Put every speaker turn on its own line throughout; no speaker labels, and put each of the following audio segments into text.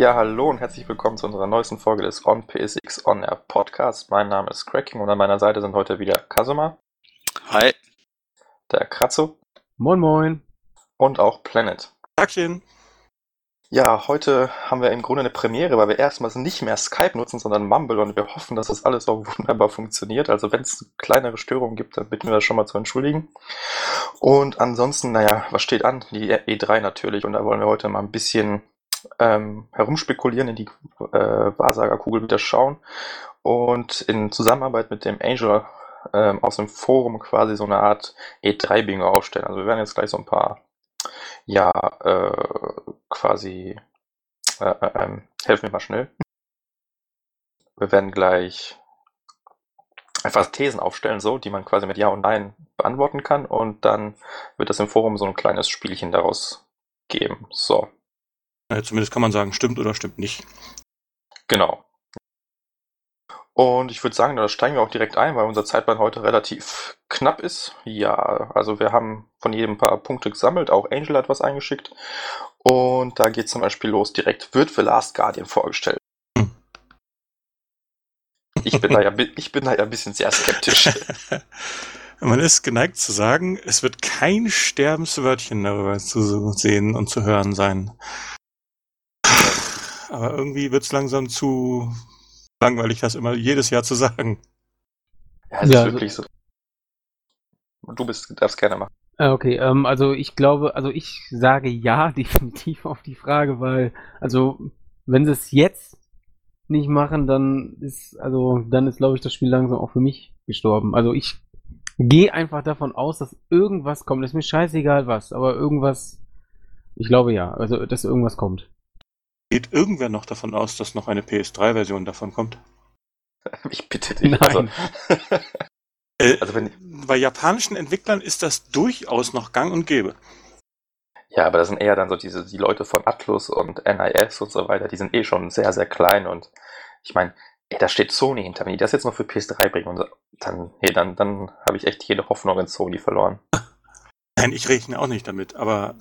Ja, hallo und herzlich willkommen zu unserer neuesten Folge des On PSX On Air Podcast. Mein Name ist Cracking und an meiner Seite sind heute wieder Kasuma,
Hi.
der Kratzo
Moin Moin.
und auch Planet.
Tagchen.
Ja, heute haben wir im Grunde eine Premiere, weil wir erstmals nicht mehr Skype nutzen, sondern Mumble und wir hoffen, dass das alles auch wunderbar funktioniert. Also wenn es kleinere Störungen gibt, dann bitten wir das schon mal zu entschuldigen. Und ansonsten, naja, was steht an? Die E3 natürlich und da wollen wir heute mal ein bisschen ähm, herumspekulieren, in die äh, Wahrsagerkugel wieder schauen und in Zusammenarbeit mit dem Angel ähm, aus dem Forum quasi so eine Art E3-Bingo aufstellen. Also wir werden jetzt gleich so ein paar ja, äh, quasi, äh, äh, ähm, helfen wir mal schnell. Wir werden gleich einfach Thesen aufstellen, so, die man quasi mit Ja und Nein beantworten kann und dann wird das im Forum so ein kleines Spielchen daraus geben. So,
Ja, zumindest kann man sagen, stimmt oder stimmt nicht.
genau. Und ich würde sagen, da steigen wir auch direkt ein, weil unser Zeitplan heute relativ knapp ist. Ja, also wir haben von jedem ein paar Punkte gesammelt, auch Angel hat was eingeschickt. Und da geht zum Beispiel los direkt. Wird The Last Guardian vorgestellt?
Hm.
Ich bin da ja, ich bin da ja ein bisschen sehr skeptisch.
Man ist geneigt zu sagen, es wird kein Sterbenswörtchen darüber zu sehen und zu hören sein. Aber irgendwie wird es langsam zu langweilig, das immer jedes Jahr zu sagen.
Ja, es
Ja,
ist
also-
wirklich so. Du bist, darfst gerne machen.
Ah, Okay, ähm, also ich glaube, also ich sage ja definitiv auf die Frage, weil, also wenn sie es jetzt nicht machen, dann ist, also dann ist, glaube ich, das Spiel langsam auch für mich gestorben. Also ich gehe einfach davon aus, dass irgendwas kommt. Ist mir scheißegal was, aber irgendwas, ich glaube ja, also dass irgendwas kommt.
Geht irgendwer noch davon aus, dass noch eine PS3-Version davon kommt?
Ich bitte dich.
Nein.
Also,
Äh,
also wenn,
bei japanischen Entwicklern ist das durchaus noch gang und gäbe.
ja, aber das sind eher dann so diese, die Leute von Atlus und NIS und so weiter, die sind eh schon sehr, sehr klein und ich meine, ey, da steht Sony hinter mir, die das jetzt noch für PS3 bringen und so, dann, nee, dann, dann habe ich echt jede Hoffnung in Sony verloren.
Nein, ich rechne auch nicht damit, aber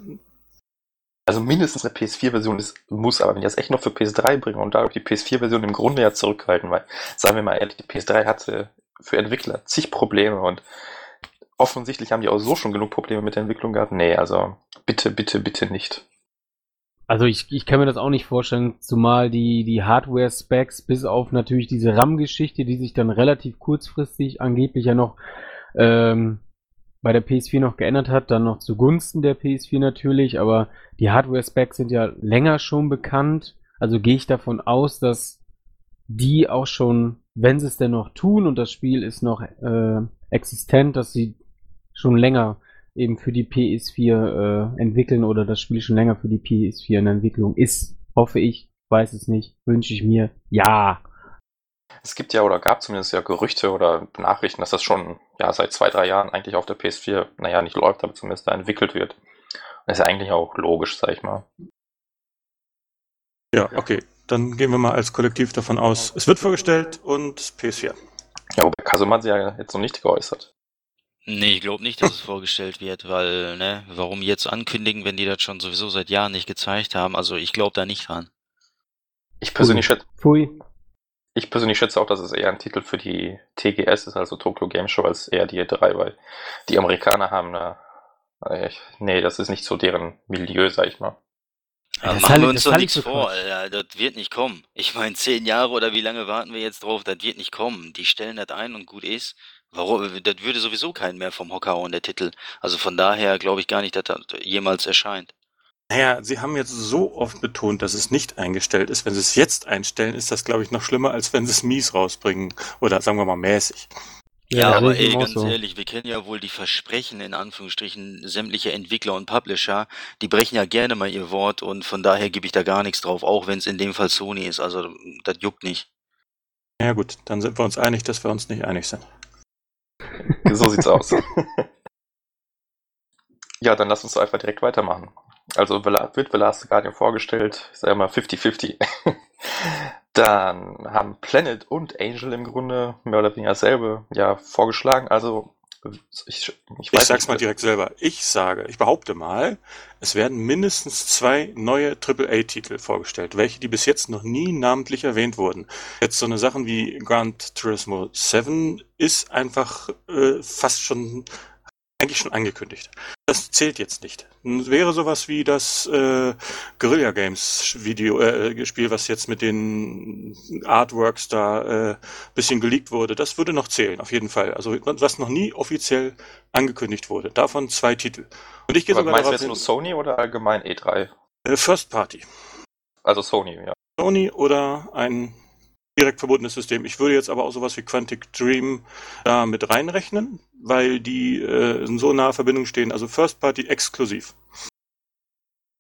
Also mindestens eine PS4-Version ist, muss, aber wenn die das echt noch für PS3 bringen und dadurch die PS4-Version im Grunde ja zurückhalten, weil, sagen wir mal ehrlich, die PS3 hatte für Entwickler zig Probleme und offensichtlich haben die auch so schon genug Probleme mit der Entwicklung gehabt. Nee, also bitte, bitte, bitte nicht.
Also ich, ich kann mir das auch nicht vorstellen, zumal die, die Hardware-Specs bis auf natürlich diese RAM-Geschichte, die sich dann relativ kurzfristig angeblich ja noch ähm, bei der PS4 noch geändert hat, dann noch zugunsten der PS4 natürlich, aber die Hardware-Specs sind ja länger schon bekannt, also gehe ich davon aus, dass die auch schon, wenn sie es denn noch tun und das Spiel ist noch äh, existent, dass sie schon länger eben für die PS4 äh, entwickeln oder das Spiel schon länger für die PS4 in Entwicklung ist. Hoffe ich, weiß es nicht, wünsche ich mir. Ja.
Es gibt ja oder gab zumindest ja Gerüchte oder Nachrichten, dass das schon ja seit zwei, drei Jahren eigentlich auf der PS4, naja, nicht läuft, aber zumindest da entwickelt wird. Das ist ja eigentlich auch logisch, sag ich mal.
ja, okay. Dann gehen wir mal als Kollektiv davon aus, es wird vorgestellt und PS4.
Ja, wobei Kasuma hat sich ja jetzt noch nicht geäußert.
Nee, ich glaube nicht, dass es vorgestellt wird, weil, ne, warum jetzt ankündigen, wenn die das schon sowieso seit Jahren nicht gezeigt haben? Also ich glaube da nicht dran.
Ich persönlich, schätze,
Pfui.
Ich persönlich schätze auch, dass es eher ein Titel für die TGS ist, also Tokyo Game Show, als eher die E3, weil die Amerikaner haben da, äh, nee, das ist nicht so deren Milieu, sag ich mal.
Das
machen
halte-
wir uns doch nichts
ich für
vor. Alter. Das wird nicht kommen. Ich meine, zehn Jahre oder wie lange warten wir jetzt drauf? Das wird nicht kommen. Die stellen das ein und gut ist. Warum? Das würde sowieso keinen mehr vom Hocker hauen, der Titel. Also von daher glaube ich gar nicht, dass das jemals erscheint.
Naja, Sie haben jetzt so oft betont, dass es nicht eingestellt ist. Wenn Sie es jetzt einstellen, ist das, glaube ich, noch schlimmer, als wenn Sie es mies rausbringen. Oder sagen wir mal mäßig.
Ja,
das
aber ey, ganz
so.
ehrlich, wir kennen ja wohl die Versprechen in Anführungsstrichen sämtlicher Entwickler und Publisher. Die brechen ja gerne mal ihr Wort und von daher gebe ich da gar nichts drauf, auch wenn es in dem Fall Sony ist. Also das juckt nicht.
Ja gut, dann sind wir uns einig, dass wir uns nicht einig sind.
So sieht's aus. ja, dann lass uns doch einfach direkt weitermachen. Also wird The Last Guardian vorgestellt, ich sage mal 50-50. Dann haben Planet und Angel im Grunde mehr oder weniger dasselbe ja vorgeschlagen. Also
Ich, ich, ich sag's mal direkt selber. Ich sage, ich behaupte mal, es werden mindestens zwei neue AAA-Titel vorgestellt, welche die bis jetzt noch nie namentlich erwähnt wurden. Jetzt so eine Sachen wie Grand Turismo 7 ist einfach äh, fast schon eigentlich schon angekündigt. Das zählt jetzt nicht. Wäre sowas wie das äh, Guerilla Games Video äh, Spiel, was jetzt mit den Artworks da äh, bisschen geleakt wurde, das würde noch zählen, auf jeden Fall. Also was noch nie offiziell angekündigt wurde. Davon zwei Titel.
Und ich gehe sogar meinst du jetzt nur Sony oder allgemein E3?
Äh, First Party.
Also Sony, ja.
Sony oder ein direkt verbundenes System. Ich würde jetzt aber auch sowas wie Quantic Dream da mit reinrechnen, weil die äh, in so naher Verbindung stehen. Also First Party exklusiv.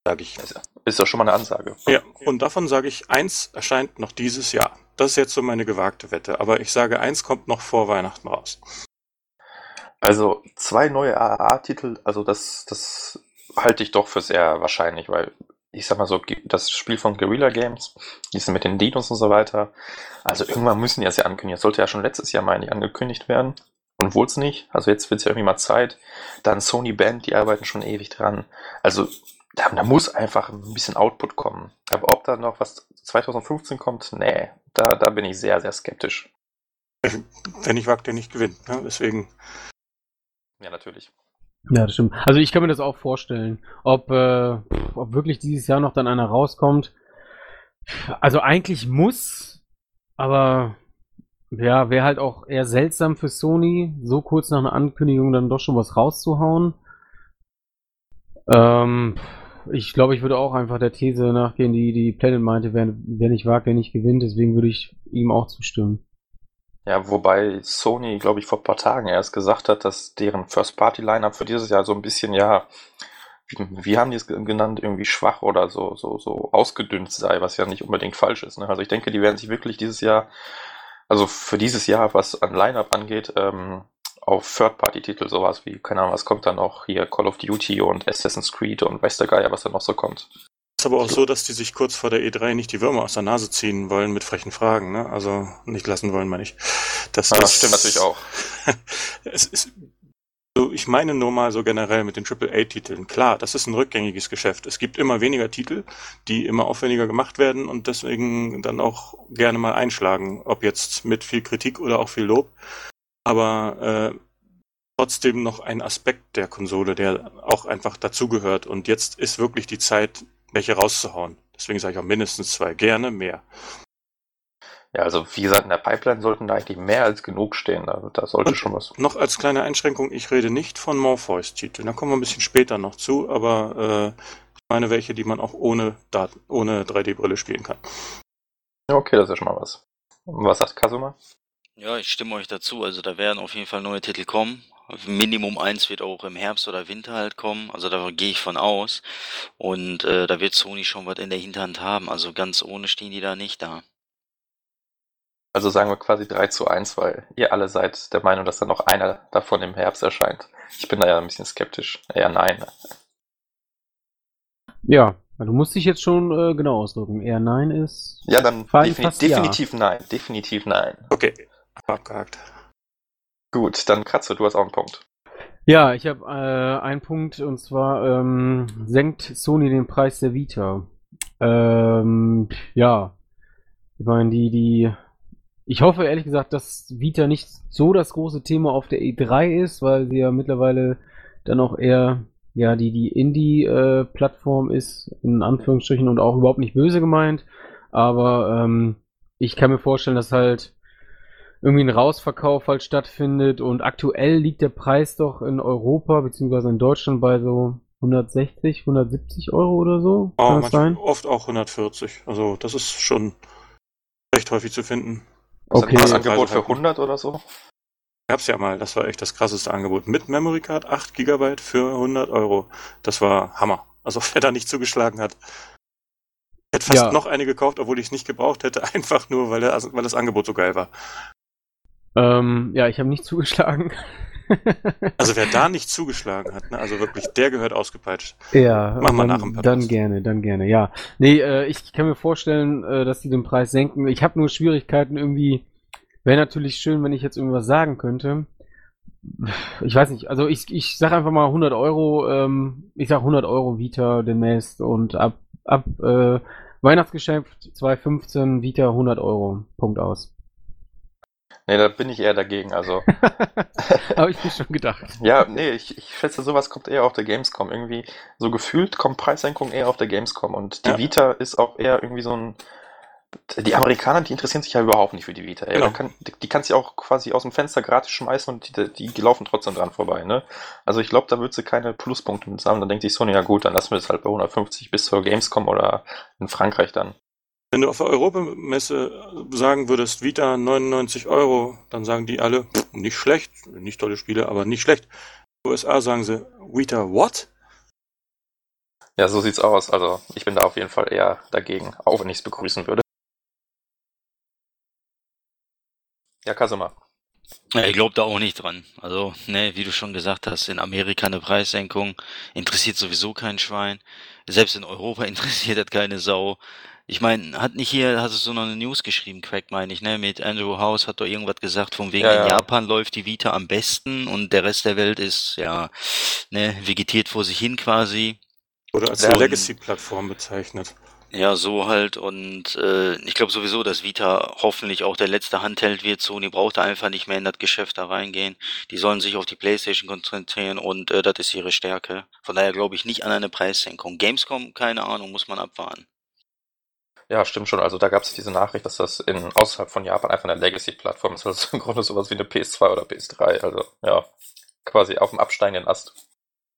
Sage ich. Ist doch schon mal eine Ansage.
Ja, und davon sage ich, eins erscheint noch dieses Jahr. Das ist jetzt so meine gewagte Wette. Aber ich sage, eins kommt noch vor Weihnachten raus.
Also zwei neue AAA-Titel, also das, das halte ich doch für sehr wahrscheinlich, weil ich sag mal so, das Spiel von Guerrilla Games, diese mit den Dinos und so weiter. Also irgendwann müssen die das ja ankündigen. Das sollte ja schon letztes Jahr mal eigentlich angekündigt werden. Und wohl es nicht. Also jetzt wird es ja irgendwie mal Zeit. Dann Sony Band, die arbeiten schon ewig dran. Also da, da, muss einfach ein bisschen Output kommen. Aber ob da noch was 2015 kommt, nee, da, da bin ich sehr, sehr skeptisch.
Wenn ich wagt, der nicht gewinnt. Ne? Deswegen.
Ja, natürlich.
Ja, das stimmt. Also ich kann mir das auch vorstellen. Ob, äh, ob wirklich dieses Jahr noch dann einer rauskommt. Also eigentlich muss, aber ja, wäre halt auch eher seltsam für Sony, so kurz nach einer Ankündigung dann doch schon was rauszuhauen. Ähm, ich glaube, ich würde auch einfach der These nachgehen, die die Planet meinte, wer, wer nicht wagt, der nicht gewinnt. Deswegen würde ich ihm auch zustimmen.
Ja, wobei Sony, glaube ich, vor ein paar Tagen erst gesagt hat, dass deren First-Party-Lineup für dieses Jahr so ein bisschen, ja, wie, wie haben die es genannt, irgendwie schwach oder so, so, so ausgedünnt sei, was ja nicht unbedingt falsch ist. Ne? Also ich denke, die werden sich wirklich dieses Jahr, also für dieses Jahr, was an Lineup angeht, ähm, auf Third-Party-Titel sowas wie, keine Ahnung, was kommt dann noch hier, Call of Duty und Assassin's Creed und weiß der Geier, was da noch so kommt
ist aber auch so, dass die sich kurz vor der E3 nicht die Würmer aus der Nase ziehen wollen mit frechen Fragen, ne? Also nicht lassen wollen, meine ich.
Das, ja, das stimmt natürlich auch.
es ist, so, ich meine nur mal so generell mit den AAA-Titeln. Klar, das ist ein rückgängiges Geschäft. Es gibt immer weniger Titel, die immer aufwendiger gemacht werden und deswegen dann auch gerne mal einschlagen, ob jetzt mit viel Kritik oder auch viel Lob. Aber äh, trotzdem noch ein Aspekt der Konsole, der auch einfach dazugehört. Und jetzt ist wirklich die Zeit, welche rauszuhauen. Deswegen sage ich auch mindestens zwei, gerne mehr.
Ja, also wie gesagt, in der Pipeline sollten da eigentlich mehr als genug stehen. Da, da sollte Und schon was.
Noch als kleine Einschränkung, ich rede nicht von Morpheus-Titeln. Da kommen wir ein bisschen später noch zu, aber äh, ich meine welche, die man auch ohne, Daten, ohne 3D-Brille spielen kann.
Okay, das ist ja schon mal was. Was sagt Kasuma?
Ja, ich stimme euch dazu. Also da werden auf jeden Fall neue Titel kommen. Minimum eins wird auch im Herbst oder Winter halt kommen. Also da gehe ich von aus. Und äh, da wird Sony schon was in der Hinterhand haben. Also ganz ohne stehen die da nicht da.
Also sagen wir quasi 3 zu 1, weil ihr alle seid der Meinung, dass da noch einer davon im Herbst erscheint. Ich bin da ja ein bisschen skeptisch. Eher nein.
Ja, du musst dich jetzt schon äh, genau ausdrücken. Eher nein ist.
Ja, dann defini definitiv ja. nein. Definitiv nein.
Okay, abgehakt.
Gut, dann Katze, du hast auch einen Punkt.
Ja, ich habe äh, einen Punkt und zwar ähm, senkt Sony den Preis der Vita. Ähm, ja, ich meine, die, die, ich hoffe ehrlich gesagt, dass Vita nicht so das große Thema auf der E3 ist, weil sie ja mittlerweile dann auch eher ja die die Indie-Plattform äh, ist in Anführungsstrichen und auch überhaupt nicht böse gemeint. Aber ähm, ich kann mir vorstellen, dass halt irgendwie ein Rausverkauf halt stattfindet und aktuell liegt der Preis doch in Europa beziehungsweise in Deutschland bei so 160, 170 Euro oder so.
Oh, Kann das sein? Oft auch 140. Also das ist schon recht häufig zu finden.
Okay. Das Angebot für 100 oder so?
Gab's ja mal, das war echt das krasseste Angebot. Mit Memory Card 8 GB für 100 Euro. Das war Hammer. Also wer da nicht zugeschlagen hat. Ich hätte fast ja. noch eine gekauft, obwohl ich es nicht gebraucht hätte, einfach nur, weil, der, weil das Angebot so geil war.
Ähm, ja, ich habe nicht zugeschlagen.
also wer da nicht zugeschlagen hat, ne, also wirklich, der gehört ausgepeitscht.
Ja, mach mal nach dem Podcast. Dann gerne, dann gerne, ja. Nee, äh, ich kann mir vorstellen, äh, dass die den Preis senken. Ich habe nur Schwierigkeiten irgendwie. Wäre natürlich schön, wenn ich jetzt irgendwas sagen könnte. ich weiß nicht, also ich, ich sag einfach mal 100 Euro, ähm, ich sag 100 Euro Vita demnächst und ab, ab äh, Weihnachtsgeschäft 2015 Vita 100 Euro, Punkt aus.
Nee, da bin ich eher dagegen, also.
Habe ich mir schon gedacht.
Ja, nee, ich, ich schätze, sowas kommt eher auf der Gamescom. Irgendwie, so gefühlt kommt Preissenkung eher auf der Gamescom. Und die ja. Vita ist auch eher irgendwie so ein. Die Amerikaner, die interessieren sich ja überhaupt nicht für die Vita. Genau. Kann, die, die kannst du auch quasi aus dem Fenster gratis schmeißen und die, die, laufen trotzdem dran vorbei. Ne? Also ich glaube, da wird sie keine Pluspunkte mit sammeln. Dann denkt sich Sony, ja gut, dann lassen wir es halt bei 150 bis zur Gamescom oder in Frankreich dann.
Wenn du auf der Europamesse sagen würdest, Vita 99 Euro, dann sagen die alle, nicht schlecht, nicht tolle Spiele, aber nicht schlecht. In den USA sagen sie, Vita what?
Ja, so sieht's aus. Also ich bin da auf jeden Fall eher dagegen, auch wenn ich es begrüßen würde. Ja, Kasuma.
Ja, ich glaube da auch nicht dran. Also, ne, wie du schon gesagt hast, in Amerika eine Preissenkung interessiert sowieso kein Schwein. Selbst in Europa interessiert das keine Sau. Ich meine, hat nicht hier, hast du so noch eine News geschrieben, Craig, meine ich, ne? Mit Andrew House hat doch irgendwas gesagt, von wegen ja, in Japan läuft die Vita am besten und der Rest der Welt ist, ja, ne, vegetiert vor sich hin quasi.
Oder als eine Legacy-Plattform bezeichnet.
Ja, so halt und äh, ich glaube sowieso, dass Vita hoffentlich auch der letzte Handheld wird. Sony braucht da einfach nicht mehr in das Geschäft da reingehen. Die sollen sich auf die Playstation konzentrieren und äh, das ist ihre Stärke. Von daher glaube ich nicht an eine Preissenkung. Gamescom, keine Ahnung, muss man abwarten.
Ja, stimmt schon. Also da gab es diese Nachricht, dass das in außerhalb von Japan einfach eine Legacy-Plattform ist. Also im Grunde sowas wie eine PS2 oder PS3. Also ja, quasi auf dem absteigenden Ast.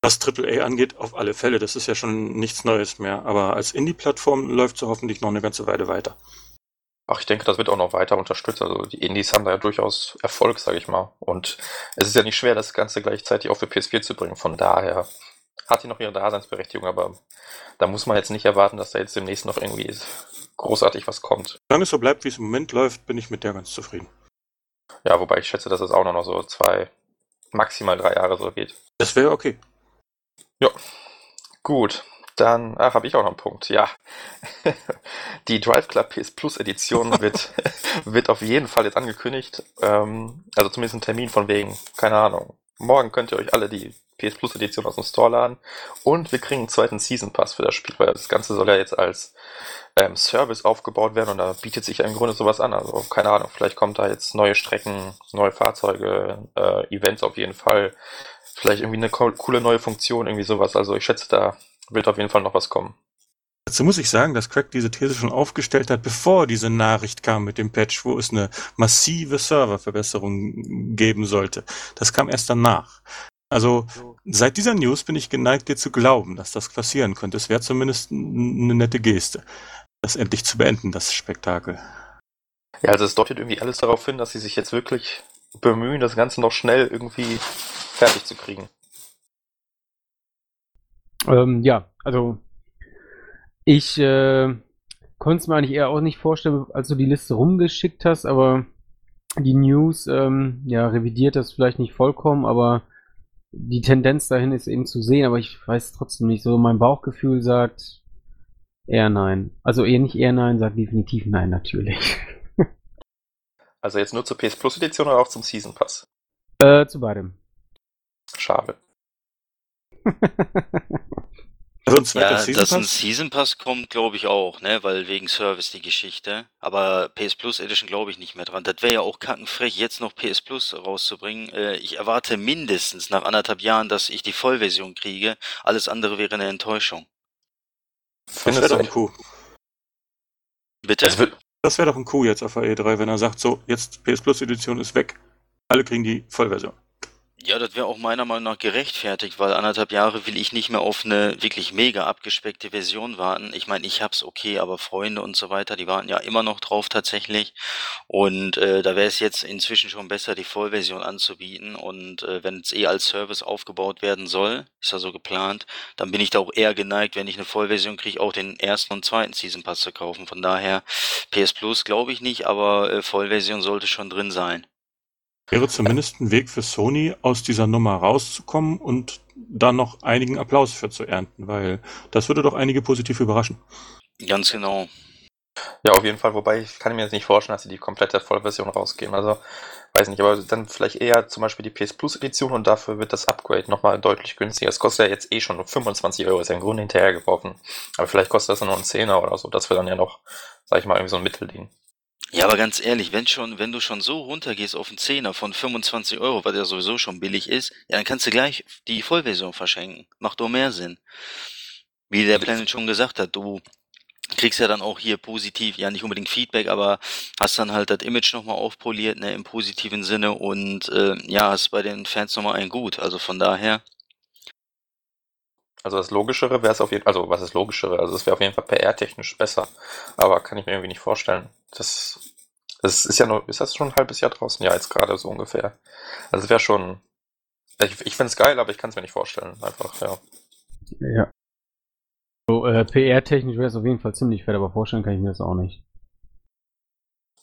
Was AAA angeht, auf alle Fälle. Das ist ja schon nichts Neues mehr. Aber als Indie-Plattform läuft sie hoffentlich noch eine ganze Weile weiter.
Ach, ich denke, das wird auch noch weiter unterstützt. Also die Indies haben da ja durchaus Erfolg, sage ich mal. Und es ist ja nicht schwer, das Ganze gleichzeitig auch für PS4 zu bringen. Von daher hat die noch ihre Daseinsberechtigung, aber da muss man jetzt nicht erwarten, dass da jetzt demnächst noch irgendwie großartig was kommt.
Solange es so bleibt, wie es im Moment läuft, bin ich mit der ganz zufrieden.
Ja, wobei ich schätze, dass es auch noch so zwei, maximal drei Jahre so geht.
Das wäre okay.
Ja, gut. Dann ach, habe ich auch noch einen Punkt. Ja, die Drive Club PS Plus Edition wird, wird auf jeden Fall jetzt angekündigt. Ähm, also zumindest ein Termin von wegen, keine Ahnung. Morgen könnt ihr euch alle die PS Plus Edition aus dem Store laden. Und wir kriegen einen zweiten Season Pass für das Spiel, weil das Ganze soll ja jetzt als ähm, Service aufgebaut werden und da bietet sich im Grunde sowas an. Also keine Ahnung, vielleicht kommt da jetzt neue Strecken, neue Fahrzeuge, äh, Events auf jeden Fall. Vielleicht irgendwie eine coole neue Funktion, irgendwie sowas. Also ich schätze, da wird auf jeden Fall noch was kommen.
Dazu muss ich sagen, dass Craig diese These schon aufgestellt hat, bevor diese Nachricht kam mit dem Patch, wo es eine massive Serververbesserung geben sollte. Das kam erst danach. Also seit dieser News bin ich geneigt, dir zu glauben, dass das passieren könnte. Es wäre zumindest eine nette Geste, das endlich zu beenden, das Spektakel.
Ja, also es deutet irgendwie alles darauf hin, dass sie sich jetzt wirklich bemühen, das Ganze noch schnell irgendwie fertig zu kriegen.
Ähm, ja, also ich äh, konnte es mir eigentlich eher auch nicht vorstellen, als du die Liste rumgeschickt hast, aber die News ähm, ja, revidiert das vielleicht nicht vollkommen, aber die Tendenz dahin ist eben zu sehen, aber ich weiß trotzdem nicht. So, mein Bauchgefühl sagt eher nein. Also eher nicht eher nein, sagt definitiv nein, natürlich.
also jetzt nur zur PS Plus Edition oder auch zum Season Pass?
Äh, zu beidem.
Schade.
Also ein ja, Season dass ein Season Pass kommt, glaube ich auch, ne, weil wegen Service die Geschichte. Aber PS Plus Edition glaube ich nicht mehr dran. Das wäre ja auch kackenfrech, jetzt noch PS Plus rauszubringen. Äh, ich erwarte mindestens nach anderthalb Jahren, dass ich die Vollversion kriege. Alles andere wäre eine Enttäuschung.
Das wäre doch ein Coup.
Bitte? Das,
das wäre doch ein Coup jetzt auf der E3, wenn er sagt, so, jetzt PS Plus Edition ist weg. Alle kriegen die Vollversion.
Ja, das wäre auch meiner Meinung nach gerechtfertigt, weil anderthalb Jahre will ich nicht mehr auf eine wirklich mega abgespeckte Version warten. Ich meine, ich hab's okay, aber Freunde und so weiter, die warten ja immer noch drauf tatsächlich. Und äh, da wäre es jetzt inzwischen schon besser, die Vollversion anzubieten. Und äh, wenn es eh als Service aufgebaut werden soll, ist ja so geplant, dann bin ich da auch eher geneigt, wenn ich eine Vollversion kriege, auch den ersten und zweiten Season Pass zu kaufen. Von daher PS Plus glaube ich nicht, aber äh, Vollversion sollte schon drin sein.
Wäre zumindest ein Weg für Sony, aus dieser Nummer rauszukommen und da noch einigen Applaus für zu ernten, weil das würde doch einige positiv überraschen.
Ganz genau.
Ja, auf jeden Fall, wobei ich kann mir jetzt nicht vorstellen, dass sie die komplette Vollversion rausgeben. Also, weiß nicht, aber dann vielleicht eher zum Beispiel die PS Plus Edition und dafür wird das Upgrade nochmal deutlich günstiger. Es kostet ja jetzt eh schon nur 25 Euro, ist ja im Grunde hinterhergeworfen. Aber vielleicht kostet das dann nur ein Zehner oder so. Das wäre dann ja noch, sag ich mal, irgendwie so ein Mittelding.
Ja, aber ganz ehrlich, wenn schon, wenn du schon so runtergehst auf einen Zehner von 25 Euro, was ja sowieso schon billig ist, ja, dann kannst du gleich die Vollversion verschenken. Macht doch mehr Sinn. Wie der Planet schon gesagt hat, du kriegst ja dann auch hier positiv, ja nicht unbedingt Feedback, aber hast dann halt das Image nochmal aufpoliert, ne, im positiven Sinne und äh, ja, hast bei den Fans nochmal ein Gut. Also von daher.
Also das Logischere wäre es auf jeden Fall, also was ist Logischere? Also es wäre auf jeden Fall PR-technisch besser, aber kann ich mir irgendwie nicht vorstellen. Das, das ist ja nur, ist das schon ein halbes Jahr draußen? Ja, jetzt gerade so ungefähr. Also es wäre schon, ich, ich finde es geil, aber ich kann es mir nicht vorstellen, einfach, ja.
Ja. So, äh, PR-technisch wäre es auf jeden Fall ziemlich fett, aber vorstellen kann ich mir das auch nicht.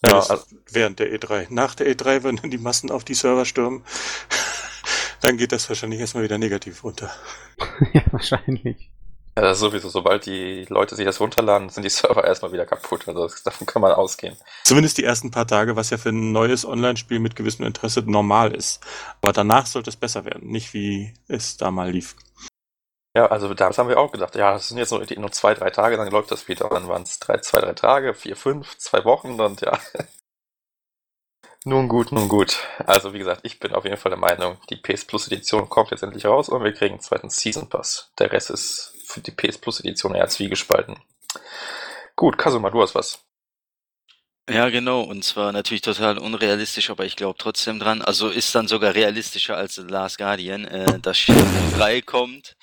Ja, also, während der E3. Nach der E3, wenn dann die Massen auf die Server stürmen, dann geht das wahrscheinlich erstmal wieder negativ runter.
ja, wahrscheinlich.
Ja, sowieso, sobald die Leute sich das runterladen, sind die Server erstmal wieder kaputt. Also davon kann man ausgehen.
Zumindest die ersten paar Tage, was ja für ein neues Online-Spiel mit gewissem Interesse normal ist. Aber danach sollte es besser werden, nicht wie es da mal lief.
Ja, also das haben wir auch gedacht. Ja, das sind jetzt nur, nur zwei, drei Tage, dann läuft das wieder. Dann waren es drei, zwei, drei Tage, vier, fünf, zwei Wochen und ja. nun gut, nun gut. Also wie gesagt, ich bin auf jeden Fall der Meinung, die PS Plus Edition kommt jetzt endlich raus und wir kriegen einen zweiten Season Pass. Der Rest ist für die PS Plus Edition eher zwiegespalten. Gut, Kasuma, du hast was.
Ja, genau. Und zwar natürlich total unrealistisch, aber ich glaube trotzdem dran. Also ist dann sogar realistischer als The Last Guardian, äh, dass Shenmue 3 kommt.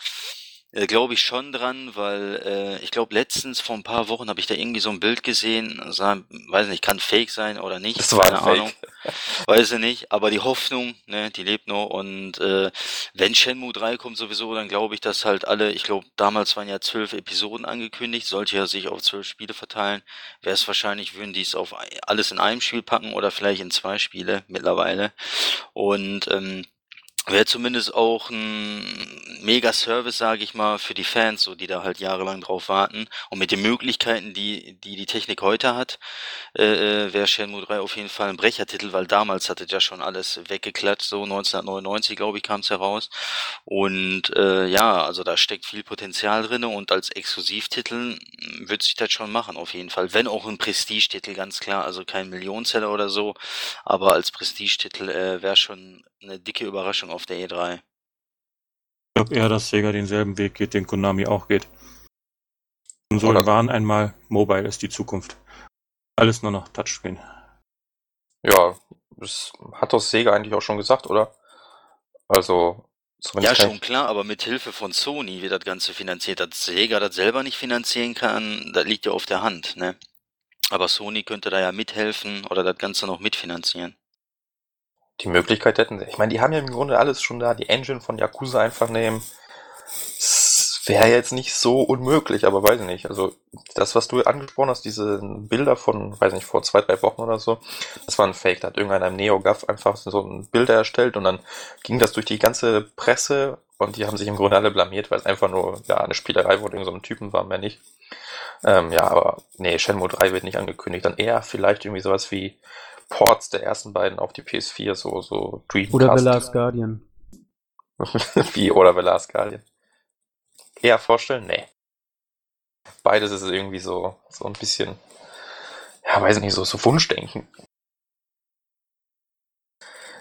Äh, glaube ich schon dran, weil äh, ich glaube letztens vor ein paar Wochen habe ich da irgendwie so ein Bild gesehen, sah, weiß nicht, kann fake sein oder nicht,
das war keine Ahnung,
weiß ich nicht, aber die Hoffnung, ne, die lebt noch und äh, wenn Shenmue 3 kommt sowieso, dann glaube ich, dass halt alle, ich glaube damals waren ja zwölf Episoden angekündigt, sollte ja sich auf zwölf Spiele verteilen, wäre es wahrscheinlich, würden die es auf alles in einem Spiel packen oder vielleicht in zwei Spiele mittlerweile. Und ähm, Wäre zumindest auch ein Mega-Service, sage ich mal, für die Fans, so die da halt jahrelang drauf warten. Und mit den Möglichkeiten, die die, die Technik heute hat, äh, äh wäre Shenmue 3 auf jeden Fall ein Brechertitel, weil damals hatte ja schon alles weggeklatscht, so 1999, glaube ich, kam es heraus. Und äh, ja, also da steckt viel Potenzial drin und als Exklusivtitel wird sich das schon machen, auf jeden Fall. Wenn auch ein Prestige-Titel, ganz klar, also kein Millionenseller oder so, aber als Prestige-Titel äh, wäre schon eine dicke Überraschung auf der E3. Ich
glaube eher, dass Sega denselben Weg geht, den Konami auch geht. Konsolen Oder waren einmal, Mobile ist die Zukunft. Alles nur noch Touchscreen.
Ja, das hat doch Sega eigentlich auch schon gesagt, oder? Also,
ja, schon klar, aber mit Hilfe von Sony wird das Ganze finanziert. Dass Sega das selber nicht finanzieren kann, das liegt ja auf der Hand, ne? Aber Sony könnte da ja mithelfen oder das Ganze noch mitfinanzieren.
Die Möglichkeit hätten sie. Ich meine, die haben ja im Grunde alles schon da. Die Engine von Yakuza einfach nehmen. Wäre jetzt nicht so unmöglich, aber weiß ich nicht. Also, das, was du angesprochen hast, diese Bilder von, weiß nicht, vor zwei, drei Wochen oder so, das war ein Fake. Da hat irgendeiner im NeoGAF einfach so ein Bilder erstellt und dann ging das durch die ganze Presse und die haben sich im Grunde alle blamiert, weil es einfach nur, ja, eine Spielerei von irgendeinem so Typen war, mehr nicht. Ähm, ja, aber nee, Shenmue 3 wird nicht angekündigt. Dann eher vielleicht irgendwie sowas wie Ports der ersten beiden auf die PS4, so, so
Dreamcast. Oder The Last Guardian.
Wie, oder The Last Guardian. Eher vorstellen? Nee. Beides ist irgendwie so, so ein bisschen, ja, weiß ich nicht, so, so Wunschdenken.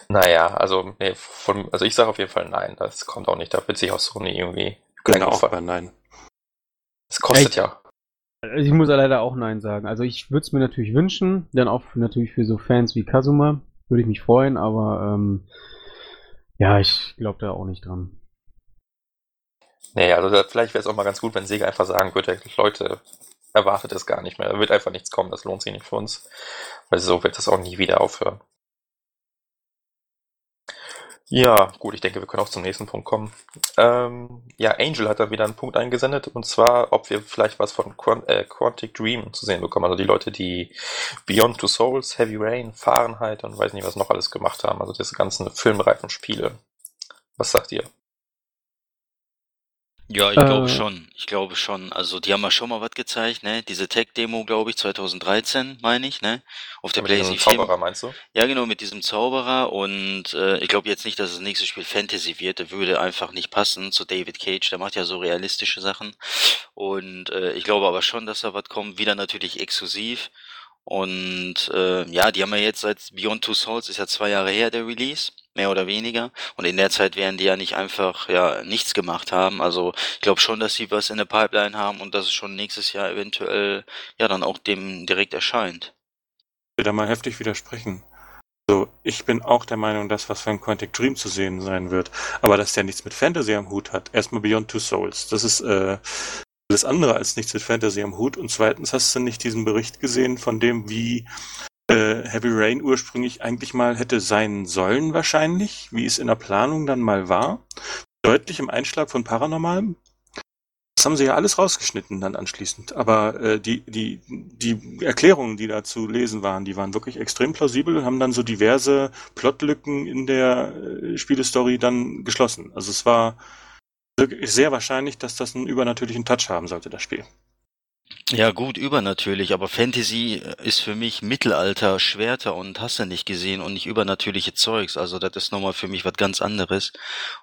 Naja, also, nee, von, also ich sage auf jeden Fall nein, das kommt auch nicht. Da wird sich auch Sony irgendwie.
Genau, nein.
Es kostet Echt? ja.
Ich muss ja leider auch Nein sagen. Also ich würde es mir natürlich wünschen, dann auch natürlich für so Fans wie Kazuma würde ich mich freuen, aber ähm, ja, ich glaube da auch nicht dran.
Nee, also vielleicht wäre es auch mal ganz gut, wenn Sega einfach sagen würde, Leute, erwartet es gar nicht mehr, da wird einfach nichts kommen, das lohnt sich nicht für uns. Weil so wird das auch nie wieder aufhören. Ja, gut, ich denke, wir können auch zum nächsten Punkt kommen. Ähm, ja, Angel hat da wieder einen Punkt eingesendet, und zwar, ob wir vielleicht was von Quant äh, Quantic Dream zu sehen bekommen. Also die Leute, die Beyond Two Souls, Heavy Rain, Fahrenheit und weiß nicht, was noch alles gemacht haben. Also diese ganzen filmreifen Spiele. Was sagt ihr?
Ja, ich glaube äh. schon. Ich glaube schon. Also die haben ja schon mal was gezeigt, ne? Diese Tech-Demo, glaube ich, 2013, meine ich, ne? Auf der PlayStation
4. Zauberer, meinst du?
Ja, genau, mit diesem Zauberer. Und äh, ich glaube jetzt nicht, dass das nächste Spiel Fantasy wird. Der würde einfach nicht passen zu David Cage. Der macht ja so realistische Sachen. Und äh, ich glaube aber schon, dass da was kommt. Wieder natürlich exklusiv. Und äh, ja, die haben ja jetzt seit Beyond Two Souls ist ja zwei Jahre her der Release, mehr oder weniger. Und in der Zeit werden die ja nicht einfach ja nichts gemacht haben. Also ich glaube schon, dass sie was in der Pipeline haben und dass es schon nächstes Jahr eventuell ja dann auch dem direkt erscheint.
Ich will da mal heftig widersprechen. So, ich bin auch der Meinung, dass was von Quantic Dream zu sehen sein wird. Aber dass der nichts mit Fantasy am Hut hat. Erstmal Beyond Two Souls. Das ist äh, alles andere als nichts mit Fantasy am Hut. Und zweitens hast du nicht diesen Bericht gesehen von dem, wie äh, Heavy Rain ursprünglich eigentlich mal hätte sein sollen wahrscheinlich, wie es in der Planung dann mal war. Deutlich im Einschlag von Paranormalem. Das haben sie ja alles rausgeschnitten dann anschließend. Aber äh, die, die, die Erklärungen, die da zu lesen waren, die waren wirklich extrem plausibel und haben dann so diverse Plotlücken in der äh, Spielestory dann geschlossen. Also es war sehr wahrscheinlich, dass das einen übernatürlichen Touch haben sollte, das Spiel.
Ja gut, übernatürlich, aber Fantasy äh, ist für mich Mittelalter, Schwerter und hast du nicht gesehen und nicht übernatürliche Zeugs. Also das ist nochmal für mich was ganz anderes.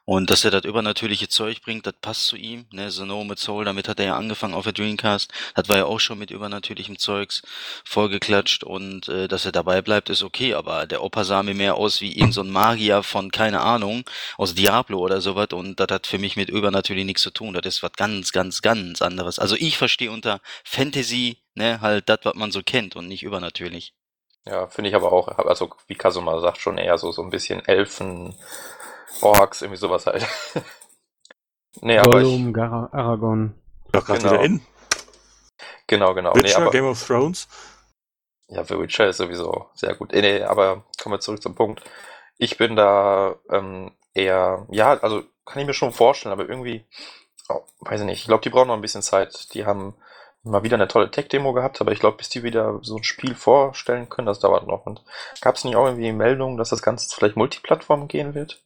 Und dass er das übernatürliche Zeug bringt, das passt zu ihm. Ne? The No mit Soul, damit hat er ja angefangen auf der Dreamcast. Das war ja auch schon mit übernatürlichem Zeugs vollgeklatscht und äh, dass er dabei bleibt, ist okay. Aber der Opa sah mir mehr aus wie irgendein so Magier von, keine Ahnung, aus Diablo oder sowas und das hat für mich mit übernatürlich nichts zu tun. Das ist was ganz, ganz, ganz anderes. Also ich verstehe unter Fantasy, ne, halt das, was man so kennt und nicht übernatürlich.
Ja, finde ich aber auch, also wie Kasuma sagt, schon eher so, so ein bisschen Elfen, Orks, irgendwie sowas halt.
nee, aber ich, Aragon.
Doch gerade genau. wieder in.
Genau, genau.
Witcher, nee, aber, Game of Thrones.
Ja, The Witcher ist sowieso sehr gut. Nee, aber kommen wir zurück zum Punkt. Ich bin da ähm, eher, ja, also kann ich mir schon vorstellen, aber irgendwie, oh, weiß ich nicht, ich glaube, die brauchen noch ein bisschen Zeit. Die haben mal wieder eine tolle Tech-Demo gehabt, aber ich glaube, bis die wieder so ein Spiel vorstellen können, das dauert noch. Und gab es nicht auch irgendwie Meldungen, dass das Ganze vielleicht Multiplattform gehen wird?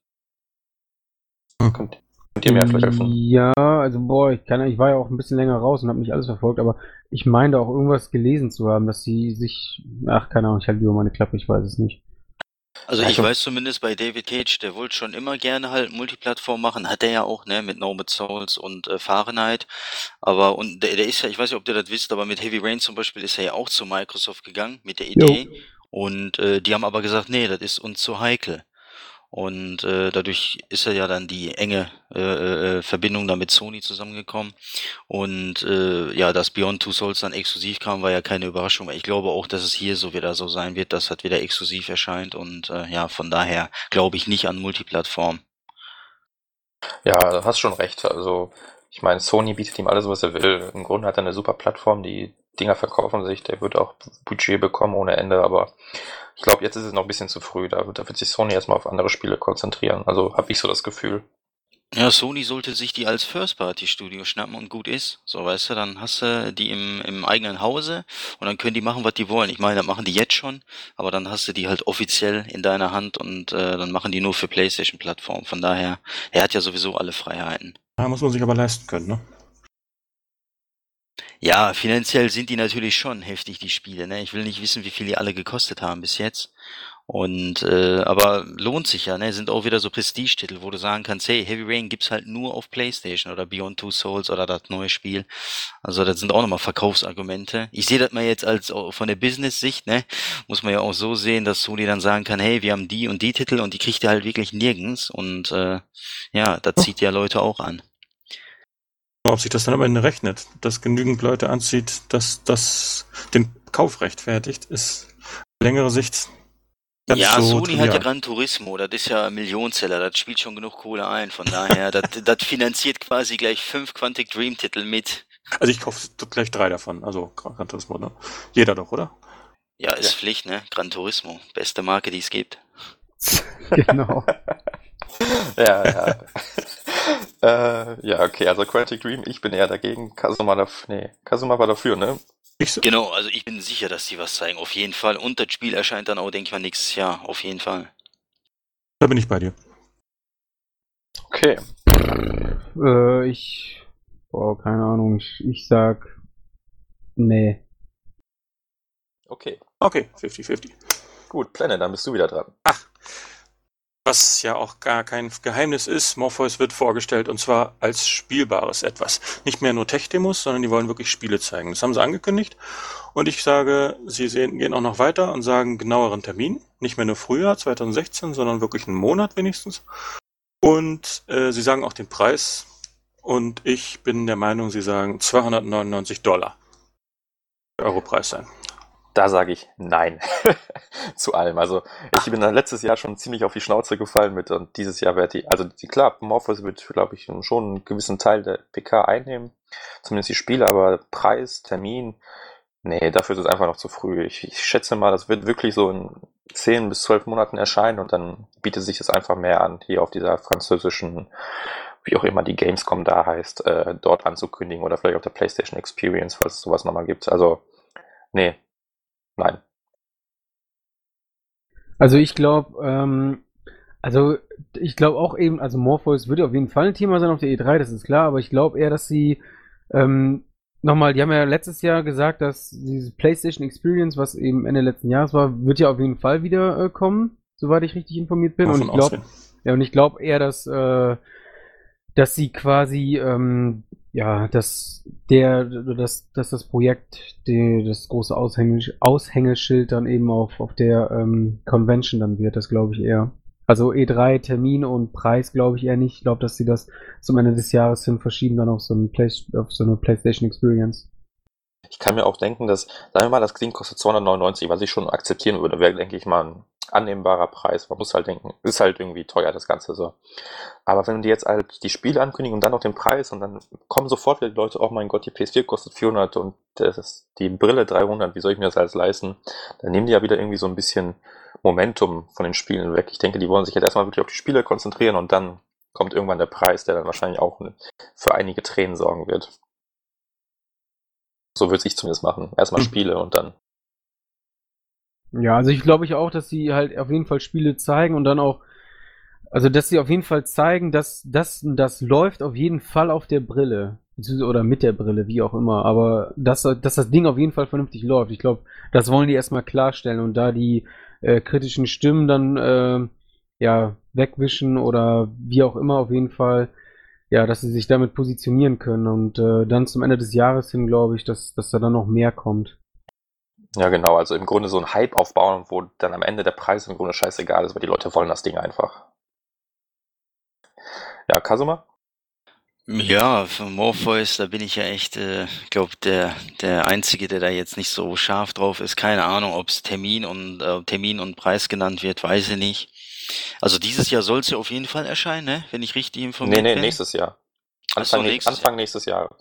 Hm. Könnt, könnt, ihr mir vielleicht helfen? Ja, also boah, ich, kann, ich war ja auch ein bisschen länger raus und habe nicht alles verfolgt, aber ich meine auch irgendwas gelesen zu haben, dass sie sich, ach keine Ahnung, ich halte lieber meine Klappe, ich weiß es nicht.
Also ich weiß zumindest bei David Cage, der wollte schon immer gerne halt Multiplattform machen, hat er ja auch, ne, mit No Souls und äh, Fahrenheit. Aber und der, der ist ja, ich weiß nicht, ob ihr das wisst, aber mit Heavy Rain zum Beispiel ist er ja auch zu Microsoft gegangen mit der Idee. Jo. Und äh, die haben aber gesagt, nee, das ist uns zu heikel. Und äh, dadurch ist er ja dann die enge äh, äh, Verbindung da mit Sony zusammengekommen. Und äh, ja, dass Beyond Two Souls dann exklusiv kam, war ja keine Überraschung. Ich glaube auch, dass es hier so wieder so sein wird, dass das wieder exklusiv erscheint. Und äh, ja, von daher glaube ich nicht an Multiplattform.
Ja, du hast schon recht. Also ich meine, Sony bietet ihm alles, was er will. Im Grunde hat er eine super Plattform, die Dinger verkaufen sich, der wird auch Budget bekommen ohne Ende, aber ich glaube, jetzt ist es noch ein bisschen zu früh. Da wird, da wird sich Sony erstmal auf andere Spiele konzentrieren. Also habe ich so das Gefühl.
Ja, Sony sollte sich die als First-Party-Studio schnappen und gut ist. So, weißt du, dann hast du die im, im eigenen Hause und dann können die machen, was die wollen. Ich meine, das machen die jetzt schon, aber dann hast du die halt offiziell in deiner Hand und äh, dann machen die nur für PlayStation-Plattformen. Von daher, er hat ja sowieso alle Freiheiten.
Da muss man sich aber leisten können, ne?
Ja, finanziell sind die natürlich schon heftig, die Spiele. Ne? Ich will nicht wissen, wie viel die alle gekostet haben bis jetzt. Und äh, aber lohnt sich ja, ne? Sind auch wieder so Prestige-Titel, wo du sagen kannst, hey, Heavy Rain gibt's halt nur auf PlayStation oder Beyond Two Souls oder das neue Spiel. Also das sind auch nochmal Verkaufsargumente. Ich sehe das mal jetzt als von der Business-Sicht, ne? Muss man ja auch so sehen, dass Sony dann sagen kann, hey, wir haben die und die Titel und die kriegt ihr halt wirklich nirgends. Und äh, ja, das zieht ja Leute auch an.
Ob sich das dann am Ende rechnet, dass genügend Leute anzieht, dass das den Kauf rechtfertigt, ist längere Sicht.
Ja, so Sony trivial. hat ja Gran Turismo, das ist ja Millionenseller, das spielt schon genug Kohle ein, von daher, das, das finanziert quasi gleich fünf Quantic Dream Titel mit.
Also ich kaufe gleich drei davon, also Gran Turismo, ne? Jeder doch, oder?
Ja, ist ja. Pflicht, ne? Gran Turismo, beste Marke, die es gibt.
genau. ja, ja. Äh, ja, okay, also Quantic Dream, ich bin eher dagegen. Kazuma, dafür, nee, Kazuma war dafür, ne?
So. Genau, also ich bin sicher, dass die was zeigen, auf jeden Fall. Und das Spiel erscheint dann auch, denke ich mal, nächstes Jahr, auf jeden Fall.
Da bin ich bei dir.
Okay.
Äh, ich boah, keine Ahnung, ich, ich sag, nee.
Okay.
Okay, 50-50.
Gut, Planet, dann bist du wieder dran.
Ach, was ja auch gar kein Geheimnis ist, Morpheus wird vorgestellt und zwar als spielbares etwas. Nicht mehr nur Tech-Demos, sondern die wollen wirklich Spiele zeigen. Das haben sie angekündigt und ich sage, sie sehen, gehen auch noch weiter und sagen genaueren Termin. Nicht mehr nur Frühjahr 2016, sondern wirklich einen Monat wenigstens. Und äh, sie sagen auch den Preis und ich bin der Meinung, sie sagen 299 Dollar. Europreis sein.
Da sage ich nein zu allem. Also ich bin letztes Jahr schon ziemlich auf die Schnauze gefallen mit und dieses Jahr wird die, also die, klar, Morpheus wird, glaube ich, schon einen gewissen Teil der PK einnehmen, zumindest die Spiele, aber Preis, Termin, nee, dafür ist es einfach noch zu früh. Ich, ich schätze mal, das wird wirklich so in zehn bis zwölf Monaten erscheinen und dann bietet sich das einfach mehr an, hier auf dieser französischen wie auch immer die Gamescom da heißt, äh, dort anzukündigen oder vielleicht auf der PlayStation Experience, falls es sowas nochmal gibt. Also, nee, Nein.
Also ich glaube, ähm, also ich glaube auch eben, also Morpheus würde auf jeden Fall ein Thema sein auf der E3, das ist klar, aber ich glaube eher, dass sie ähm, nochmal, die haben ja letztes Jahr gesagt, dass diese PlayStation Experience, was eben Ende letzten Jahres war, wird ja auf jeden Fall wieder äh, kommen, soweit ich richtig informiert bin. und ich glaube, ja, und ich glaube eher, dass äh, dass sie quasi ähm, ja, dass der, dass, dass das Projekt, die, das große Aushäng Aushängeschild dann eben auf, auf der ähm, Convention dann wird, das glaube ich eher. Also E3, Termin und Preis glaube ich eher nicht. Ich glaube, dass sie das zum Ende des Jahres hin verschieben dann auf so, Play auf so eine PlayStation Experience.
Ich kann mir auch denken, dass, sagen wir mal, das Ding kostet 299, was ich schon akzeptieren würde, wäre, denke ich mal, ein annehmbarer Preis. Man muss halt denken, ist halt irgendwie teuer, das Ganze so. Aber wenn die jetzt halt die Spiele ankündigen und dann noch den Preis und dann kommen sofort die Leute, oh mein Gott, die PS4 kostet 400 und das ist die Brille 300, wie soll ich mir das alles leisten? Dann nehmen die ja wieder irgendwie so ein bisschen Momentum von den Spielen weg. Ich denke, die wollen sich jetzt erstmal wirklich auf die Spiele konzentrieren und dann kommt irgendwann der Preis, der dann wahrscheinlich auch für einige Tränen sorgen wird. So würde ich zumindest machen. Erstmal hm. Spiele und dann
ja, also ich glaube ich auch, dass sie halt auf jeden Fall Spiele zeigen und dann auch, also dass sie auf jeden Fall zeigen, dass das, das läuft auf jeden Fall auf der Brille. Oder mit der Brille, wie auch immer. Aber dass, dass das Ding auf jeden Fall vernünftig läuft. Ich glaube, das wollen die erstmal klarstellen und da die äh, kritischen Stimmen dann äh, ja wegwischen oder wie auch immer auf jeden Fall, ja, dass sie sich damit positionieren können und äh, dann zum Ende des Jahres hin glaube ich, dass, dass da dann noch mehr kommt.
Ja, genau. Also im Grunde so ein Hype aufbauen, wo dann am Ende der Preis im Grunde scheißegal ist, weil die Leute wollen das Ding einfach. Ja, Kasuma?
Ja, für Morpheus, da bin ich ja echt, äh, glaube der der einzige, der da jetzt nicht so scharf drauf ist. Keine Ahnung, ob es Termin und äh, Termin und Preis genannt wird, weiß ich nicht. Also dieses Jahr soll es ja auf jeden Fall erscheinen, ne? Wenn ich richtig informiert
bin. Nee, nee, bin. nächstes Jahr. Anfang, so, nächstes Anfang Jahr. nächstes Jahr.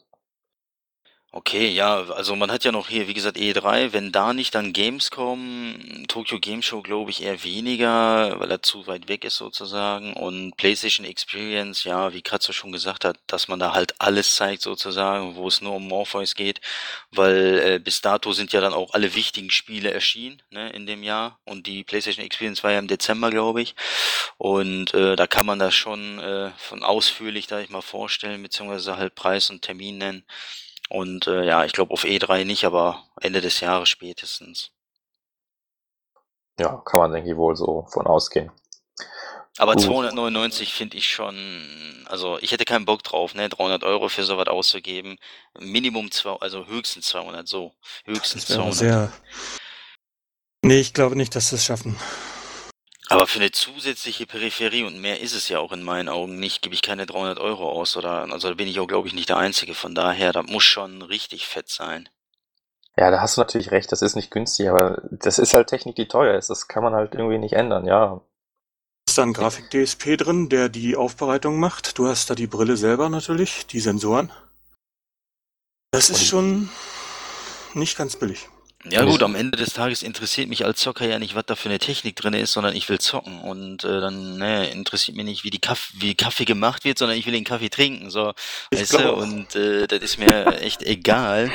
Okay, ja, also man hat ja noch hier, wie gesagt, E3, wenn da nicht, dann Gamescom, Tokyo Game Show glaube ich eher weniger, weil er zu weit weg ist sozusagen. Und PlayStation Experience, ja, wie Kratzer schon gesagt hat, dass man da halt alles zeigt sozusagen, wo es nur um Morpheus geht, weil äh, bis dato sind ja dann auch alle wichtigen Spiele erschienen, ne, in dem Jahr. Und die PlayStation Experience war ja im Dezember, glaube ich. Und äh, da kann man das schon äh, von ausführlich, da ich mal vorstellen, beziehungsweise halt Preis und Termin nennen. Und äh, ja, ich glaube auf E3 nicht, aber Ende des Jahres spätestens.
Ja, kann man, denke ich, wohl so von ausgehen.
Aber Gut. 299 finde ich schon, also ich hätte keinen Bock drauf, ne, 300 Euro für sowas auszugeben. Minimum zwei, also höchstens 200, so. Höchstens das 200. Sehr...
Nee, ich glaube nicht, dass sie es schaffen.
Aber für eine zusätzliche Peripherie und mehr ist es ja auch in meinen Augen nicht, gebe ich keine 300 Euro aus oder, also da bin ich auch, glaube ich, nicht der Einzige. Von daher, da muss schon richtig fett sein.
Ja, da hast du natürlich recht, das ist nicht günstig, aber das ist halt Technik, die teuer ist. Das kann man halt irgendwie nicht ändern, ja.
Ist da ein Grafik-DSP drin, der die Aufbereitung macht? Du hast da die Brille selber natürlich, die Sensoren. Das ist schon nicht ganz billig.
Ja gut, am Ende des Tages interessiert mich als Zocker ja nicht, was da für eine Technik drin ist, sondern ich will zocken und äh, dann ne, interessiert mich nicht, wie die Kaff wie Kaffee gemacht wird, sondern ich will den Kaffee trinken, so, ich weißt du, und äh, das ist mir echt egal,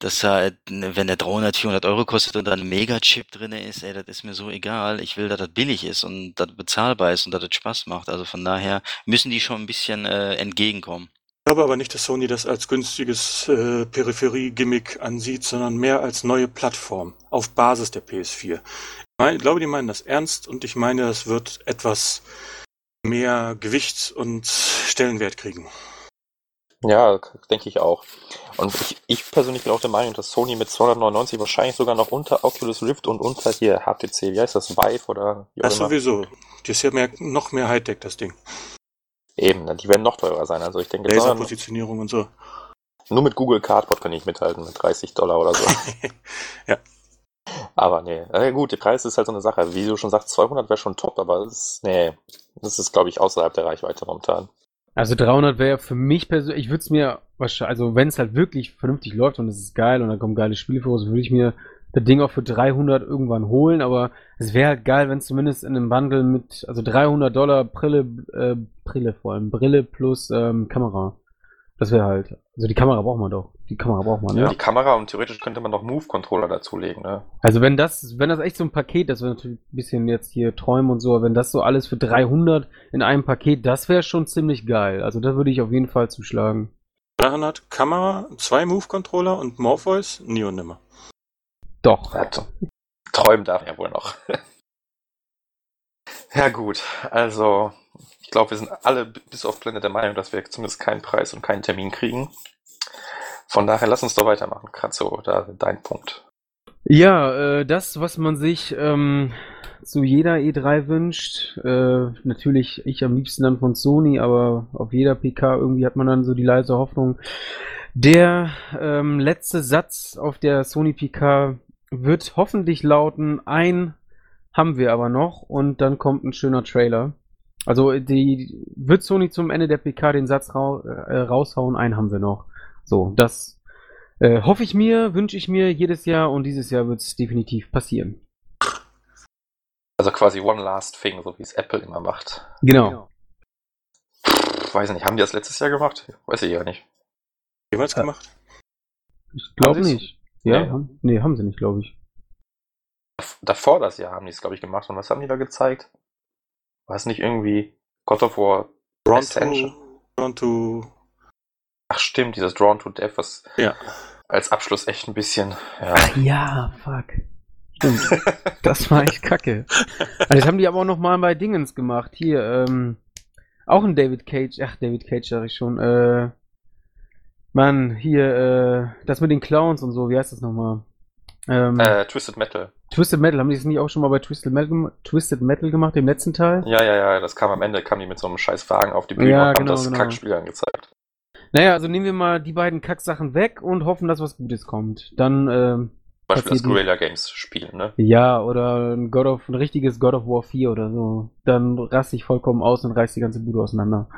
dass halt, wenn der 300, 400 Euro kostet und da ein Megachip drin ist, ey, das ist mir so egal. Ich will, dass das billig ist und dass das bezahlbar ist und dass das Spaß macht. Also von daher müssen die schon ein bisschen äh, entgegenkommen.
Ich glaube aber nicht, dass Sony das als günstiges äh, Peripherie-Gimmick ansieht, sondern mehr als neue Plattform auf Basis der PS4. Ich, mein, ich glaube, die meinen das ernst und ich meine, das wird etwas mehr Gewicht und Stellenwert kriegen.
Ja, denke ich auch. Und ich, ich persönlich bin auch der Meinung, dass Sony mit 299 wahrscheinlich sogar noch unter Oculus Rift und unter hier HTC, wie heißt das, Vive oder
wie auch Das immer. sowieso. Die ist ja mehr, noch mehr Hightech, das Ding.
Eben, die werden noch teurer sein. Also ich denke,
Laserpositionierung und so.
Nur mit Google Cardboard kann ich mithalten, mit 30 Dollar oder so.
ja.
Aber nee, äh, gut, der Preis ist halt so eine Sache. Wie du schon sagst, 200 wäre schon top, aber das ist, nee, das ist, glaube ich, außerhalb der Reichweite momentan.
Also 300 wäre für mich persönlich, ich würde es mir wahrscheinlich, also wenn es halt wirklich vernünftig läuft und es ist geil und da kommen geile Spiele vor, würde ich mir das Ding auch für 300 irgendwann holen, aber es wäre halt geil, wenn zumindest in einem Bundle mit, also 300 Dollar Brille, äh, Brille vor allem, Brille plus ähm, Kamera. Das wäre halt, also die Kamera braucht man doch. Die Kamera braucht man,
ja. Ja, die Kamera und theoretisch könnte man noch Move-Controller dazulegen, ne?
Also wenn das, wenn das echt so ein Paket, das wäre natürlich ein bisschen jetzt hier träumen und so, wenn das so alles für 300 in einem Paket, das wäre schon ziemlich geil. Also da würde ich auf jeden Fall zuschlagen.
300 Kamera, zwei Move-Controller und Morpheus, nie und nimmer.
Doch.
Ja, träumen darf er wohl noch. ja gut, also ich glaube, wir sind alle bis auf Blende der Meinung, dass wir zumindest keinen Preis und keinen Termin kriegen. Von daher lass uns doch weitermachen. Kratzo, da dein Punkt.
Ja, äh, das, was man sich ähm, zu jeder E3 wünscht, äh, natürlich ich am liebsten dann von Sony, aber auf jeder PK irgendwie hat man dann so die leise Hoffnung. Der ähm, letzte Satz auf der Sony PK wird hoffentlich lauten, ein haben wir aber noch und dann kommt ein schöner Trailer. Also die wird Sony zum Ende der PK den Satz ra äh, raushauen, einen haben wir noch. So, das äh, hoffe ich mir, wünsche ich mir jedes Jahr und dieses Jahr wird es definitiv passieren.
Also quasi One Last Thing, so wie es Apple immer macht.
Genau.
Pff, weiß nicht, haben die das letztes Jahr gemacht? Weiß ich ja nicht.
Jemals äh, gemacht?
Ich glaube nicht. Ja, nee. Haben, nee, haben sie nicht, glaube ich.
Davor das Jahr haben die es, glaube ich, gemacht. Und was haben die da gezeigt? War es nicht irgendwie God of War
Drawn to, Drawn to.
Ach stimmt, dieses Drawn to Death, was
ja.
als Abschluss echt ein bisschen.
Ja, Ach, ja fuck. Stimmt. das war echt kacke. Also das haben die aber auch nochmal bei Dingens gemacht. Hier, ähm, auch ein David Cage, ach, David Cage sag ich schon, äh, Mann, hier, äh, das mit den Clowns und so, wie heißt das nochmal?
Ähm, äh, Twisted Metal.
Twisted Metal, haben die das nicht auch schon mal bei Twisted Metal, Twisted Metal gemacht, dem letzten Teil?
Ja, ja, ja, das kam am Ende, kam die mit so einem scheiß Wagen auf die Bühne
ja,
und
genau,
haben das
genau.
Kackspiel angezeigt.
Naja, also nehmen wir mal die beiden Kacksachen weg und hoffen, dass was Gutes kommt. Dann, ähm,
Zum Beispiel das Guerilla Games spielen, ne?
Ja, oder ein God of, ein richtiges God of War 4 oder so. Dann raste ich vollkommen aus und reiß die ganze Bude auseinander.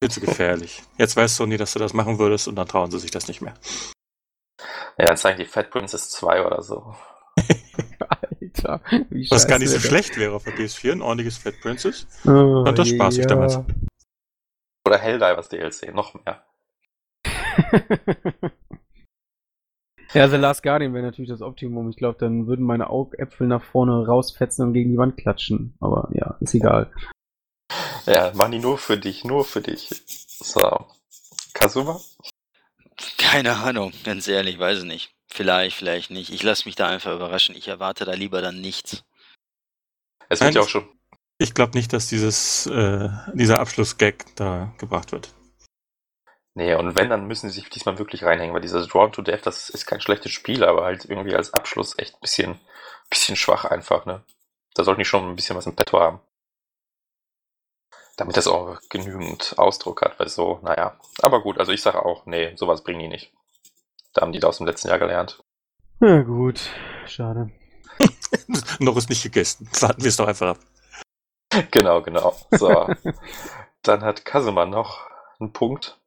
Viel zu gefährlich. Jetzt weiß Sony, dass du das machen würdest und dann trauen sie sich das nicht mehr.
Ja, dann zeigen die Fat Princess 2 oder so.
Alter, wie
Was gar nicht so schlecht wäre auf der PS4, ein ordentliches Fat Princess. Oh, Fand das spaßig ja. damals.
Oder Helldivers DLC, noch mehr.
ja, The Last Guardian wäre natürlich das Optimum. Ich glaube, dann würden meine Augäpfel nach vorne rausfetzen und gegen die Wand klatschen. Aber ja, ist egal.
Ja, machen die nur für dich, nur für dich. So. Kazuma?
Keine Ahnung, ganz ehrlich, weiß ich nicht. Vielleicht, vielleicht nicht. Ich lasse mich da einfach überraschen. Ich erwarte da lieber dann nichts.
Es wird ja auch schon.
Ich glaube nicht, dass dieses, äh, dieser Abschlussgag da gebracht wird.
Nee, und wenn, dann müssen sie sich diesmal wirklich reinhängen, weil dieses Drawn to Death, das ist kein schlechtes Spiel, aber halt irgendwie als Abschluss echt ein bisschen, bisschen schwach einfach, ne? Da sollten die schon ein bisschen was im Petto haben. Damit das auch genügend Ausdruck hat, weil so, naja. Aber gut, also ich sage auch, nee, sowas bringen die nicht. Da haben die da aus dem letzten Jahr gelernt.
Na gut, schade.
Noch ist nicht gegessen. Warten wir es doch einfach ab.
Genau, genau. So. Dann hat Kasemann noch einen Punkt.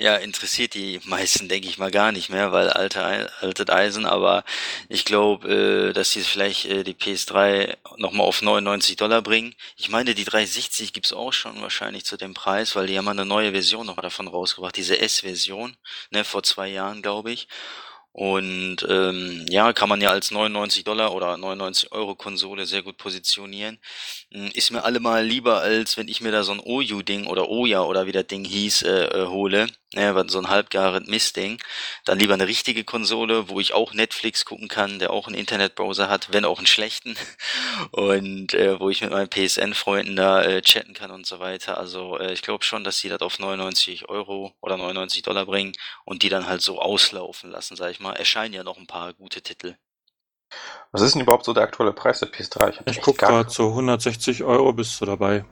Ja, interessiert die meisten, denke ich mal, gar nicht mehr, weil alte, altes Eisen, aber ich glaube, äh, dass sie vielleicht äh, die PS3 nochmal auf 99 Dollar bringen. Ich meine, die 360 gibt's auch schon wahrscheinlich zu dem Preis, weil die haben eine neue Version nochmal davon rausgebracht, diese S-Version, ne, vor zwei Jahren, glaube ich. Und ähm, ja, kann man ja als 99 Dollar oder 99 Euro Konsole sehr gut positionieren. Hm, ist mir allemal lieber, als wenn ich mir da so ein OU-Ding oder Oya oder wie das Ding hieß, äh, äh, hole. Ja, so ein halbgares Mistding. Dann lieber eine richtige Konsole, wo ich auch Netflix gucken kann, der auch einen Internetbrowser hat, wenn auch einen schlechten. Und äh, wo ich mit meinen PSN-Freunden da äh, chatten kann und so weiter. Also äh, ich glaube schon, dass die das auf 99 Euro oder 99 Dollar bringen und die dann halt so auslaufen lassen, sag ich mal. Erscheinen ja noch ein paar gute Titel.
Was ist denn überhaupt so der aktuelle Preis der PS3?
Ich, ich gucke gerade so 160 Euro bist du dabei.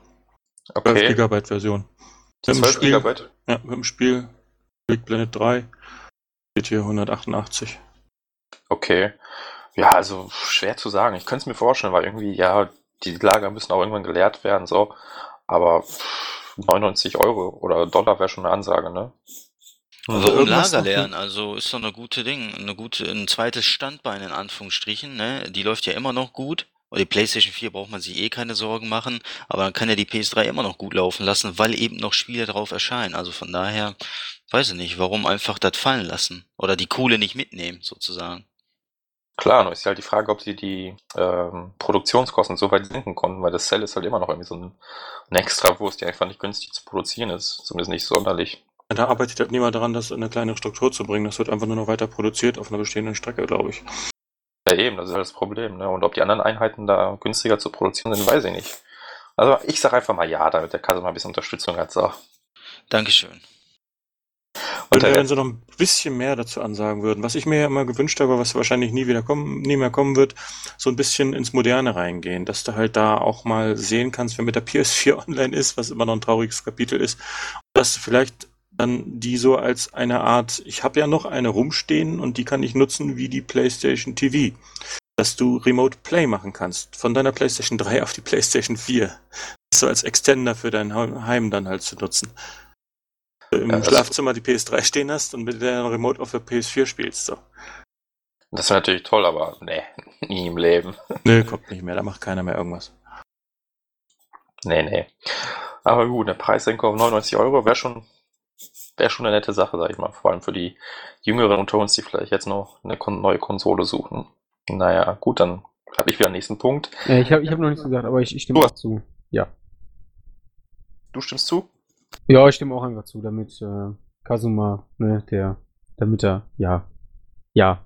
Okay. 12 Gigabyte Version.
Die 12 Spiel, Gigabyte?
Ja, mit dem Spiel Big Planet 3 steht hier 188.
Okay. Ja, also schwer zu sagen. Ich könnte es mir vorstellen, weil irgendwie, ja, die Lager müssen auch irgendwann geleert werden, so. Aber 99 Euro oder Dollar wäre schon eine Ansage, ne?
Also im Lager lernen, also ist doch eine gute Ding, eine gute, ein zweites Standbein in Anführungsstrichen, ne? Die läuft ja immer noch gut. Und die PlayStation 4 braucht man sich eh keine Sorgen machen, aber dann kann ja die PS3 immer noch gut laufen lassen, weil eben noch Spiele drauf erscheinen. Also von daher, weiß ich nicht, warum einfach das fallen lassen oder die Kohle nicht mitnehmen, sozusagen.
Klar, nur ist ja halt die Frage, ob sie die ähm, Produktionskosten so weit senken konnten, weil das Cell ist halt immer noch irgendwie so ein, ein extra Wurst, die einfach nicht günstig zu produzieren ist, zumindest nicht sonderlich.
Da arbeitet halt niemand daran, das in eine kleinere Struktur zu bringen. Das wird einfach nur noch weiter produziert auf einer bestehenden Strecke, glaube ich.
Ja, eben, das ist halt das Problem. Ne? Und ob die anderen Einheiten da günstiger zu produzieren sind, weiß ich nicht. Also ich sage einfach mal ja, damit der Kasse mal ein bisschen Unterstützung hat. So.
Dankeschön.
Und wenn sie noch ein bisschen mehr dazu ansagen würden, was ich mir ja immer gewünscht habe, was wahrscheinlich nie wieder kommen, nie mehr kommen wird, so ein bisschen ins Moderne reingehen, dass du halt da auch mal sehen kannst, wer mit der PS4 online ist, was immer noch ein trauriges Kapitel ist, dass du vielleicht dann die so als eine Art, ich habe ja noch eine rumstehen und die kann ich nutzen wie die PlayStation TV. Dass du Remote Play machen kannst, von deiner PlayStation 3 auf die PlayStation 4. So als Extender für dein Heim dann halt zu nutzen. Im ja, Schlafzimmer die PS3 stehen hast und mit der Remote auf der PS4 spielst. So.
Das wäre natürlich toll, aber nee, nie im Leben.
Nee, kommt nicht mehr, da macht keiner mehr irgendwas.
Nee, nee. Aber gut, eine Preissenkung auf 99 Euro wäre schon wäre schon eine nette Sache, sag ich mal. Vor allem für die Jüngeren unter uns, die vielleicht jetzt noch eine neue Konsole suchen. Naja, gut, dann habe ich wieder den nächsten Punkt.
Äh, ich habe ich hab noch nichts gesagt, aber ich, ich stimme auch zu. Ja.
Du stimmst zu?
Ja, ich stimme auch einfach zu, damit äh, Kazuma, ne, der, damit er, ja. Ja.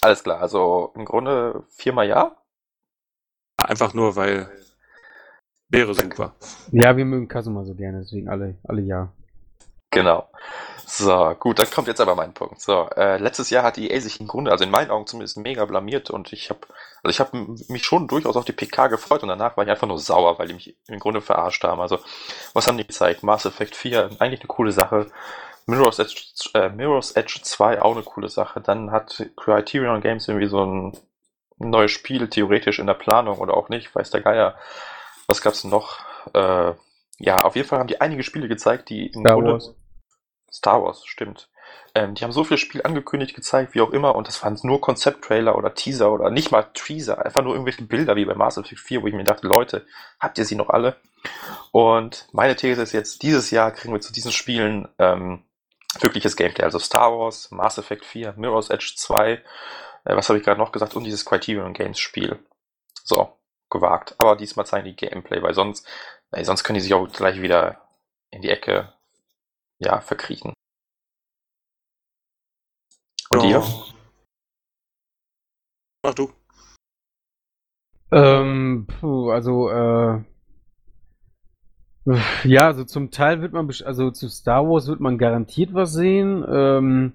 Alles klar, also im Grunde viermal ja?
Einfach nur, weil wäre super.
Ja, wir mögen Kazuma so gerne, deswegen alle, alle ja.
Genau. So, gut, dann kommt jetzt aber mein Punkt. So, äh, letztes Jahr hat EA sich im Grunde, also in meinen Augen zumindest, mega blamiert und ich habe, also ich habe mich schon durchaus auf die PK gefreut und danach war ich einfach nur sauer, weil die mich im Grunde verarscht haben. Also, was haben die gezeigt? Mass Effect 4, eigentlich eine coole Sache. Mirror's Edge, äh, Mirror's Edge 2, auch eine coole Sache. Dann hat Criterion Games irgendwie so ein neues Spiel theoretisch in der Planung oder auch nicht, weiß der Geier. Was gab's noch? Äh, ja, auf jeden Fall haben die einige Spiele gezeigt, die im
Star Grunde, Wars.
Star Wars, stimmt. Ähm, die haben so viel Spiel angekündigt, gezeigt, wie auch immer, und das waren nur Konzept-Trailer oder Teaser oder nicht mal Teaser, einfach nur irgendwelche Bilder wie bei Mass Effect 4, wo ich mir dachte, Leute, habt ihr sie noch alle? Und meine These ist jetzt, dieses Jahr kriegen wir zu diesen Spielen ähm, wirkliches Gameplay, also Star Wars, Mass Effect 4, Mirror's Edge 2, äh, was habe ich gerade noch gesagt, und dieses Criterion Games Spiel. So, gewagt. Aber diesmal zeigen die Gameplay, weil sonst, ey, sonst können die sich auch gleich wieder in die Ecke ja, verkriechen. Und ja. ihr?
Mach du.
Ähm, puh, also, äh, ja, also zum Teil wird man, also zu Star Wars wird man garantiert was sehen. Ähm,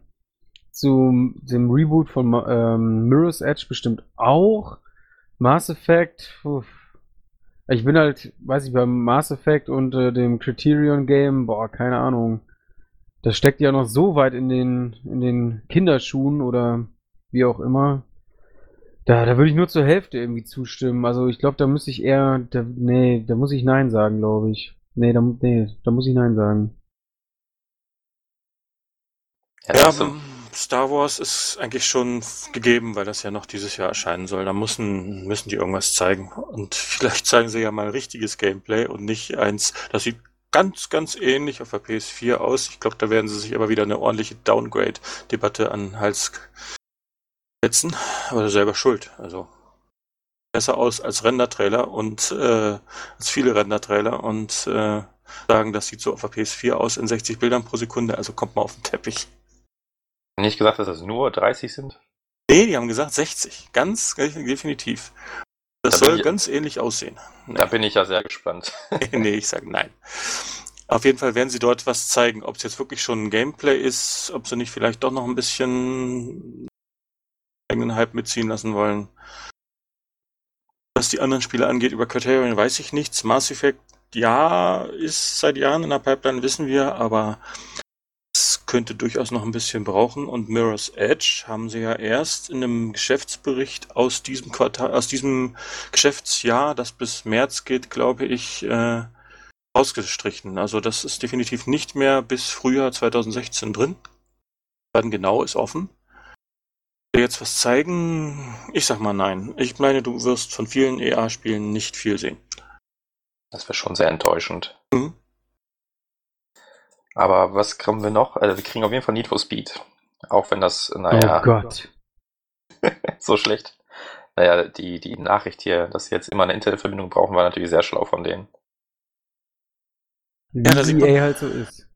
zu dem Reboot von ähm, Mirror's Edge bestimmt auch. Mass Effect, puh. ich bin halt, weiß ich, beim Mass Effect und äh, dem Criterion Game, boah, keine Ahnung. Das steckt ja noch so weit in den, in den Kinderschuhen oder wie auch immer. Da, da würde ich nur zur Hälfte irgendwie zustimmen. Also ich glaube, da müsste ich eher, da, nee, da muss ich Nein sagen, glaube ich. Nee, da, nee, da muss ich Nein sagen.
Ja, ja Star Wars ist eigentlich schon gegeben, weil das ja noch dieses Jahr erscheinen soll. Da müssen, müssen die irgendwas zeigen. Und vielleicht zeigen sie ja mal richtiges Gameplay und nicht eins, das sieht ganz, ganz ähnlich auf der PS4 aus. Ich glaube, da werden sie sich aber wieder eine ordentliche Downgrade-Debatte an den Hals setzen. Aber selber schuld. Also besser aus als Render-Trailer und äh, als viele Render-Trailer und äh, sagen, das sieht so auf der PS4 aus in 60 Bildern pro Sekunde, also kommt mal auf den Teppich.
Nicht gesagt, dass das nur 30 sind?
Nee, die haben gesagt 60. Ganz definitiv. Das da soll ich, ganz ähnlich aussehen.
Nee. Da bin ich ja sehr gespannt.
nee, ich sage nein. Auf jeden Fall werden sie dort was zeigen. Ob es jetzt wirklich schon ein Gameplay ist, ob sie nicht vielleicht doch noch ein bisschen eigenen Hype mitziehen lassen wollen. Was die anderen Spiele angeht, über Criterion weiß ich nichts. Mass Effect, ja, ist seit Jahren in der Pipeline, wissen wir, aber könnte durchaus noch ein bisschen brauchen. Und Mirror's Edge haben sie ja erst in einem Geschäftsbericht aus diesem Quartal, aus diesem Geschäftsjahr, das bis März geht, glaube ich, äh, ausgestrichen. Also das ist definitiv nicht mehr bis Frühjahr 2016 drin. Wann genau ist offen jetzt was zeigen? Ich sag mal nein. Ich meine, du wirst von vielen EA-Spielen nicht viel sehen.
Das wäre schon sehr enttäuschend. Mhm. Aber was kriegen wir noch? Also wir kriegen auf jeden Fall Need for Speed. Auch wenn das, naja.
Oh Gott.
so schlecht. Naja, die, die Nachricht hier, dass sie jetzt immer eine Internetverbindung brauchen, war natürlich sehr schlau von denen.
Wie ja, EA halt so ist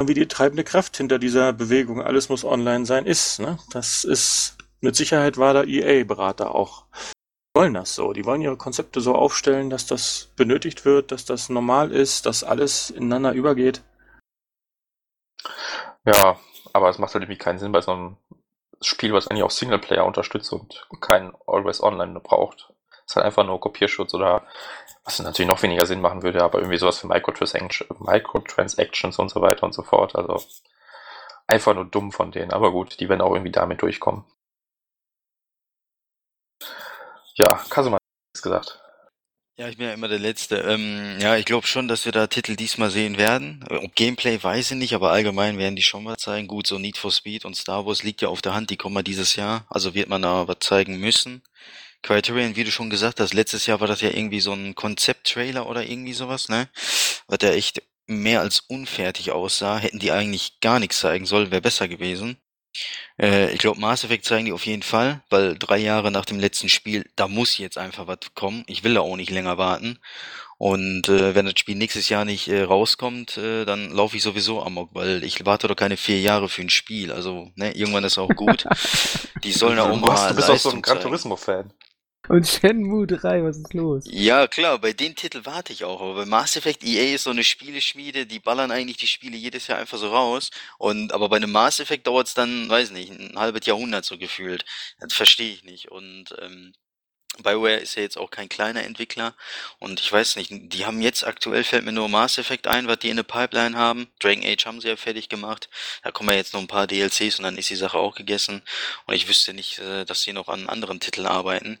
wie die treibende Kraft hinter dieser Bewegung, alles muss online sein, ist. Ne? Das ist, mit Sicherheit war da EA-Berater auch. Die wollen das so. Die wollen ihre Konzepte so aufstellen, dass das benötigt wird, dass das normal ist, dass alles ineinander übergeht.
Ja, aber es macht halt irgendwie keinen Sinn bei so einem Spiel, was eigentlich auch Singleplayer unterstützt und kein Always Online braucht. Es ist halt einfach nur Kopierschutz oder was natürlich noch weniger Sinn machen würde, aber irgendwie sowas für Microtransactions und so weiter und so fort. Also einfach nur dumm von denen. Aber gut, die werden auch irgendwie damit durchkommen. Ja, Kasuma ist gesagt.
Ja, ich bin ja immer der Letzte. Ähm, ja, ich glaube schon, dass wir da Titel diesmal sehen werden. Ob Gameplay weiß ich nicht, aber allgemein werden die schon mal zeigen. Gut, so Need for Speed und Star Wars liegt ja auf der Hand, die kommen mal dieses Jahr. Also wird man da was zeigen müssen. Criterion, wie du schon gesagt hast, letztes Jahr war das ja irgendwie so ein Konzept-Trailer oder irgendwie sowas, ne? Was der echt mehr als unfertig aussah. Hätten die eigentlich gar nichts zeigen sollen, wäre besser gewesen. Äh, ich glaube, Mass Effect zeigen die auf jeden Fall, weil drei Jahre nach dem letzten Spiel, da muss jetzt einfach was kommen. Ich will da auch nicht länger warten. Und äh, wenn das Spiel nächstes Jahr nicht äh, rauskommt, äh, dann laufe ich sowieso amok, weil ich warte doch keine vier Jahre für ein Spiel. Also, ne, irgendwann ist auch gut. Die sollen ja auch mal.
Du bist auch so ein Gran Turismo-Fan.
Und Shenmue 3, was ist los?
Ja, klar, bei den Titeln warte ich auch. Aber bei Mass Effect EA ist so eine Spieleschmiede, die ballern eigentlich die Spiele jedes Jahr einfach so raus. Und aber bei einem Mass Effect dauert es dann, weiß nicht, ein halbes Jahrhundert so gefühlt. Das verstehe ich nicht. Und ähm, BioWare ist ja jetzt auch kein kleiner Entwickler und ich weiß nicht, die haben jetzt aktuell fällt mir nur Mass Effect ein, was die in der Pipeline haben. Dragon Age haben sie ja fertig gemacht. Da kommen ja jetzt noch ein paar DLCs und dann ist die Sache auch gegessen. Und ich wüsste nicht, äh, dass sie noch an anderen Titeln arbeiten.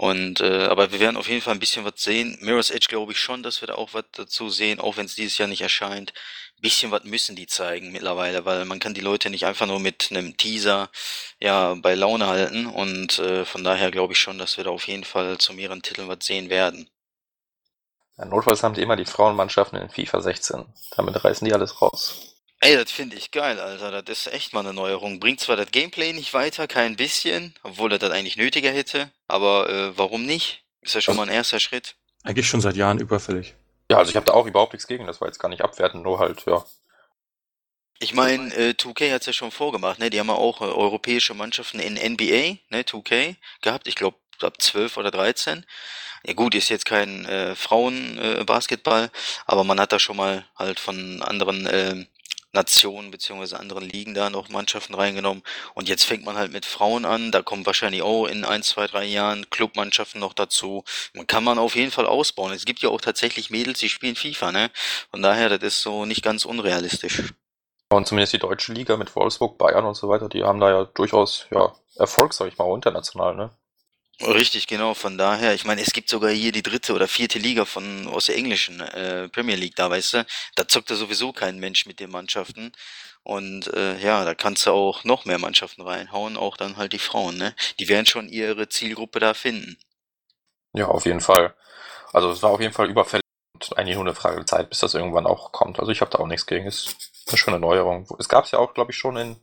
Und äh, aber wir werden auf jeden Fall ein bisschen was sehen. Mirror's Edge glaube ich schon, dass wir da auch was dazu sehen, auch wenn es dieses Jahr nicht erscheint. Ein bisschen was müssen die zeigen mittlerweile, weil man kann die Leute nicht einfach nur mit einem Teaser ja bei Laune halten. Und äh, von daher glaube ich schon, dass wir da auf jeden Fall zu mehreren Titeln was sehen werden.
Ja, notfalls haben die immer die Frauenmannschaften in FIFA 16. Damit reißen die alles raus.
Ey, das finde ich geil, Alter. Das ist echt mal eine Neuerung. Bringt zwar das Gameplay nicht weiter, kein bisschen, obwohl er das eigentlich nötiger hätte, aber äh, warum nicht? Ist ja schon mal ein erster Schritt.
Eigentlich schon seit Jahren überfällig.
Ja, also ich habe da auch überhaupt nichts gegen, das war jetzt gar nicht abwertend, nur halt, ja.
Ich meine, äh, 2K hat's ja schon vorgemacht, ne? Die haben ja auch äh, europäische Mannschaften in NBA, ne, 2K gehabt. Ich glaube, ab 12 oder 13. Ja gut, ist jetzt kein äh, Frauen-Basketball, äh, aber man hat da schon mal halt von anderen äh, Nationen beziehungsweise anderen Ligen da noch Mannschaften reingenommen. Und jetzt fängt man halt mit Frauen an. Da kommen wahrscheinlich auch in ein, zwei, drei Jahren Clubmannschaften noch dazu. Man kann man auf jeden Fall ausbauen. Es gibt ja auch tatsächlich Mädels, die spielen FIFA, ne? Von daher, das ist so nicht ganz unrealistisch.
Und zumindest die deutsche Liga mit Wolfsburg, Bayern und so weiter, die haben da ja durchaus ja, Erfolg, sag ich mal, international, ne?
Richtig, genau. Von daher, ich meine, es gibt sogar hier die dritte oder vierte Liga von aus der englischen äh, Premier League, da weißt du, da zockt ja sowieso kein Mensch mit den Mannschaften. Und äh, ja, da kannst du auch noch mehr Mannschaften reinhauen, auch dann halt die Frauen, ne? Die werden schon ihre Zielgruppe da finden.
Ja, auf jeden Fall. Also es war auf jeden Fall überfällig. eigentlich nur eine Frage der Zeit, bis das irgendwann auch kommt. Also ich habe da auch nichts gegen. Ist eine schöne Neuerung. Es gab es ja auch, glaube ich, schon in,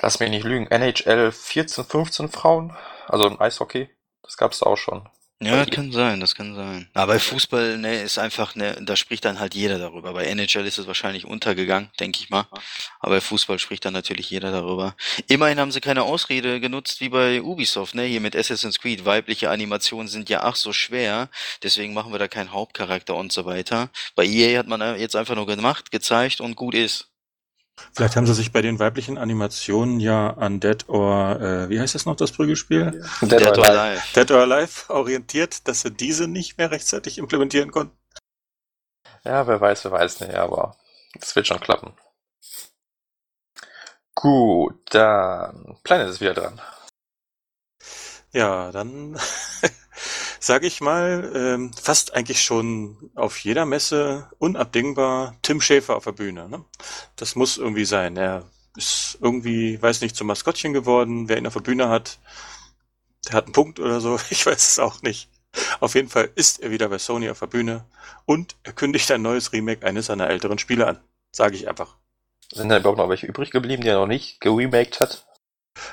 lass mich nicht lügen, NHL 14, 15 Frauen, also im Eishockey. Das gab es auch schon.
Ja, das kann sein, das kann sein. Aber bei Fußball, ne, ist einfach, ne, da spricht dann halt jeder darüber. Bei NHL ist es wahrscheinlich untergegangen, denke ich mal. Aber bei Fußball spricht dann natürlich jeder darüber. Immerhin haben sie keine Ausrede genutzt wie bei Ubisoft, ne, hier mit Assassin's Creed. Weibliche Animationen sind ja ach so schwer, deswegen machen wir da keinen Hauptcharakter und so weiter. Bei EA hat man jetzt einfach nur gemacht, gezeigt und gut ist.
Vielleicht haben sie sich bei den weiblichen Animationen ja an Dead or, äh, wie heißt das noch, das Prügelspiel?
Dead, Dead or Alive.
Dead or Alive orientiert, dass sie diese nicht mehr rechtzeitig implementieren konnten.
Ja, wer weiß, wer weiß nicht, aber es wird schon klappen. Gut, dann Planet ist wieder dran.
Ja, dann sage ich mal, ähm, fast eigentlich schon auf jeder Messe unabdingbar Tim Schäfer auf der Bühne. Ne? Das muss irgendwie sein. Er ist irgendwie, weiß nicht, zum Maskottchen geworden. Wer ihn auf der Bühne hat, der hat einen Punkt oder so. Ich weiß es auch nicht. Auf jeden Fall ist er wieder bei Sony auf der Bühne und er kündigt ein neues Remake eines seiner älteren Spiele an. Sage ich einfach.
Sind da überhaupt noch welche übrig geblieben, die er noch nicht geremaked hat?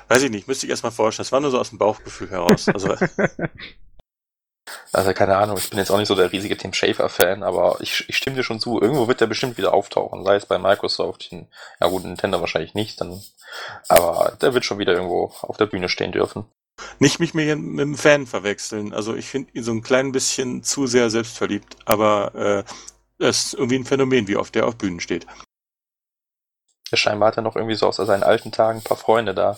Weiß ich nicht, müsste ich erstmal vorstellen. Das war nur so aus dem Bauchgefühl heraus. Also
Also keine Ahnung, ich bin jetzt auch nicht so der riesige Tim Schafer-Fan, aber ich, ich stimme dir schon zu. Irgendwo wird der bestimmt wieder auftauchen, sei es bei Microsoft, ja gut, Nintendo wahrscheinlich nicht, dann, aber der wird schon wieder irgendwo auf der Bühne stehen dürfen.
Nicht mich mit einem Fan verwechseln. Also ich finde ihn so ein klein bisschen zu sehr selbstverliebt, aber äh, das ist irgendwie ein Phänomen, wie oft der auf Bühnen steht.
Ja, scheinbar hat er noch irgendwie so aus seinen alten Tagen ein paar Freunde da,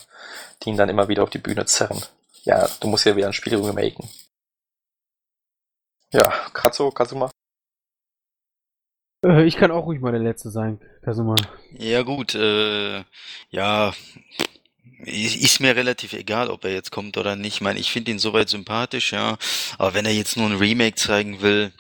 die ihn dann immer wieder auf die Bühne zerren. Ja, du musst ja wieder ein Spiel remaken. Ja, Kratzo, Kazuma.
Äh, ich kann auch ruhig mal der Letzte sein, Kazuma.
Ja gut, äh, ja, ist mir relativ egal, ob er jetzt kommt oder nicht. Ich meine, ich finde ihn soweit sympathisch, ja. Aber wenn er jetzt nur ein Remake zeigen will,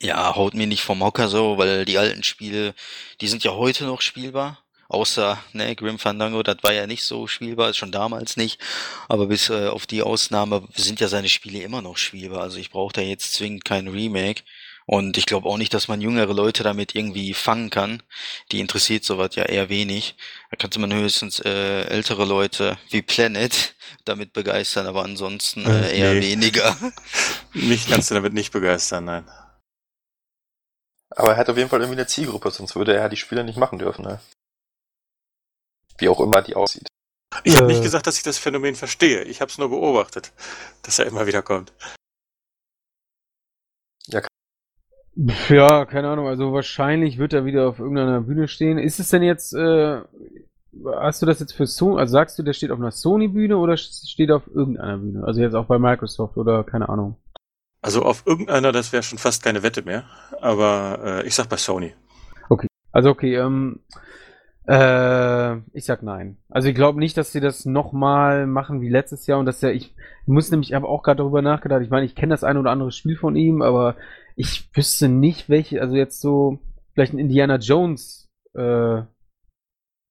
ja, haut mir nicht vom Hocker so, weil die alten Spiele, die sind ja heute noch spielbar. Außer, ne, Grim Fandango, das war ja nicht so spielbar, schon damals nicht. Aber bis äh, auf die Ausnahme sind ja seine Spiele immer noch spielbar. Also ich brauche da jetzt zwingend kein Remake. Und ich glaube auch nicht, dass man jüngere Leute damit irgendwie fangen kann. Die interessiert sowas ja eher wenig. Da könnte man höchstens äh, ältere Leute wie Planet damit begeistern, aber ansonsten äh, eher nee. weniger.
Mich kannst du damit nicht begeistern, nein.
Aber er hat auf jeden Fall irgendwie eine Zielgruppe, sonst würde er ja die Spiele nicht machen dürfen, ne? Wie auch immer die aussieht.
Ich habe nicht gesagt, dass ich das Phänomen verstehe. Ich habe es nur beobachtet, dass er immer wieder kommt.
Ja, ja, keine Ahnung. Also wahrscheinlich wird er wieder auf irgendeiner Bühne stehen. Ist es denn jetzt, äh, hast du das jetzt für Sony, also sagst du, der steht auf einer Sony-Bühne oder steht er auf irgendeiner Bühne? Also jetzt auch bei Microsoft oder keine Ahnung.
Also auf irgendeiner, das wäre schon fast keine Wette mehr. Aber äh, ich sag bei Sony.
Okay. Also okay, ähm, äh, ich sag nein. Also ich glaube nicht, dass sie das nochmal machen wie letztes Jahr und dass ja, ich muss nämlich, ich habe auch gerade darüber nachgedacht, ich meine, ich kenne das ein oder andere Spiel von ihm, aber ich wüsste nicht, welche, also jetzt so, vielleicht ein Indiana Jones, äh,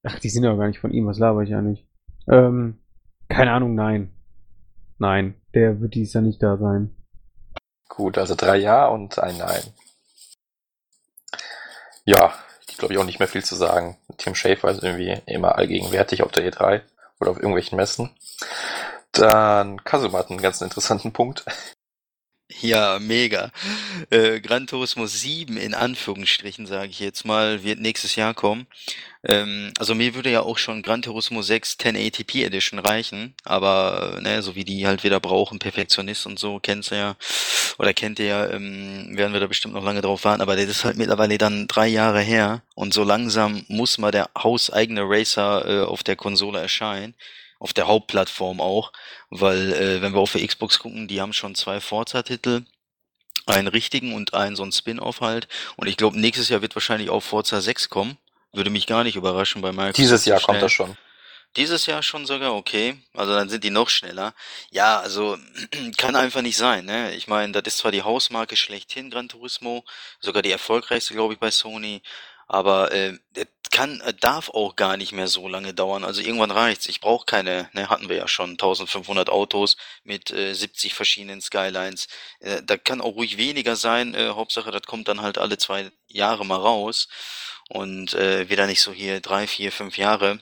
ach, die sind ja gar nicht von ihm, was laber ich ja nicht. Ähm, keine Ahnung, nein. Nein, der wird dies ja nicht da sein.
Gut, also drei Ja und ein Nein. Ja, glaube ich, auch nicht mehr viel zu sagen. Tim Schafer ist irgendwie immer allgegenwärtig auf der E3 oder auf irgendwelchen Messen. Dann Kazuma hat einen ganz interessanten Punkt.
Ja, mega. Äh, Gran Turismo 7 in Anführungsstrichen, sage ich jetzt mal, wird nächstes Jahr kommen. Ähm, also mir würde ja auch schon Gran Turismo 6 1080p Edition reichen, aber ne, so wie die halt wieder brauchen, Perfektionist und so, kennt ihr ja, oder kennt ihr ja, ähm, werden wir da bestimmt noch lange drauf warten, aber das ist halt mittlerweile dann drei Jahre her und so langsam muss mal der hauseigene Racer äh, auf der Konsole erscheinen auf der Hauptplattform auch, weil äh, wenn wir auf der Xbox gucken, die haben schon zwei Forza-Titel, einen richtigen und einen so ein Spin-off halt. Und ich glaube, nächstes Jahr wird wahrscheinlich auch Forza 6 kommen. Würde mich gar nicht überraschen bei Microsoft.
Dieses Jahr kommt das schon.
Dieses Jahr schon sogar, okay. Also dann sind die noch schneller. Ja, also kann einfach nicht sein, ne? Ich meine, das ist zwar die Hausmarke schlechthin, Gran Turismo, sogar die erfolgreichste, glaube ich, bei Sony, aber äh, kann, äh, darf auch gar nicht mehr so lange dauern. Also irgendwann reicht's. Ich brauche keine, ne, hatten wir ja schon, 1500 Autos mit äh, 70 verschiedenen Skylines. Äh, da kann auch ruhig weniger sein. Äh, Hauptsache, das kommt dann halt alle zwei Jahre mal raus und äh, wieder nicht so hier drei, vier, fünf Jahre.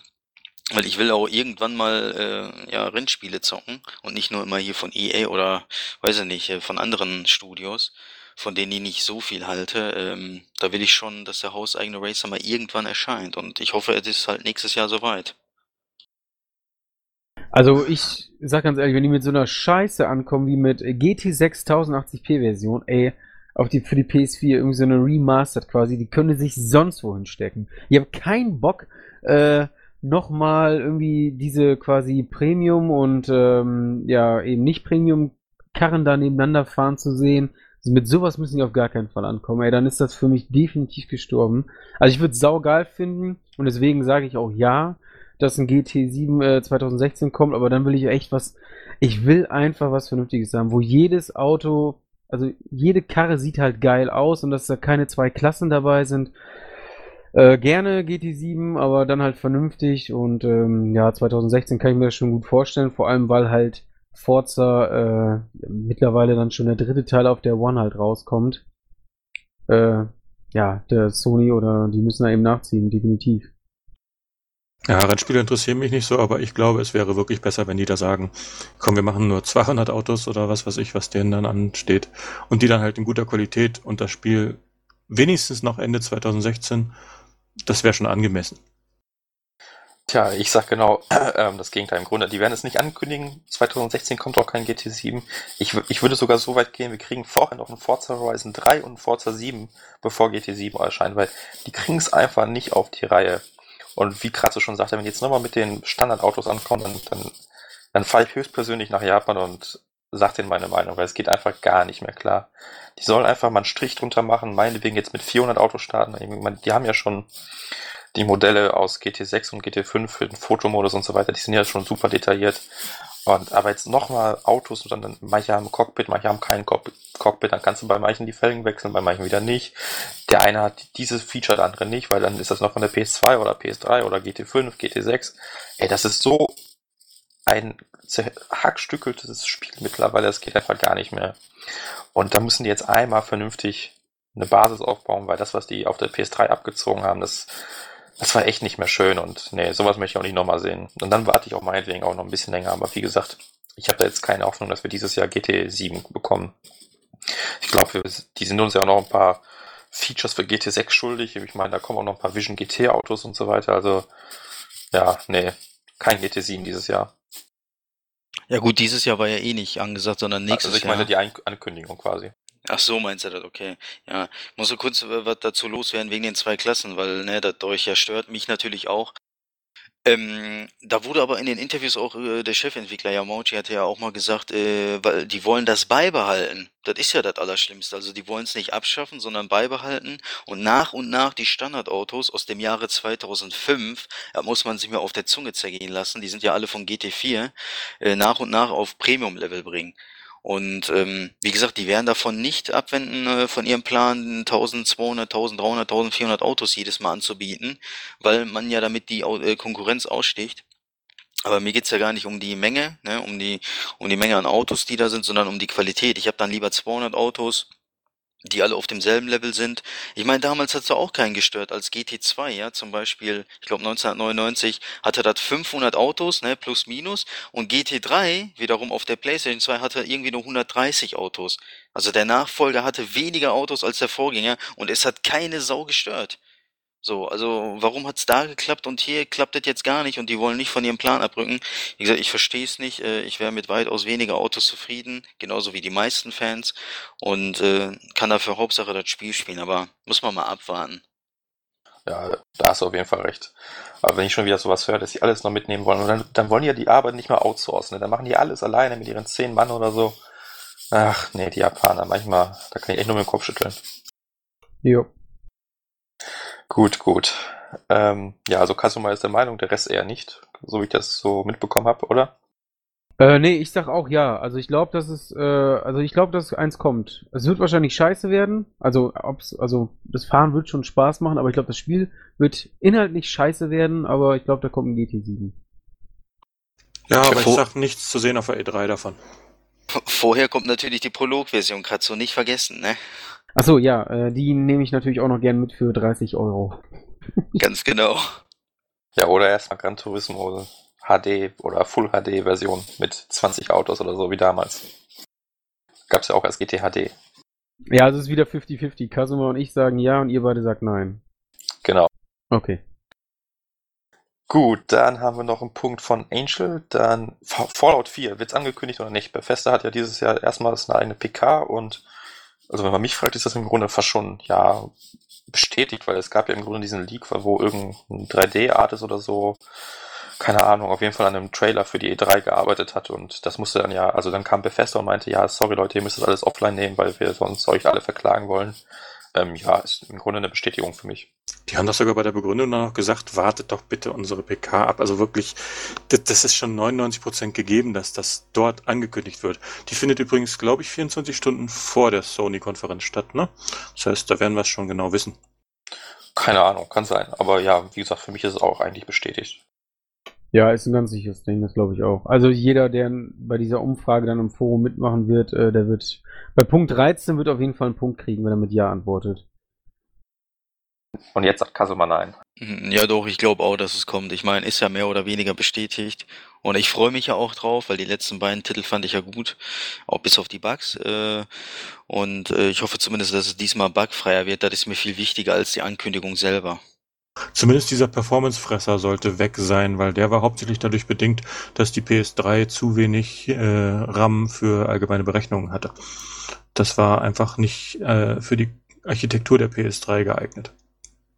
Weil ich will auch irgendwann mal äh, ja, Rennspiele zocken und nicht nur immer hier von EA oder weiß ich nicht, äh, von anderen Studios von denen ich nicht so viel halte. Ähm, da will ich schon, dass der hauseigene Racer mal irgendwann erscheint. Und ich hoffe, es ist halt nächstes Jahr soweit.
Also ich sag ganz ehrlich, wenn die mit so einer Scheiße ankommen wie mit GT6 1080p Version, ey, auf die, für die PS4 irgendwie so eine Remastered quasi, die können sich sonst wohin stecken. Ich habe keinen Bock, äh, nochmal irgendwie diese quasi Premium und ähm, ja, eben nicht Premium Karren da nebeneinander fahren zu sehen. Mit sowas müssen die auf gar keinen Fall ankommen. Ey, dann ist das für mich definitiv gestorben. Also ich würde es saugeil finden und deswegen sage ich auch ja, dass ein GT7 äh, 2016 kommt, aber dann will ich echt was, ich will einfach was Vernünftiges haben, wo jedes Auto, also jede Karre sieht halt geil aus und dass da keine zwei Klassen dabei sind. Äh, gerne GT7, aber dann halt vernünftig und ähm, ja, 2016 kann ich mir das schon gut vorstellen, vor allem weil halt Forza äh, mittlerweile dann schon der dritte Teil auf der One halt rauskommt. Äh, ja, der Sony oder die müssen da eben nachziehen, definitiv.
Ja, Rennspiele interessieren mich nicht so, aber ich glaube, es wäre wirklich besser, wenn die da sagen, komm, wir machen nur 200 Autos oder was weiß ich, was denen dann ansteht und die dann halt in guter Qualität und das Spiel wenigstens noch Ende 2016, das wäre schon angemessen.
Tja, ich sag genau ähm, das Gegenteil im Grunde. Die werden es nicht ankündigen. 2016 kommt auch kein GT7. Ich, ich würde sogar so weit gehen, wir kriegen vorher noch ein Forza Horizon 3 und ein Forza 7, bevor GT7 erscheint, weil die kriegen es einfach nicht auf die Reihe. Und wie Kratze schon sagte, wenn die jetzt nochmal mit den Standardautos ankommen, dann, dann, dann fahre ich höchstpersönlich nach Japan und sag denen meine Meinung, weil es geht einfach gar nicht mehr klar. Die sollen einfach mal einen Strich drunter machen, meinetwegen jetzt mit 400 Autos starten. Die haben ja schon die Modelle aus GT6 und GT5 für den Fotomodus und so weiter, die sind ja schon super detailliert. Und, aber jetzt nochmal Autos und dann, manche haben Cockpit, manche haben kein Cockpit, dann kannst du bei manchen die Felgen wechseln, bei manchen wieder nicht. Der eine hat dieses Feature, der andere nicht, weil dann ist das noch von der PS2 oder PS3 oder GT5, GT6. Ey, das ist so ein hackstückeltes Spiel mittlerweile, das geht einfach gar nicht mehr. Und da müssen die jetzt einmal vernünftig eine Basis aufbauen, weil das, was die auf der PS3 abgezogen haben, das das war echt nicht mehr schön und nee, sowas möchte ich auch nicht nochmal sehen. Und dann warte ich auch meinetwegen auch noch ein bisschen länger, aber wie gesagt, ich habe da jetzt keine Hoffnung, dass wir dieses Jahr GT7 bekommen. Ich glaube, die sind uns ja auch noch ein paar Features für GT6 schuldig. Ich meine, da kommen auch noch ein paar Vision GT Autos und so weiter. Also, ja, nee, kein GT7 dieses Jahr.
Ja gut, dieses Jahr war ja eh nicht angesagt, sondern nächstes Jahr. Also
ich meine die Ankündigung quasi.
Ach so, meinst du das, okay. Ja, muss so kurz äh, was dazu loswerden wegen den zwei Klassen, weil, ne, das euch ja stört, mich natürlich auch. Ähm, da wurde aber in den Interviews auch äh, der Chefentwickler Yamauchi hatte ja auch mal gesagt, äh, weil die wollen das beibehalten. Das ist ja das Allerschlimmste. Also die wollen es nicht abschaffen, sondern beibehalten und nach und nach die Standardautos aus dem Jahre 2005, da muss man sich mal auf der Zunge zergehen lassen, die sind ja alle von GT4, äh, nach und nach auf Premium-Level bringen. Und ähm, wie gesagt, die werden davon nicht abwenden, äh, von ihrem Plan 1200, 1300, 1400 Autos jedes Mal anzubieten, weil man ja damit die äh, Konkurrenz aussticht. Aber mir geht's ja gar nicht um die Menge, ne, um die um die Menge an Autos, die da sind, sondern um die Qualität. Ich habe dann lieber 200 Autos die alle auf demselben Level sind. Ich meine, damals hat's auch keinen gestört, als GT2, ja, zum Beispiel, ich glaube 1999 hatte das 500 Autos, ne, plus minus, und GT3 wiederum auf der PlayStation 2 hatte irgendwie nur 130 Autos. Also der Nachfolger hatte weniger Autos als der Vorgänger und es hat keine Sau gestört. So, also warum hat's da geklappt und hier klappt das jetzt gar nicht und die wollen nicht von ihrem Plan abrücken? Wie gesagt, ich verstehe es nicht. Äh, ich wäre mit weitaus weniger Autos zufrieden, genauso wie die meisten Fans und äh, kann dafür Hauptsache das Spiel spielen, aber muss man mal abwarten.
Ja, da hast du auf jeden Fall recht. Aber wenn ich schon wieder sowas höre, dass sie alles noch mitnehmen wollen, dann, dann wollen die ja die Arbeit nicht mehr outsourcen. Ne? Dann machen die alles alleine mit ihren zehn Mann oder so. Ach, nee, die Japaner, manchmal, da kann ich echt nur mit dem Kopf schütteln.
Jo.
Gut, gut. Ähm, ja, also Kasuma ist der Meinung, der Rest eher nicht, so wie ich das so mitbekommen habe, oder?
Äh, nee, ich sag auch ja. Also ich glaube, dass es, äh, also ich glaube, dass eins kommt. Es wird wahrscheinlich scheiße werden. Also, ob's, also das Fahren wird schon Spaß machen, aber ich glaube, das Spiel wird inhaltlich scheiße werden, aber ich glaube, da kommt ein GT7.
Ja, aber ich sag nichts zu sehen auf der E3 davon.
Vorher kommt natürlich die Prolog-Version, kannst du nicht vergessen, ne?
Achso, ja, äh, die nehme ich natürlich auch noch gern mit für 30 Euro.
Ganz genau.
Ja, oder erstmal Gran Turismo HD oder Full HD Version mit 20 Autos oder so wie damals. Gab's ja auch als GT HD.
Ja, also es ist wieder 50-50. Kasuma und ich sagen ja und ihr beide sagt nein.
Genau.
Okay.
Gut, dann haben wir noch einen Punkt von Angel. Dann Fallout 4. Wird's angekündigt oder nicht? Bethesda hat ja dieses Jahr erstmals eine eigene PK und also wenn man mich fragt, ist das im Grunde fast schon, ja, bestätigt, weil es gab ja im Grunde diesen Leak, wo irgendein 3D-Art ist oder so, keine Ahnung, auf jeden Fall an einem Trailer für die E3 gearbeitet hat und das musste dann ja, also dann kam Bethesda und meinte, ja, sorry Leute, ihr müsst das alles offline nehmen, weil wir sonst euch alle verklagen wollen. Ähm, ja, ist im Grunde eine Bestätigung für mich.
Die haben das sogar bei der Begründung noch gesagt, wartet doch bitte unsere PK ab. Also wirklich, das, das ist schon 99 Prozent gegeben, dass das dort angekündigt wird. Die findet übrigens, glaube ich, 24 Stunden vor der Sony-Konferenz statt, ne? Das heißt, da werden wir es schon genau wissen.
Keine Ahnung, kann sein. Aber ja, wie gesagt, für mich ist es auch eigentlich bestätigt.
Ja, ist ein ganz sicheres Ding, das glaube ich auch. Also jeder, der bei dieser Umfrage dann im Forum mitmachen wird, äh, der wird bei Punkt 13 wird auf jeden Fall einen Punkt kriegen, wenn er mit Ja antwortet.
Und jetzt sagt Kasuma nein.
Mhm, ja, doch, ich glaube auch, dass es kommt. Ich meine, ist ja mehr oder weniger bestätigt. Und ich freue mich ja auch drauf, weil die letzten beiden Titel fand ich ja gut, auch bis auf die Bugs. Äh, und äh, ich hoffe zumindest, dass es diesmal bugfreier wird. Das ist mir viel wichtiger als die Ankündigung selber.
Zumindest dieser Performance-Fresser sollte weg sein, weil der war hauptsächlich dadurch bedingt, dass die PS3 zu wenig äh, RAM für allgemeine Berechnungen hatte. Das war einfach nicht äh, für die Architektur der PS3 geeignet.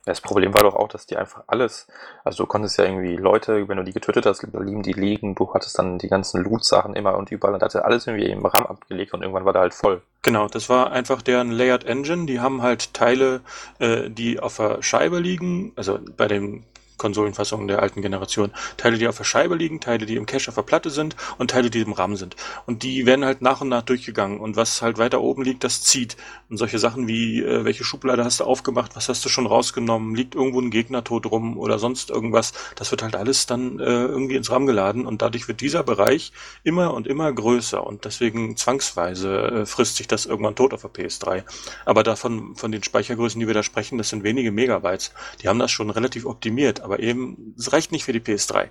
Das Problem war doch auch, dass die einfach alles, also du konntest ja irgendwie Leute, wenn du die getötet hast, blieben die liegen, du hattest dann die ganzen Loot-Sachen immer und überall und hatte alles irgendwie im RAM abgelegt und irgendwann war der halt voll.
Genau, das war einfach deren Layered Engine, die haben halt Teile, äh, die auf der Scheibe liegen, also bei dem Konsolenfassungen der alten Generation. Teile, die auf der Scheibe liegen, Teile, die im Cache auf der Platte sind und Teile, die im RAM sind. Und die werden halt nach und nach durchgegangen. Und was halt weiter oben liegt, das zieht. Und solche Sachen wie, äh, welche Schublade hast du aufgemacht, was hast du schon rausgenommen, liegt irgendwo ein Gegner tot rum oder sonst irgendwas, das wird halt alles dann äh, irgendwie ins RAM geladen und dadurch wird dieser Bereich immer und immer größer und deswegen zwangsweise äh, frisst sich das irgendwann tot auf der PS3. Aber davon, von den Speichergrößen, die wir da sprechen, das sind wenige Megabytes. Die haben das schon relativ optimiert, aber eben, es reicht nicht für die PS3.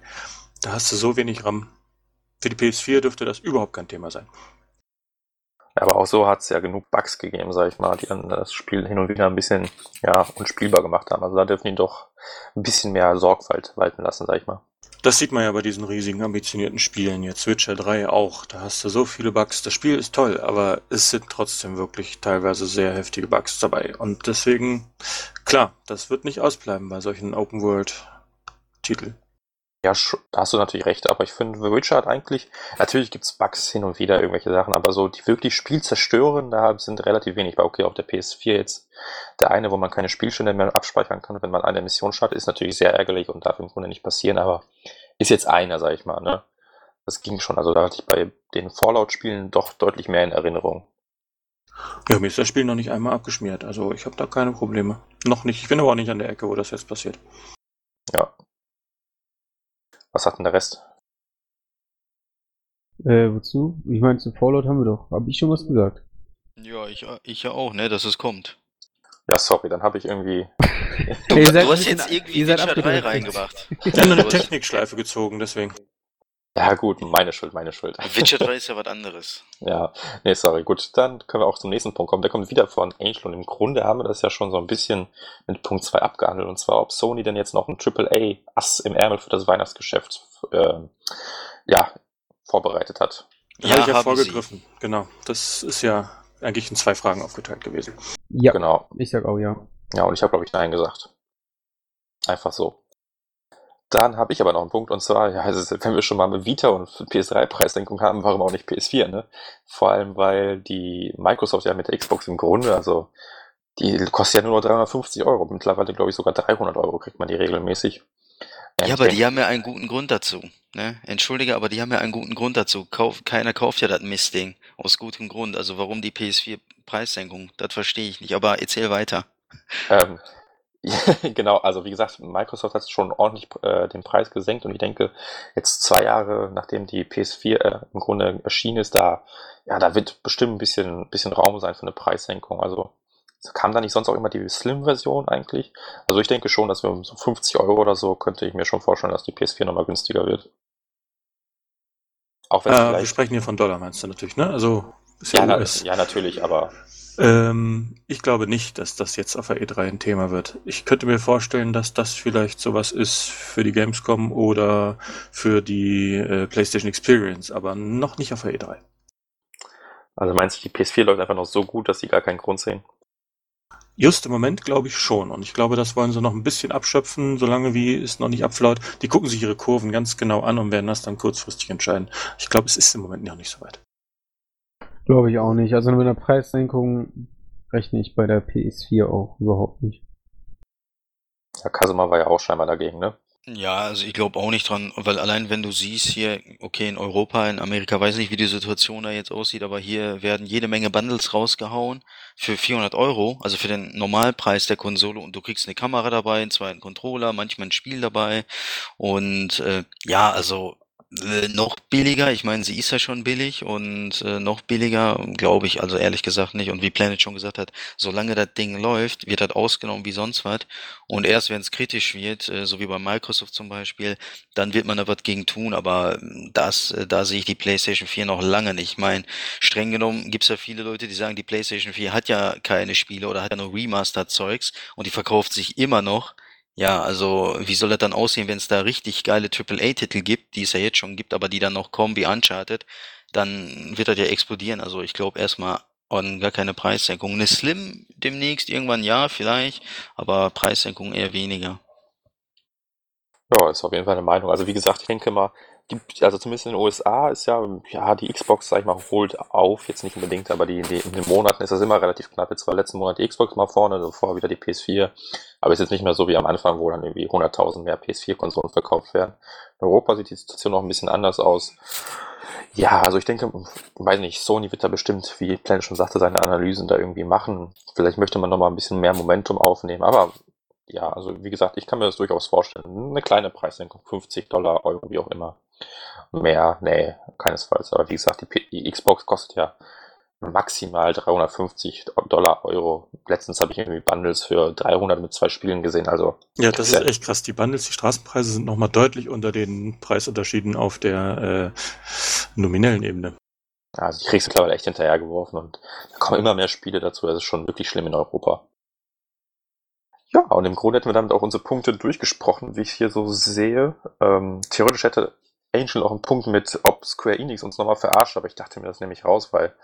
Da hast du so wenig RAM. Für die PS4 dürfte das überhaupt kein Thema sein.
Aber auch so hat es ja genug Bugs gegeben, sag ich mal, die dann das Spiel hin und wieder ein bisschen ja, unspielbar gemacht haben. Also da dürfen die doch ein bisschen mehr Sorgfalt walten lassen, sag ich mal.
Das sieht man ja bei diesen riesigen, ambitionierten Spielen. Jetzt Witcher 3 auch. Da hast du so viele Bugs. Das Spiel ist toll, aber es sind trotzdem wirklich teilweise sehr heftige Bugs dabei. Und deswegen, klar, das wird nicht ausbleiben bei solchen Open-World-Titeln.
Ja, da hast du natürlich recht, aber ich finde, The Witcher hat eigentlich, natürlich gibt's Bugs hin und wieder, irgendwelche Sachen, aber so die wirklich Spiel zerstören, da sind relativ wenig. Weil okay, auf der PS4 jetzt der eine, wo man keine Spielstände mehr abspeichern kann, wenn man eine Mission startet, ist natürlich sehr ärgerlich und darf im Grunde nicht passieren, aber ist jetzt einer, sag ich mal, ne? Das ging schon, also da hatte ich bei den Fallout-Spielen doch deutlich mehr in Erinnerung.
Ja, mir ist das Spiel noch nicht einmal abgeschmiert, also ich habe da keine Probleme. Noch nicht, ich bin aber auch nicht an der Ecke, wo das jetzt passiert.
Ja, was hat denn der Rest?
Äh, wozu? Ich meine, zu Fallout haben wir doch. Hab ich schon was gesagt?
Ja, ich, ich ja auch, ne, dass es kommt.
Ja, sorry, dann habe ich irgendwie.
du, du, du hast jetzt irgendwie Witcher 3 reingebracht.
Wir haben eine Technikschleife gezogen, deswegen.
Ja, gut, meine Schuld, meine Schuld.
Witcher 3 ist ja was anderes.
ja, nee, sorry, gut, dann können wir auch zum nächsten Punkt kommen. Der kommt wieder von Angel und im Grunde haben wir das ja schon so ein bisschen mit Punkt 2 abgehandelt und zwar, ob Sony denn jetzt noch ein AAA-Ass im Ärmel für das Weihnachtsgeschäft äh, ja, vorbereitet hat.
Ja, habe ich ja vorgegriffen, Sie. genau. Das ist ja eigentlich in zwei Fragen aufgeteilt gewesen.
Ja, genau. Ich sag auch ja.
Ja, und ich habe, glaube ich, Nein gesagt. Einfach so. Dann habe ich aber noch einen Punkt und zwar, ja, also wenn wir schon mal mit Vita und PS3-Preissenkung haben, warum auch nicht PS4, ne? Vor allem, weil die Microsoft ja mit der Xbox im Grunde, also die kostet ja nur noch 350 Euro. Mittlerweile, glaube ich, sogar 300 Euro kriegt man die regelmäßig.
Ja, aber die haben ja einen guten Grund dazu. Ne? Entschuldige, aber die haben ja einen guten Grund dazu. Kauf, keiner kauft ja das Mistding. Aus gutem Grund. Also warum die PS4 Preissenkung? Das verstehe ich nicht. Aber erzähl weiter.
Ähm, genau, also wie gesagt, Microsoft hat schon ordentlich äh, den Preis gesenkt und ich denke, jetzt zwei Jahre nachdem die PS4 äh, im Grunde erschienen ist, da, ja, da wird bestimmt ein bisschen, bisschen Raum sein für eine Preissenkung. Also kam da nicht sonst auch immer die Slim-Version eigentlich? Also ich denke schon, dass wir um so 50 Euro oder so könnte ich mir schon vorstellen, dass die PS4 nochmal günstiger wird.
Auch wenn äh, wir sprechen hier von Dollar, meinst du natürlich, ne? Also
ja, na, ja, natürlich, aber
ähm, ich glaube nicht, dass das jetzt auf der E3 ein Thema wird. Ich könnte mir vorstellen, dass das vielleicht sowas ist für die Gamescom oder für die äh, PlayStation Experience, aber noch nicht auf der E3.
Also meinst du, die PS4 läuft einfach noch so gut, dass sie gar keinen Grund sehen?
Just im Moment glaube ich schon. Und ich glaube, das wollen sie noch ein bisschen abschöpfen, solange wie es noch nicht abflaut. Die gucken sich ihre Kurven ganz genau an und werden das dann kurzfristig entscheiden. Ich glaube, es ist im Moment noch nicht so weit.
Glaube ich auch nicht. Also mit einer Preissenkung rechne ich bei der PS4 auch überhaupt nicht.
Ja, Kasuma war ja auch scheinbar dagegen, ne?
Ja, also ich glaube auch nicht dran, weil allein wenn du siehst hier, okay, in Europa, in Amerika, weiß nicht, wie die Situation da jetzt aussieht, aber hier werden jede Menge Bundles rausgehauen für 400 Euro, also für den Normalpreis der Konsole und du kriegst eine Kamera dabei, einen zweiten Controller, manchmal ein Spiel dabei und äh, ja, also äh, noch billiger. Ich meine, sie ist ja schon billig und äh, noch billiger glaube ich also ehrlich gesagt nicht. Und wie Planet schon gesagt hat, solange das Ding läuft, wird das ausgenommen wie sonst was. Und erst wenn es kritisch wird, äh, so wie bei Microsoft zum Beispiel, dann wird man da was gegen tun. Aber das, äh, da sehe ich die PlayStation 4 noch lange nicht. Ich meine, streng genommen gibt's ja viele Leute, die sagen, die PlayStation 4 hat ja keine Spiele oder hat ja nur Remastered-Zeugs und die verkauft sich immer noch. Ja, also wie soll das dann aussehen, wenn es da richtig geile AAA-Titel gibt, die es ja jetzt schon gibt, aber die dann noch kommen wie Uncharted, dann wird das ja explodieren. Also ich glaube erstmal an gar keine Preissenkung. Eine Slim demnächst, irgendwann ja, vielleicht, aber Preissenkung eher weniger.
Ja, ist auf jeden Fall eine Meinung. Also wie gesagt, ich denke mal, die, also zumindest in den USA ist ja, ja, die Xbox, sag ich mal, holt auf, jetzt nicht unbedingt, aber die, die in den Monaten ist das immer relativ knapp. Jetzt war letzten Monat die Xbox mal vorne, also vorher wieder die PS4. Aber ist jetzt nicht mehr so wie am Anfang, wo dann irgendwie 100.000 mehr PS4-Konsolen verkauft werden. In Europa sieht die Situation noch ein bisschen anders aus. Ja, also ich denke, weiß nicht, Sony wird da bestimmt, wie Planet schon sagte, seine Analysen da irgendwie machen. Vielleicht möchte man noch mal ein bisschen mehr Momentum aufnehmen, aber ja, also wie gesagt, ich kann mir das durchaus vorstellen. Eine kleine Preissenkung, 50 Dollar, Euro, wie auch immer. Mehr, nee, keinesfalls. Aber wie gesagt, die, die Xbox kostet ja maximal 350 Dollar, Euro. Letztens habe ich irgendwie Bundles für 300 mit zwei Spielen gesehen, also.
Ja, das ist echt krass. Die Bundles, die Straßenpreise sind nochmal deutlich unter den Preisunterschieden auf der äh, nominellen Ebene.
Also die kriegst du mittlerweile echt hinterhergeworfen und da kommen immer mehr Spiele dazu. Das ist schon wirklich schlimm in Europa. Ja, und im Grunde hätten wir damit auch unsere Punkte durchgesprochen, wie ich hier so sehe. Ähm, theoretisch hätte Angel auch einen Punkt mit, ob Square Enix uns nochmal verarscht, aber ich dachte mir das nämlich raus, weil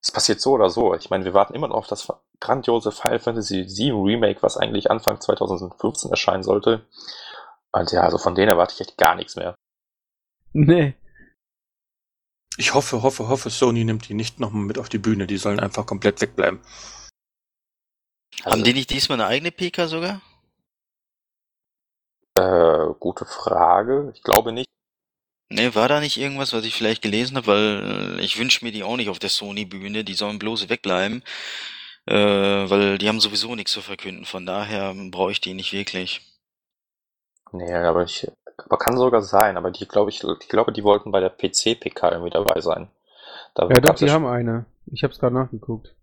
es passiert so oder so. Ich meine, wir warten immer noch auf das grandiose Final Fantasy VII Remake, was eigentlich Anfang 2015 erscheinen sollte. Und ja, also von denen erwarte ich echt gar nichts mehr.
Nee. Ich hoffe, hoffe, hoffe, Sony nimmt die nicht nochmal mit auf die Bühne. Die sollen einfach komplett wegbleiben.
Also, Haben die nicht diesmal eine eigene PK sogar?
Äh, gute Frage. Ich glaube nicht.
Ne, war da nicht irgendwas, was ich vielleicht gelesen habe, weil äh, ich wünsche mir die auch nicht auf der Sony-Bühne, die sollen bloß wegbleiben, äh, weil die haben sowieso nichts zu verkünden, von daher brauche ich die nicht wirklich.
Nee, aber ich, aber kann sogar sein, aber die glaube ich, ich glaube, die wollten bei der PC-PK irgendwie dabei sein.
Da ja, doch, die haben eine. Ich habe es gerade nachgeguckt.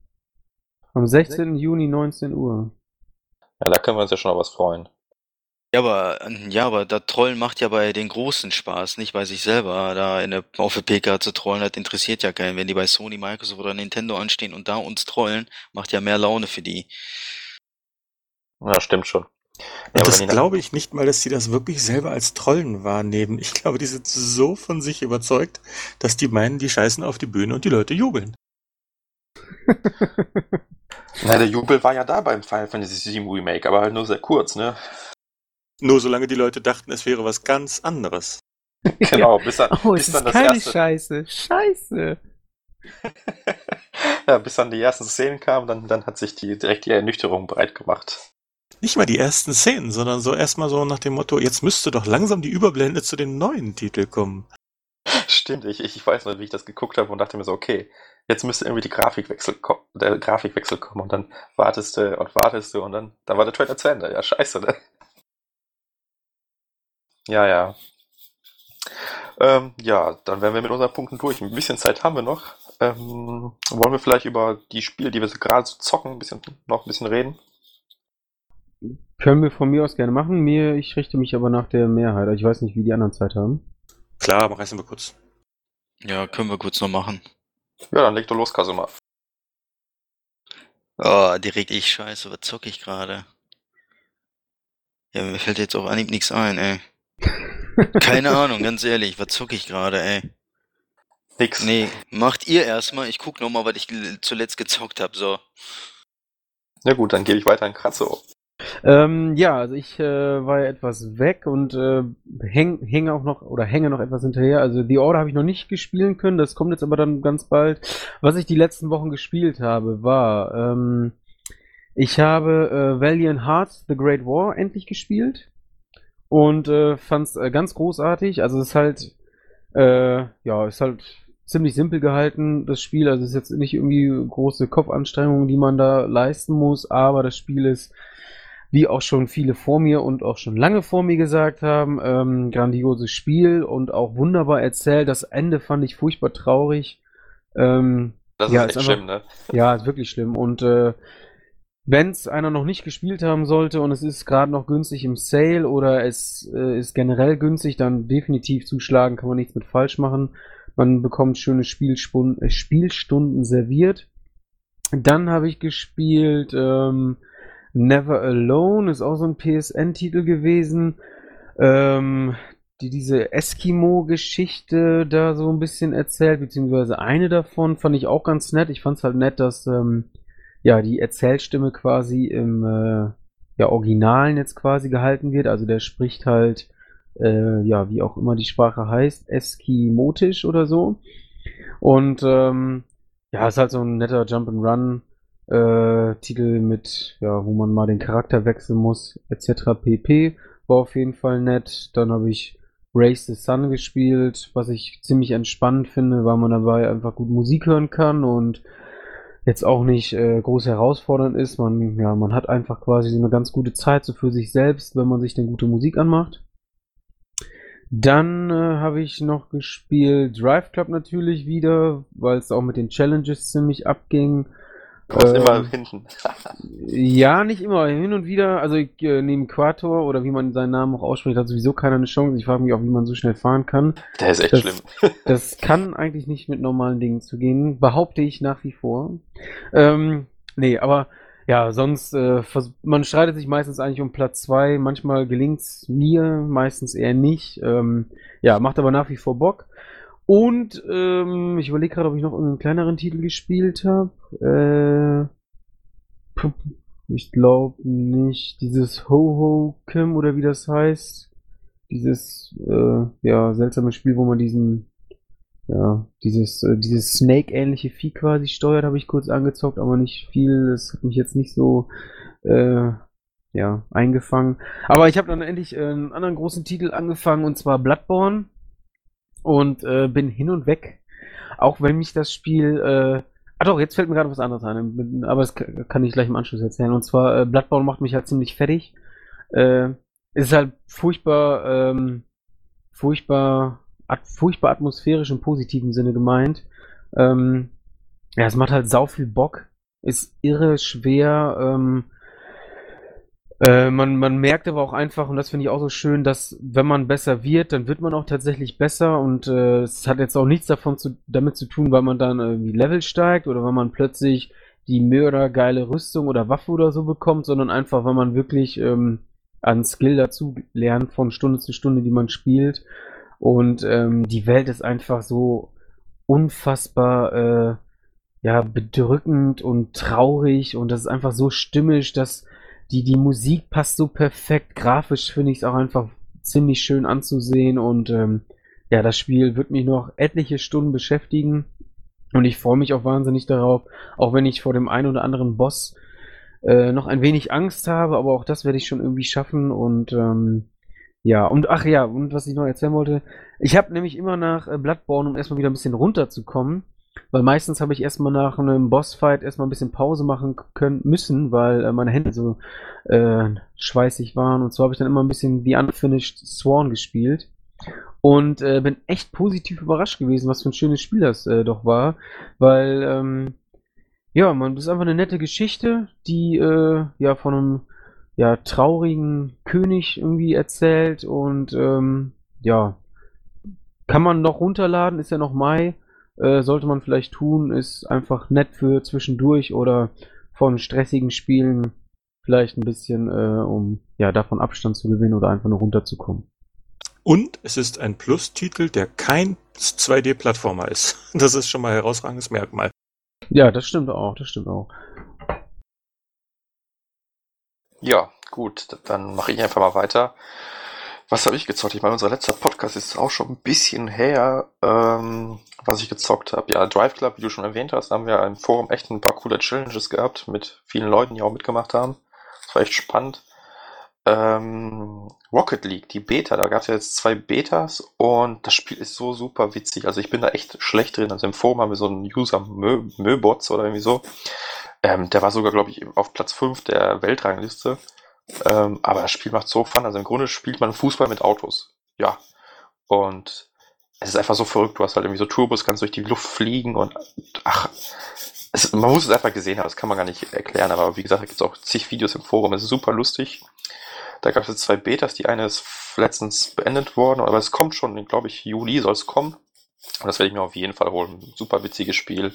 Am 16. Juni 19 Uhr.
Ja, da können wir uns ja schon auf was freuen.
Ja, aber, ja, aber da Trollen macht ja bei den Großen Spaß, nicht bei sich selber. Da in der, auf der PK zu trollen, das interessiert ja keinen. Wenn die bei Sony, Microsoft oder Nintendo anstehen und da uns trollen, macht ja mehr Laune für die.
Ja, stimmt schon.
Ja, das glaube ich nicht mal, dass sie das wirklich selber als Trollen wahrnehmen. Ich glaube, die sind so von sich überzeugt, dass die meinen, die scheißen auf die Bühne und die Leute jubeln.
Na, der Jubel war ja da beim Final Fantasy VII Remake, aber halt nur sehr kurz, ne?
Nur solange die Leute dachten, es wäre was ganz anderes.
Genau, bis dann, oh, bis dann das keine erste... Scheiße. Scheiße.
ja, bis dann die ersten Szenen kamen, dann, dann hat sich die, direkt die Ernüchterung breit gemacht.
nicht mal die ersten Szenen, sondern so erstmal so nach dem Motto, jetzt müsste doch langsam die Überblende zu dem neuen Titel kommen.
Stimmt, ich, ich weiß noch, wie ich das geguckt habe und dachte mir so, okay, jetzt müsste irgendwie die Grafikwechsel der Grafikwechsel kommen und dann wartest du und wartest du und dann, dann war der Trailer zu Ende. Ja, scheiße, ne? Ja, ja. Ähm, ja, dann wären wir mit unseren Punkten durch. Ein bisschen Zeit haben wir noch. Ähm, wollen wir vielleicht über die Spiele, die wir so gerade so zocken, ein bisschen, noch ein bisschen reden?
Können wir von mir aus gerne machen. Mir, ich richte mich aber nach der Mehrheit. Ich weiß nicht, wie die anderen Zeit haben.
Klar, aber reißen wir kurz.
Ja, können wir kurz noch machen.
Ja, dann leg doch los, Kasuma.
Oh, direkt ich scheiße, was zocke ich gerade? Ja, mir fällt jetzt auf Anhieb nichts ein, ey. Keine Ahnung, ganz ehrlich, was zocke ich gerade, ey?
Nix.
Nee, macht ihr erstmal, ich guck nochmal, was ich zuletzt gezockt habe, so.
Ja gut, dann gehe ich weiter in Kratzo.
Ähm, ja, also ich äh, war ja etwas weg und äh, häng, hänge auch noch oder hänge noch etwas hinterher. Also The Order habe ich noch nicht gespielen können, das kommt jetzt aber dann ganz bald. Was ich die letzten Wochen gespielt habe, war, ähm, ich habe äh, Valiant Hearts The Great War endlich gespielt und äh, fand es äh, ganz großartig. Also es ist halt, äh, ja, ist halt ziemlich simpel gehalten, das Spiel. Also es ist jetzt nicht irgendwie große Kopfanstrengungen, die man da leisten muss, aber das Spiel ist wie auch schon viele vor mir und auch schon lange vor mir gesagt haben, ähm, grandioses Spiel und auch wunderbar erzählt. Das Ende fand ich furchtbar traurig. Ähm,
das
ja,
ist echt
ist einfach,
schlimm, ne?
Ja, ist wirklich schlimm. Und äh, wenn es einer noch nicht gespielt haben sollte und es ist gerade noch günstig im Sale oder es äh, ist generell günstig, dann definitiv zuschlagen, kann man nichts mit falsch machen. Man bekommt schöne Spielspun äh, Spielstunden serviert. Dann habe ich gespielt ähm, Never Alone ist auch so ein PSN-Titel gewesen. Ähm, die diese Eskimo-Geschichte da so ein bisschen erzählt, beziehungsweise eine davon fand ich auch ganz nett. Ich fand es halt nett, dass ähm, ja die Erzählstimme quasi im äh, ja, Originalen jetzt quasi gehalten wird. Also der spricht halt, äh, ja, wie auch immer die Sprache heißt, Eskimotisch oder so. Und ähm, ja, ist halt so ein netter Jump-and-Run äh, Titel mit, ja, wo man mal den Charakter wechseln muss, etc. pp. War auf jeden Fall nett. Dann habe ich Race the Sun gespielt, was ich ziemlich entspannt finde, weil man dabei einfach gut Musik hören kann und jetzt auch nicht äh, groß herausfordernd ist. Man, ja, man hat einfach quasi so eine ganz gute Zeit so für sich selbst, wenn man sich dann gute Musik anmacht. Dann äh, habe ich noch gespielt Drive Club natürlich wieder, weil es auch mit den Challenges ziemlich abging.
Warst
Ähm,
immer hinten.
Ja, nicht immer. Hin und wieder, also ich, äh, neben Quator oder wie man seinen Namen auch ausspricht, hat sowieso keiner eine Chance. Ich frage mich auch, wie man so schnell fahren kann.
Der ist echt
Das-
schlimm.
Das kann eigentlich nicht mit normalen Dingen zu gehen, behaupte ich nach wie vor. Ähm, nee, aber ja, sonst, äh, man streitet sich meistens eigentlich um Platz zwei. Manchmal gelingt's mir, meistens eher nicht. Ähm, ja, macht aber nach wie vor Bock. Und ähm, ich überlege gerade, ob ich noch irgendeinen kleineren Titel gespielt habe. Äh, ich glaube nicht. Dieses Ho-Ho Kim oder wie das heißt. Dieses äh, ja seltsame Spiel, wo man diesen ja dieses äh, dieses Snake-ähnliche Vieh quasi steuert, habe ich kurz angezockt, aber nicht viel. Das hat mich jetzt nicht so äh, ja eingefangen. Aber ich habe dann endlich äh, einen anderen großen Titel angefangen und zwar Bloodborne und äh, bin hin und weg. Auch wenn mich das Spiel äh, Ah doch, jetzt fällt mir gerade was anderes ein, aber das ka- kann ich gleich im Anschluss erzählen. Und zwar, äh, Bloodborne macht mich halt ziemlich fertig. Äh, ist halt furchtbar, ähm, furchtbar, at furchtbar atmosphärisch im positiven Sinne gemeint. Ähm, ja, es macht halt sau viel Bock. Ist irre schwer. Ähm, äh, man, man merkt aber auch einfach, und das finde ich auch so schön, dass wenn man besser wird, dann wird man auch tatsächlich besser und äh, es hat jetzt auch nichts davon zu, damit zu tun, weil man dann irgendwie Level steigt oder weil man plötzlich die mördergeile Rüstung oder Waffe oder so bekommt, sondern einfach, weil man wirklich ähm, an Skill dazu lernt von Stunde zu Stunde, die man spielt. Und ähm, die Welt ist einfach so unfassbar äh, ja, bedrückend und traurig und das ist einfach so stimmisch, dass die, die Musik passt so perfekt. Grafisch finde ich es auch einfach ziemlich schön anzusehen und ähm, ja, das Spiel wird mich noch etliche Stunden beschäftigen und ich freue mich auch wahnsinnig darauf, auch wenn ich vor dem einen oder anderen Boss äh, noch ein wenig Angst habe, aber auch das werde ich schon irgendwie schaffen und ähm, ja, und ach ja, und was ich noch erzählen wollte, ich habe nämlich immer nach äh, Bloodborne, um erstmal wieder ein bisschen runterzukommen, weil meistens habe ich erstmal nach einem Bossfight erstmal ein bisschen Pause machen können müssen, weil äh, meine Hände so äh, schweißig waren. Und so habe ich dann immer ein bisschen The Unfinished Sworn gespielt. Und äh, bin echt positiv überrascht gewesen, was für ein schönes Spiel das äh, doch war. Weil, ähm, ja, man, das ist einfach eine nette Geschichte, die äh, ja von einem ja, traurigen König irgendwie erzählt. Und ähm, ja, kann man noch runterladen, ist ja noch Mai. Äh, sollte man vielleicht tun, ist einfach nett für zwischendurch oder von stressigen Spielen vielleicht ein bisschen, äh, um ja davon Abstand zu gewinnen oder einfach nur runterzukommen.
Und es ist ein Plus-Titel, der kein 2D-Plattformer ist. Das ist schon mal ein herausragendes Merkmal.
Ja, das stimmt auch, das stimmt auch.
Ja, gut, dann mache ich einfach mal weiter. Was habe ich gezockt? Ich meine, unser letzter Podcast ist auch schon ein bisschen her, ähm, was ich gezockt habe. Ja, Drive Club, wie du schon erwähnt hast, haben wir im Forum echt ein paar coole Challenges gehabt mit vielen Leuten, die auch mitgemacht haben. Das war echt spannend. Ähm, Rocket League, die Beta, da gab es ja jetzt zwei Betas und das Spiel ist so super witzig. Also ich bin da echt schlecht drin. Also im Forum haben wir so einen User Mö Möbots oder irgendwie so. Ähm, der war sogar, glaube ich, auf Platz 5 der Weltrangliste. Ähm, aber das Spiel macht so Fun. Also im Grunde spielt man Fußball mit Autos. Ja. Und es ist einfach so verrückt. Du hast halt irgendwie so Turbos, kannst durch die Luft fliegen und ach, es, man muss es einfach gesehen haben, das kann man gar nicht erklären. Aber wie gesagt, da gibt es auch zig Videos im Forum. Es ist super lustig. Da gab es jetzt zwei Betas. Die eine ist letztens beendet worden, aber es kommt schon, glaube ich, Juli soll es kommen. Und das werde ich mir auf jeden Fall holen. Super witziges Spiel.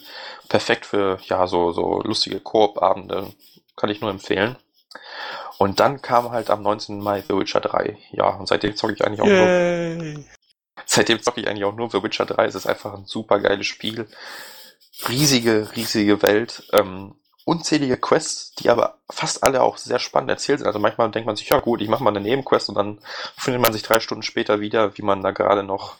Perfekt für, ja, so, so lustige Koop-Abende. Kann ich nur empfehlen. Und dann kam halt am 19. Mai The Witcher 3. Ja, und seitdem zocke ich eigentlich auch Yay. nur. Seitdem zocke ich eigentlich auch nur The Witcher 3. Es ist einfach ein super geiles Spiel. Riesige, riesige Welt. Ähm, unzählige Quests, die aber fast alle auch sehr spannend erzählt sind. Also manchmal denkt man sich, ja gut, ich mache mal eine Nebenquest und dann findet man sich drei Stunden später wieder, wie man da gerade noch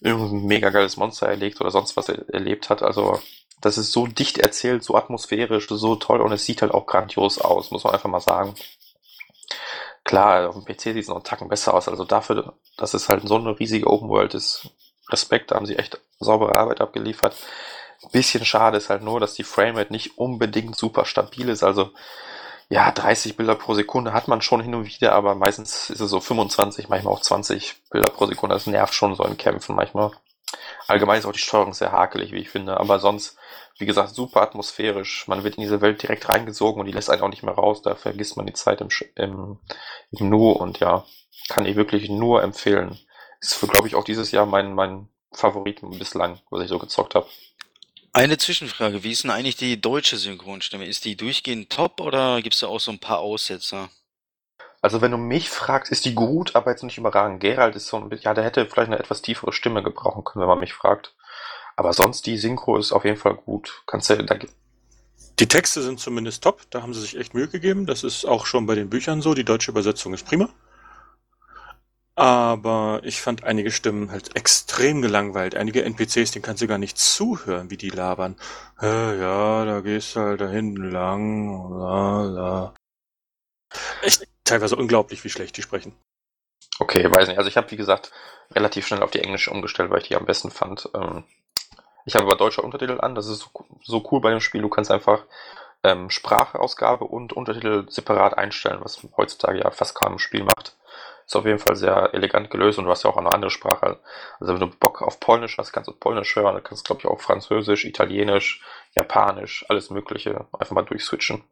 irgendein mega geiles Monster erlegt oder sonst was er erlebt hat. Also das ist so dicht erzählt, so atmosphärisch, so toll und es sieht halt auch grandios aus, muss man einfach mal sagen. Klar, auf dem PC sieht es noch einen Tacken besser aus. Also dafür, dass es halt so eine riesige Open World ist, Respekt, da haben sie echt saubere Arbeit abgeliefert. Ein bisschen schade ist halt nur, dass die Framerate nicht unbedingt super stabil ist. Also ja, 30 Bilder pro Sekunde hat man schon hin und wieder, aber meistens ist es so 25, manchmal auch 20 Bilder pro Sekunde. Das nervt schon so in Kämpfen manchmal. Allgemein ist auch die Steuerung sehr hakelig, wie ich finde. Aber sonst, wie gesagt, super atmosphärisch. Man wird in diese Welt direkt reingesogen und die lässt einen auch nicht mehr raus. Da vergisst man die Zeit im, im, im Nu und ja, kann ich wirklich nur empfehlen. Ist, glaube ich, auch dieses Jahr mein, mein Favorit bislang, was ich so gezockt habe.
Eine Zwischenfrage, wie ist denn eigentlich die deutsche Synchronstimme? Ist die durchgehend top oder gibt es da auch so ein paar Aussetzer?
Also wenn du mich fragst, ist die gut, aber jetzt nicht überragend. Gerald ist so ein bisschen, ja, der hätte vielleicht eine etwas tiefere Stimme gebrauchen können, wenn man mich fragt. Aber sonst die Synchro ist auf jeden Fall gut. Kannst du, da
die Texte sind zumindest top, da haben sie sich echt Mühe gegeben. Das ist auch schon bei den Büchern so. Die deutsche Übersetzung ist prima. Aber ich fand einige Stimmen halt extrem gelangweilt. Einige NPCs, denen kannst du gar nicht zuhören, wie die labern. Ja, da gehst du halt da hinten lang. La, la. Echt teilweise unglaublich, wie schlecht die sprechen.
Okay, weiß nicht. Also ich habe, wie gesagt, relativ schnell auf die Englische umgestellt, weil ich die am besten fand. Ähm, ich habe aber deutsche Untertitel an. Das ist so, cool bei dem Spiel. Du kannst einfach ähm, Sprachausgabe und Untertitel separat einstellen, was heutzutage ja fast kaum im Spiel macht. Ist auf jeden Fall sehr elegant gelöst und du hast ja auch eine andere Sprache. Also wenn du Bock auf Polnisch hast, kannst du Polnisch hören. Du kannst, glaube ich, auch Französisch, Italienisch, Japanisch, alles Mögliche einfach mal durchswitchen.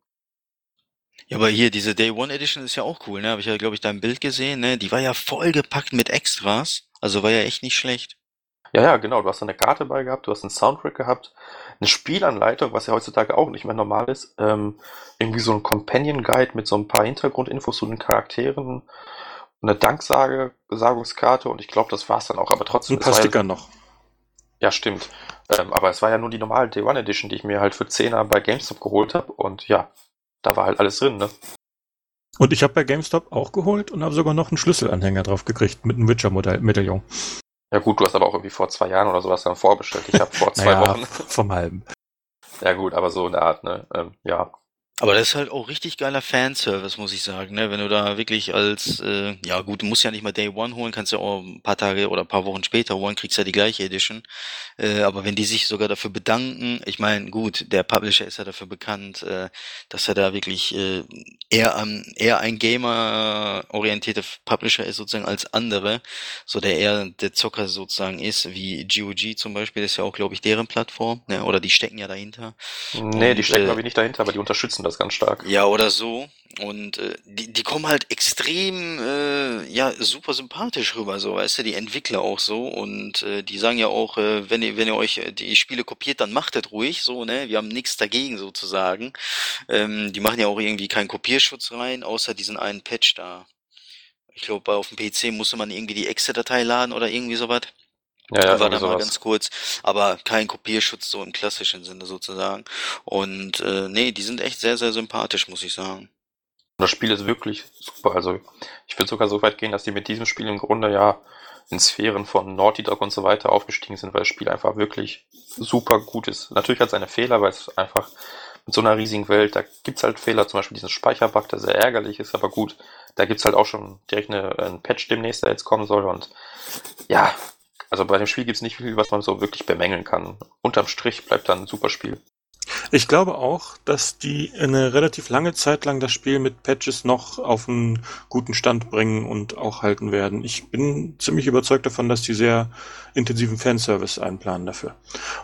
Ja, aber hier, diese Day One Edition ist ja auch cool, ne? Habe ich ja, glaube ich, dein Bild gesehen, ne? Die war ja vollgepackt mit Extras. Also war ja echt nicht schlecht.
Ja, ja, genau. Du hast eine Karte bei gehabt, du hast einen Soundtrack gehabt, eine Spielanleitung, was ja heutzutage auch nicht mehr normal ist. Ähm, irgendwie so ein Companion Guide mit so ein paar Hintergrundinfos zu den Charakteren, eine Danksage-Besagungskarte und ich glaube, das war es dann auch. Aber trotzdem.
Ein paar Sticker ja, noch.
Ja, stimmt. Ähm, aber es war ja nur die normale Day One Edition, die ich mir halt für 10er bei GameStop geholt habe. Und ja, da war halt alles drin, ne?
Und ich habe bei GameStop auch geholt und habe sogar noch einen Schlüsselanhänger drauf gekriegt mit einem Witcher-Medaillon.
Ja gut, du hast aber auch irgendwie vor zwei Jahren oder sowas dann vorbestellt. Ich habe vor zwei naja, Wochen.
Vom halben.
Ja gut, aber so in der Art, ne? Ähm, ja.
Aber das ist halt auch richtig geiler Fanservice, muss ich sagen. Ne? Wenn du da wirklich als, äh, ja gut, du musst ja nicht mal Day One holen, kannst ja auch ein paar Tage oder ein paar Wochen später holen, kriegst ja die gleiche Edition. Äh, aber wenn die sich sogar dafür bedanken, ich meine, gut, der Publisher ist ja dafür bekannt, äh, dass er da wirklich äh, eher, um, eher ein Gamer-orientierter Publisher ist sozusagen als andere, so der eher der Zocker sozusagen ist, wie GOG zum Beispiel, das ist ja auch, glaube ich, deren Plattform, ne? oder die stecken ja dahinter.
Nee, Und, die stecken, äh, glaube ich, nicht dahinter, aber die unterstützen das ganz stark.
Ja, oder so. Und äh, die, die kommen halt extrem, äh, ja, super sympathisch rüber, so, weißt du, die Entwickler auch so. Und äh, die sagen ja auch, äh, wenn ihr, wenn ihr euch die Spiele kopiert, dann macht das ruhig, so, ne? Wir haben nichts dagegen sozusagen. Ähm, die machen ja auch irgendwie keinen Kopierschutz rein, außer diesen einen Patch da. Ich glaube, auf dem PC musste man irgendwie die Exe-Datei laden oder irgendwie sowas. Ja, ja, war da mal ganz kurz, aber kein Kopierschutz so im klassischen Sinne sozusagen. Und äh, nee, die sind echt sehr, sehr sympathisch, muss ich sagen.
Das Spiel ist wirklich super. Also ich würde sogar so weit gehen, dass die mit diesem Spiel im Grunde ja in Sphären von Naughty Dog und so weiter aufgestiegen sind, weil das Spiel einfach wirklich super gut ist. Natürlich hat es seine Fehler, weil es einfach mit so einer riesigen Welt, da gibt es halt Fehler, zum Beispiel diesen Speicherbug, der sehr ärgerlich ist, aber gut, da gibt es halt auch schon direkt eine, ein Patch demnächst, der jetzt kommen soll und ja, also bei dem Spiel gibt es nicht viel, was man so wirklich bemängeln kann. Unterm Strich bleibt dann ein super Spiel.
Ich glaube auch, dass die eine relativ lange Zeit lang das Spiel mit Patches noch auf einen guten Stand bringen und auch halten werden. Ich bin ziemlich überzeugt davon, dass die sehr intensiven Fanservice einplanen dafür.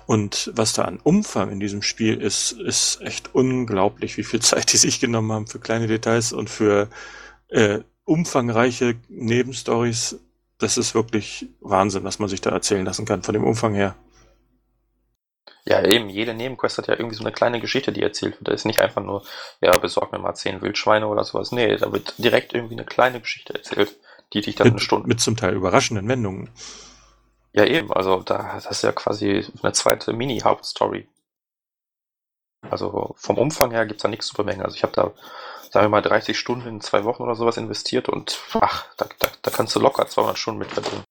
Und was da an Umfang in diesem Spiel ist, ist echt unglaublich, wie viel Zeit die sich genommen haben für kleine Details und für äh, umfangreiche Nebenstories das ist wirklich Wahnsinn, was man sich da erzählen lassen kann, von dem Umfang her.
Ja, eben, jede Nebenquest hat ja irgendwie so eine kleine Geschichte, die erzählt wird. Da ist nicht einfach nur, ja, besorg mir mal zehn Wildschweine oder sowas. Nee, da wird direkt irgendwie eine kleine Geschichte erzählt, die dich dann
mit,
eine Stunde.
Mit zum Teil überraschenden Wendungen.
Ja, eben, also da, das ist ja quasi eine zweite Mini-Hauptstory. Also vom Umfang her gibt es da nichts zu bemängeln. Also ich habe da wir mal, 30 Stunden in zwei Wochen oder sowas investiert und ach, da, da, da kannst du locker 200 Stunden mit verbringen.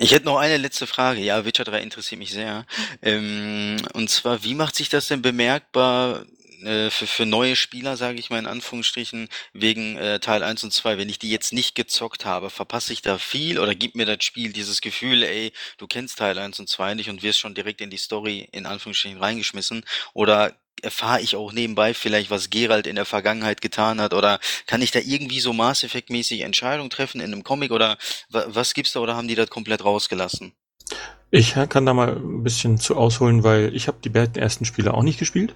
Ich hätte noch eine letzte Frage. Ja, Witcher 3 interessiert mich sehr. Ähm, und zwar, wie macht sich das denn bemerkbar äh, für, für neue Spieler, sage ich mal in Anführungsstrichen, wegen äh, Teil 1 und 2? Wenn ich die jetzt nicht gezockt habe, verpasse ich da viel oder gibt mir das Spiel dieses Gefühl, ey, du kennst Teil 1 und 2 nicht und wirst schon direkt in die Story in Anführungsstrichen reingeschmissen? Oder erfahre ich auch nebenbei vielleicht, was Gerald in der Vergangenheit getan hat oder kann ich da irgendwie so Mass Effect mäßig Entscheidungen treffen in einem Comic oder was gibt's da oder haben die das komplett rausgelassen?
Ich kann da mal ein bisschen zu ausholen, weil ich habe die beiden ersten Spiele auch nicht gespielt,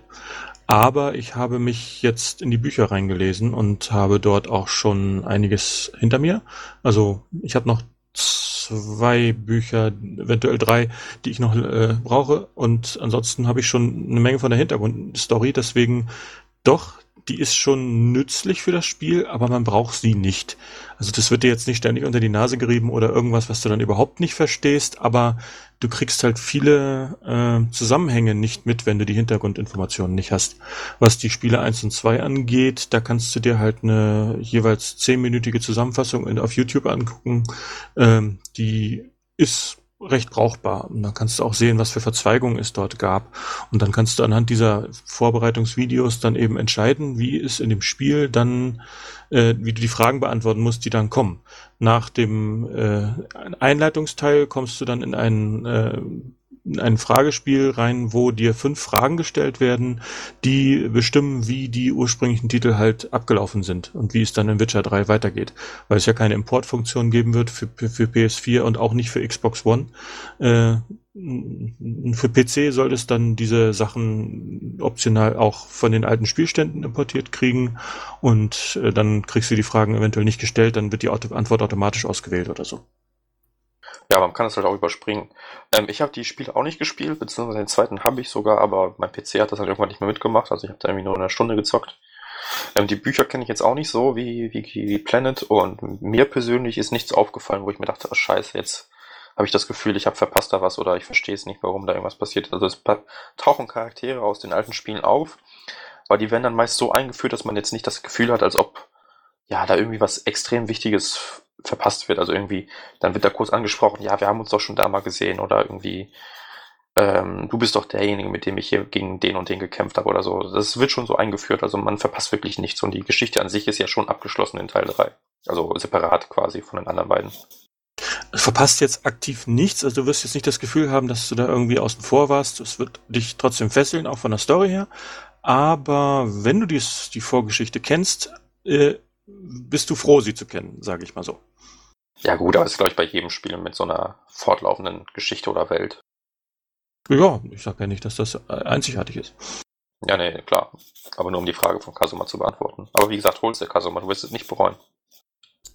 aber ich habe mich jetzt in die Bücher reingelesen und habe dort auch schon einiges hinter mir. Also ich habe noch zwei Bücher, eventuell drei, die ich noch äh, brauche. Und ansonsten habe ich schon eine Menge von der Hintergrundstory. Deswegen doch die ist schon nützlich für das Spiel, aber man braucht sie nicht. Also das wird dir jetzt nicht ständig unter die Nase gerieben oder irgendwas, was du dann überhaupt nicht verstehst, aber du kriegst halt viele äh, Zusammenhänge nicht mit, wenn du die Hintergrundinformationen nicht hast. Was die Spiele 1 und 2 angeht, da kannst du dir halt eine jeweils zehnminütige Zusammenfassung auf YouTube angucken. Ähm, die ist recht brauchbar. Und dann kannst du auch sehen, was für Verzweigungen es dort gab. Und dann kannst du anhand dieser Vorbereitungsvideos dann eben entscheiden, wie es in dem Spiel dann, äh, wie du die Fragen beantworten musst, die dann kommen. Nach dem äh, Einleitungsteil kommst du dann in einen äh, ein Fragespiel rein, wo dir fünf Fragen gestellt werden, die bestimmen, wie die ursprünglichen Titel halt abgelaufen sind und wie es dann in Witcher 3 weitergeht. Weil es ja keine Importfunktion geben wird für, für PS4 und auch nicht für Xbox One. Äh, für PC soll es dann diese Sachen optional auch von den alten Spielständen importiert kriegen und äh, dann kriegst du die Fragen eventuell nicht gestellt, dann wird die Auto Antwort automatisch ausgewählt oder so.
Ja, man kann es halt auch überspringen. Ähm, ich habe die Spiele auch nicht gespielt, beziehungsweise den zweiten habe ich sogar, aber mein PC hat das halt irgendwann nicht mehr mitgemacht, also ich habe da irgendwie nur in einer Stunde gezockt. Ähm, die Bücher kenne ich jetzt auch nicht so wie, wie, wie Planet und mir persönlich ist nichts aufgefallen, wo ich mir dachte, oh, scheiße, jetzt habe ich das Gefühl, ich habe verpasst da was oder ich verstehe es nicht, warum da irgendwas passiert. Also es tauchen Charaktere aus den alten Spielen auf, aber die werden dann meist so eingeführt, dass man jetzt nicht das Gefühl hat, als ob ja da irgendwie was extrem Wichtiges verpasst wird. Also irgendwie, dann wird da kurz angesprochen, ja, wir haben uns doch schon da mal gesehen oder irgendwie, ähm, du bist doch derjenige, mit dem ich hier gegen den und den gekämpft habe oder so. Das wird schon so eingeführt, also man verpasst wirklich nichts und die Geschichte an sich ist ja schon abgeschlossen in Teil 3. Also separat quasi von den anderen beiden.
Du verpasst jetzt aktiv nichts, also du wirst jetzt nicht das Gefühl haben, dass du da irgendwie außen vor warst. Es wird dich trotzdem fesseln, auch von der Story her. Aber wenn du dies, die Vorgeschichte kennst, äh, bist du froh, sie zu kennen, sage ich mal so.
Ja gut, aber es ist, glaube ich, bei jedem Spiel mit so einer fortlaufenden Geschichte oder Welt.
Ja, ich sage ja nicht, dass das einzigartig ist.
Ja, nee, klar. Aber nur um die Frage von Kasuma zu beantworten. Aber wie gesagt, holst du Kasuma, du wirst es nicht bereuen.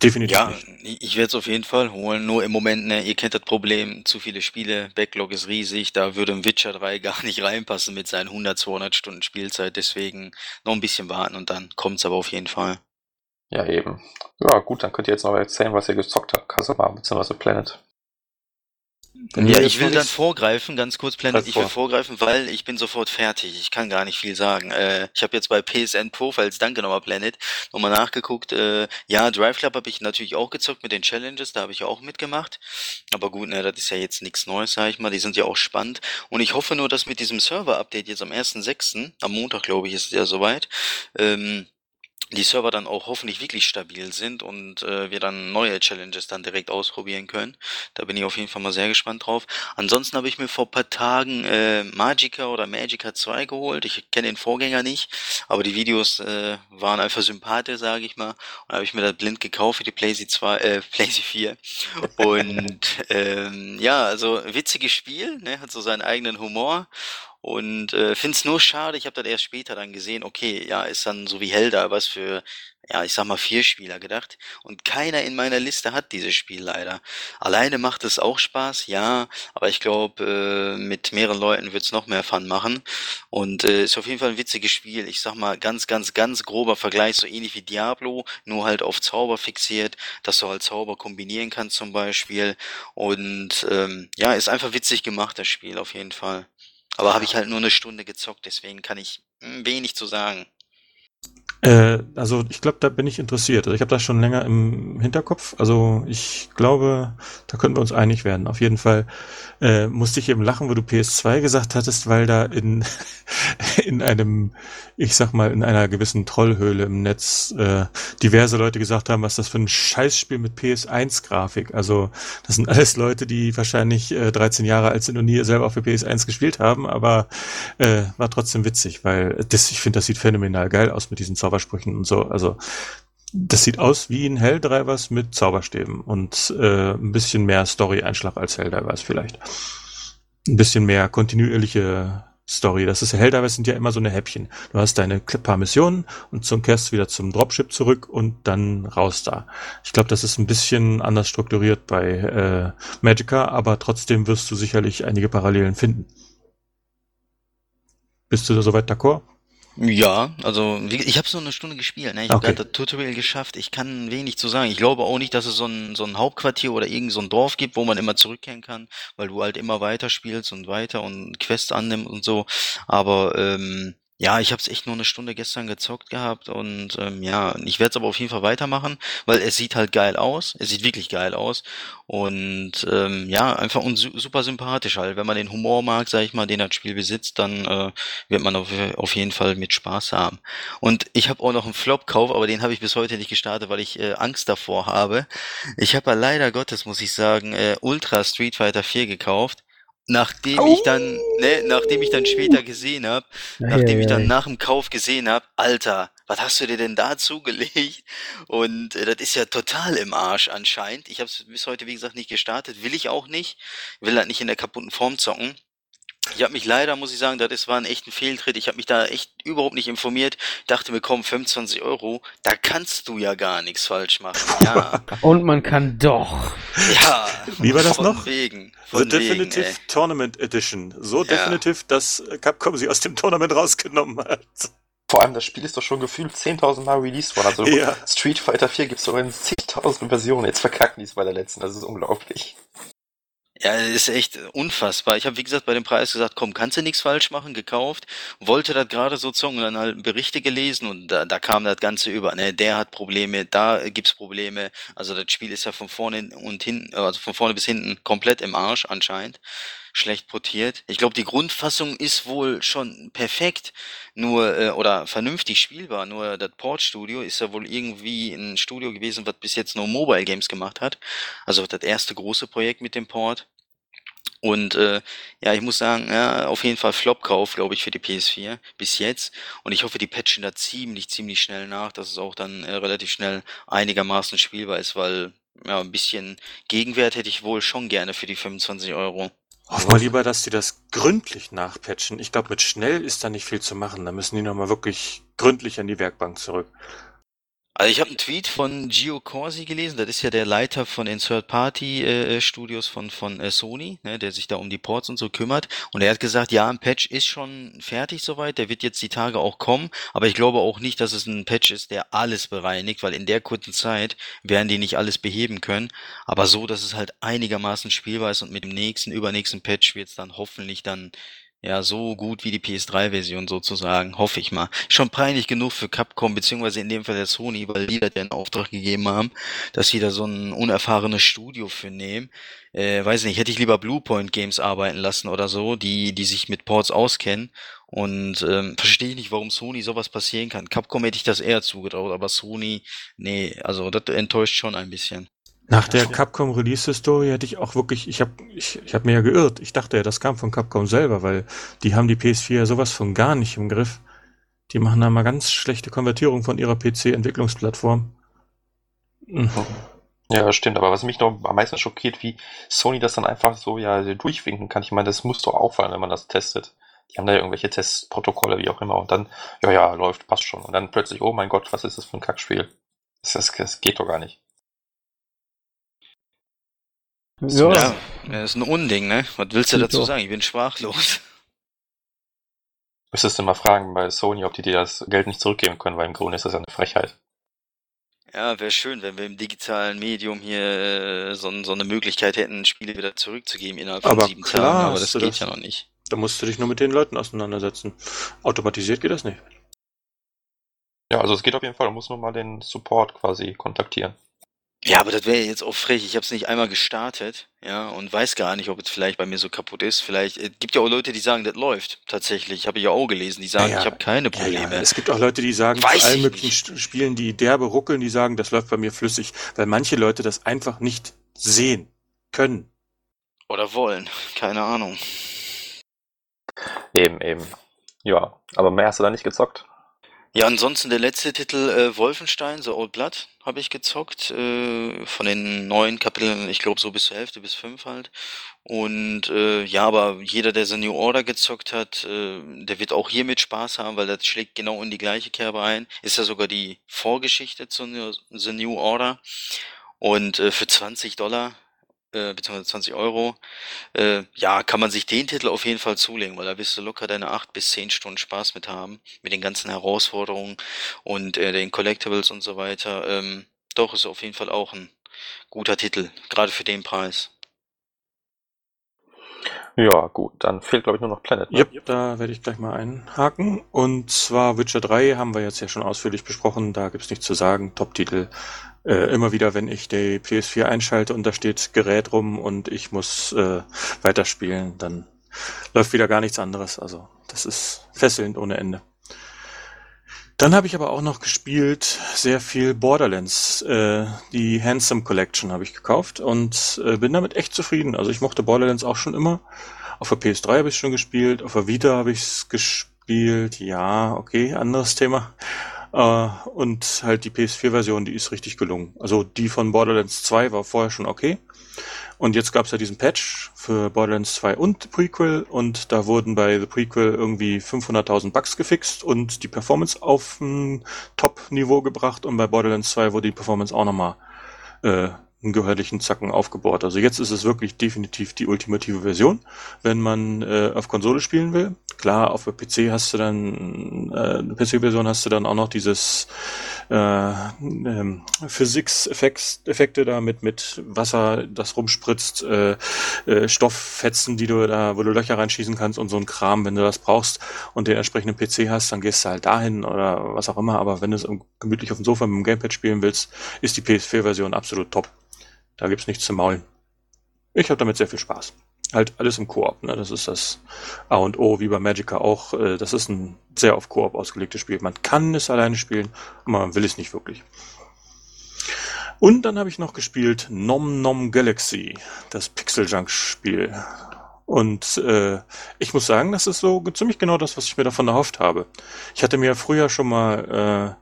Definitiv
Ja,
nicht.
ich werde es auf jeden Fall holen. Nur im Moment, ne, ihr kennt das Problem, zu viele Spiele, Backlog ist riesig, da würde ein Witcher 3 gar nicht reinpassen mit seinen 100, 200 Stunden Spielzeit. Deswegen noch ein bisschen warten und dann kommt's aber auf jeden Fall.
Ja, eben. Ja, gut, dann könnt ihr jetzt noch erzählen, was ihr gezockt habt, Kasuma bzw. Planet.
Wenn
Ja, ich will dann vorgreifen, ganz kurz, Planet, ich will
vor.
vorgreifen, weil ich bin sofort fertig. Ich kann gar nicht viel sagen. Äh, ich habe jetzt bei PSN Profiles, danke nochmal Planet, nochmal nachgeguckt. Äh, ja, Drive Club habe ich natürlich auch gezockt mit den Challenges, da habe ich auch mitgemacht. Aber gut, ne, das ist ja jetzt nichts Neues, sag ich mal. Die sind ja auch spannend. Und ich hoffe nur, dass mit diesem Server-Update jetzt am 1.6., am Montag, glaube ich, ist es ja soweit, ähm, die Server dann auch hoffentlich wirklich stabil sind und äh, wir dann neue Challenges dann direkt ausprobieren können. Da bin ich auf jeden Fall mal sehr gespannt drauf. Ansonsten habe ich mir vor ein paar Tagen äh, Magica oder Magica 2 geholt. Ich kenne den Vorgänger nicht, aber die Videos äh, waren einfach sympathisch, sage ich mal. Und habe ich mir das blind gekauft für die PlayStation 2, äh, PlayStation 4. Und ähm, ja, also witziges Spiel, ne, hat so seinen eigenen Humor. Und äh, find's nur schade, ich habe das erst später dann gesehen, okay, ja, ist dann so wie Helda was für, ja, ich sag mal vier Spieler gedacht. Und keiner in meiner Liste hat dieses Spiel leider. Alleine macht es auch Spaß, ja, aber ich glaube, äh, mit mehreren Leuten wird's noch mehr Fun machen. Und äh, ist auf jeden Fall ein witziges Spiel. Ich sag mal, ganz, ganz, ganz grober Vergleich, so ähnlich wie Diablo, nur halt auf Zauber fixiert, dass du halt Zauber kombinieren kannst zum Beispiel. Und ähm, ja, ist einfach witzig gemacht, das Spiel auf jeden Fall. Aber habe ich halt nur eine Stunde gezockt, deswegen kann ich hm, wenig zu sagen.
Äh, also ich glaube, da bin ich interessiert. Also ich habe das schon länger im Hinterkopf. Also ich glaube, da können wir uns einig werden. Auf jeden Fall äh, musste ich eben lachen, wo du PS2 gesagt hattest, weil da in, in einem, ich sag mal, in einer gewissen Trollhöhle im Netz äh, diverse Leute gesagt haben, was das für ein Scheißspiel mit PS1-Grafik. Also das sind alles Leute, die wahrscheinlich äh, 13 Jahre alt sind und nie selber auf der PS1 gespielt haben, aber äh, war trotzdem witzig, weil das, ich finde, das sieht phänomenal geil aus mit diesen Zaubersprüchen und so. Also das sieht aus wie ein Helldrivers mit Zauberstäben und äh, ein bisschen mehr Story-Einschlag als Helldivers vielleicht. Ein bisschen mehr kontinuierliche Story. Das ist Helldivers sind ja immer so eine Häppchen. Du hast deine paar Missionen und zum kehrst wieder zum Dropship zurück und dann raus da. Ich glaube, das ist ein bisschen anders strukturiert bei äh, Magica, aber trotzdem wirst du sicherlich einige Parallelen finden. Bist du da soweit d'accord?
Ja, also ich habe so eine Stunde gespielt, ne? Ich habe
Okay.
gerade das Tutorial geschafft. Ich kann wenig zu sagen. Ich glaube auch nicht, dass es so ein, so ein Hauptquartier oder irgend so ein Dorf gibt, wo man immer zurückkehren kann, weil du halt immer weiter spielst und weiter und Quests annimmst und so. Aber ähm, ja, ich habe es echt nur eine Stunde gestern gezockt gehabt und ähm, ja, ich werde es aber auf jeden Fall weitermachen, weil es sieht halt geil aus. Es sieht wirklich geil aus und ähm, ja, einfach und su super sympathisch halt. Wenn man den Humor mag, sag ich mal, den das Spiel besitzt, dann äh, wird man auf, auf jeden Fall mit Spaß haben. Und ich habe auch noch einen Flop-Kauf, aber den habe ich bis heute nicht gestartet, weil ich äh, Angst davor habe. Ich habe ja leider Gottes, muss ich sagen, äh, Ultra Street Fighter 4 gekauft. Nachdem ich dann, ne, nachdem ich dann später gesehen habe, nachdem ich dann nach dem Kauf gesehen habe, Alter, was hast du dir denn da zugelegt? Und äh, das ist ja total im Arsch anscheinend. Ich habe es bis heute, wie gesagt, nicht gestartet. Will ich auch nicht. Will halt nicht in der kaputten Form zocken. Ich habe mich leider, muss ich sagen, das war ein echter Fehltritt. Ich habe mich da echt überhaupt nicht informiert. Dachte mir, komm, 25 Euro, da kannst du ja gar nichts falsch machen. Ja,
Und man kann doch.
ja.
Wie war das
von
noch?
Wegen,
The
von
Definitive
wegen, ey.
Tournament Edition. So
Ja.
definitiv, dass Capcom sie aus dem Tournament rausgenommen hat.
Vor allem, das Spiel ist doch schon gefühlt 10.000 Mal released worden. Also
Ja.
Street Fighter 4 gibt es doch in zigtausend Versionen. Jetzt verkacken die es bei der letzten. Das ist unglaublich.
Ja, das ist echt unfassbar. Ich habe, wie gesagt, bei dem Preis gesagt, komm, kannst du nichts falsch machen, gekauft, wollte das gerade so zocken und dann halt Berichte gelesen und da, da kam das Ganze über. Ne, der hat Probleme, da gibt's Probleme. Also das Spiel ist ja von vorne und hinten, also von vorne bis hinten komplett im Arsch anscheinend. Schlecht portiert. Ich glaube, die Grundfassung ist wohl schon perfekt, nur äh, oder vernünftig spielbar. Nur das Port-Studio ist ja wohl irgendwie ein Studio gewesen, was bis jetzt nur Mobile Games gemacht hat. Also das erste große Projekt mit dem Port. Und äh, ja, ich muss sagen, ja, auf jeden Fall Flop-Kauf, glaube ich, für die PS4 bis jetzt. Und ich hoffe, die patchen da ziemlich, ziemlich schnell nach, dass es auch dann äh, relativ schnell einigermaßen spielbar ist, weil ja, ein bisschen Gegenwert hätte ich wohl schon gerne für die 25 Euro.
Hoffen wir lieber, dass die das gründlich nachpatchen. Ich glaube, mit schnell ist da nicht viel zu machen. Da müssen die nochmal wirklich gründlich an die Werkbank zurück.
Also ich habe einen Tweet von Gio Corsi gelesen, das ist ja der Leiter von den Third-Party-Studios äh, von, von äh, Sony, ne, der sich da um die Ports und so kümmert. Und er hat gesagt, ja, ein Patch ist schon fertig soweit, der wird jetzt die Tage auch kommen, aber ich glaube auch nicht, dass es ein Patch ist, der alles bereinigt, weil in der kurzen Zeit werden die nicht alles beheben können. Aber so, dass es halt einigermaßen spielbar ist und mit dem nächsten, übernächsten Patch wird es dann hoffentlich dann ja, so gut wie die PS3-Version sozusagen, hoffe ich mal. Schon peinlich genug für Capcom, beziehungsweise in dem Fall der Sony, weil die da den Auftrag gegeben haben, dass sie da so ein unerfahrenes Studio für nehmen. Äh, weiß nicht, hätte ich lieber Bluepoint Games arbeiten lassen oder so, die, die sich mit Ports auskennen. Und ähm, verstehe ich nicht, warum Sony sowas passieren kann. Capcom hätte ich das eher zugetraut, aber Sony, nee, also das enttäuscht schon ein bisschen.
Nach der Capcom Release Story hätte ich auch wirklich, ich habe ich, ich hab mir ja geirrt. Ich dachte ja, das kam von Capcom selber, weil die haben die PS4 ja sowas von gar nicht im Griff. Die machen da mal ganz schlechte Konvertierung von ihrer PC-Entwicklungsplattform.
Mhm. Ja, stimmt, aber was mich noch am meisten schockiert, wie Sony das dann einfach so ja durchwinken kann. Ich meine, das muss doch auffallen, wenn man das testet. Die haben da ja irgendwelche Testprotokolle, wie auch immer, und dann, ja, ja, läuft, passt schon. Und dann plötzlich, oh mein Gott, was ist das für ein Kackspiel? Das, das geht doch gar nicht.
Ja. ja, das ist ein Unding, ne? Was willst du dazu sagen? Ich bin sprachlos.
Müsstest du mal fragen bei Sony, ob die dir das Geld nicht zurückgeben können, weil im Grunde ist das ja eine Frechheit.
Ja, wäre schön, wenn wir im digitalen Medium hier äh, so, so, eine Möglichkeit hätten, Spiele wieder zurückzugeben innerhalb von
aber
sieben
klar,
Tagen,
aber das geht das. ja noch nicht. Da musst du dich nur mit den Leuten auseinandersetzen. Automatisiert geht das nicht.
Ja, also es geht auf jeden Fall, du musst nur mal den Support quasi kontaktieren.
Ja, aber das wäre jetzt auch frech. Ich habe es nicht einmal gestartet, ja, und weiß gar nicht, ob es vielleicht bei mir so kaputt ist. Vielleicht äh, gibt ja auch Leute, die sagen, das läuft tatsächlich. Habe ich ja auch gelesen, die sagen, ja, ich habe keine Probleme.
Ja, es gibt auch Leute, die sagen,
weiß
allen möglichen nicht. Spielen, die derbe ruckeln, die sagen, das läuft bei mir flüssig, weil manche Leute das einfach nicht sehen können.
Oder wollen, keine Ahnung.
Eben, eben. Ja, aber mehr hast du da nicht gezockt?
Ja, ansonsten der letzte Titel äh, Wolfenstein, The Old Blood, habe ich gezockt. Äh, von den neuen Kapiteln, ich glaube so bis zur Hälfte, bis fünf halt. Und äh, ja, aber jeder, der The New Order gezockt hat, äh, der wird auch hier mit Spaß haben, weil das schlägt genau in die gleiche Kerbe ein. Ist ja sogar die Vorgeschichte zu The New Order. Und äh, für 20 Dollar äh, beziehungsweise 20 Euro, äh, ja, kann man sich den Titel auf jeden Fall zulegen, weil da wirst du locker deine 8 bis 10 Stunden Spaß mit haben, mit den ganzen Herausforderungen und äh, den Collectibles und so weiter. Ähm, doch, ist auf jeden Fall auch ein guter Titel, gerade für den Preis.
Ja, gut, dann fehlt, glaube ich, nur noch Planet.
Ne? Yep, da werde ich gleich mal einhaken. Und zwar Witcher 3 haben wir jetzt ja schon ausführlich besprochen, da gibt's nichts zu sagen. Top-Titel, äh, immer wieder, wenn ich die PS4 einschalte und da steht Gerät rum und ich muss äh, weiterspielen, dann läuft wieder gar nichts anderes. Also das ist fesselnd ohne Ende. Dann habe ich aber auch noch gespielt sehr viel Borderlands. Äh, die Handsome Collection habe ich gekauft und äh, bin damit echt zufrieden. Also ich mochte Borderlands auch schon immer. Auf der PS3 habe ich schon gespielt, auf der Vita habe ich es gespielt. Ja, okay, anderes Thema. Äh, und halt die PS4-Version, die ist richtig gelungen. Also die von Borderlands 2 war vorher schon okay. Und jetzt gab es ja diesen Patch für Borderlands 2 und Prequel und da wurden bei The Prequel irgendwie 500.000 Bugs gefixt und die Performance auf ein Top-Niveau gebracht und bei Borderlands 2 wurde die Performance auch nochmal äh, gehörlichen Zacken aufgebohrt. Also jetzt ist es wirklich definitiv die ultimative Version, wenn man äh, auf Konsole spielen will. Klar, auf der PC hast du dann, äh, PC-Version hast du dann auch noch dieses äh, ähm, Physics-Effekte da mit, mit Wasser, das rumspritzt, äh, äh, Stofffetzen, die du da, wo du Löcher reinschießen kannst und so ein Kram, wenn du das brauchst und den entsprechenden PC hast, dann gehst du halt dahin oder was auch immer. Aber wenn du es gemütlich auf dem Sofa mit dem Gamepad spielen willst, ist die PS4-Version absolut top. Da gibt's nichts zu maulen. Ich habe damit sehr viel Spaß. Halt alles im Koop. Ne? Das ist das A und O, wie bei Magica auch. Äh, das ist ein sehr auf Koop ausgelegtes Spiel. Man kann es alleine spielen, aber man will es nicht wirklich. Und dann habe ich noch gespielt Nom Nom Galaxy, das Pixel Junk Spiel. Und äh, ich muss sagen, das ist so ziemlich genau das, was ich mir davon erhofft habe. Ich hatte mir früher schon mal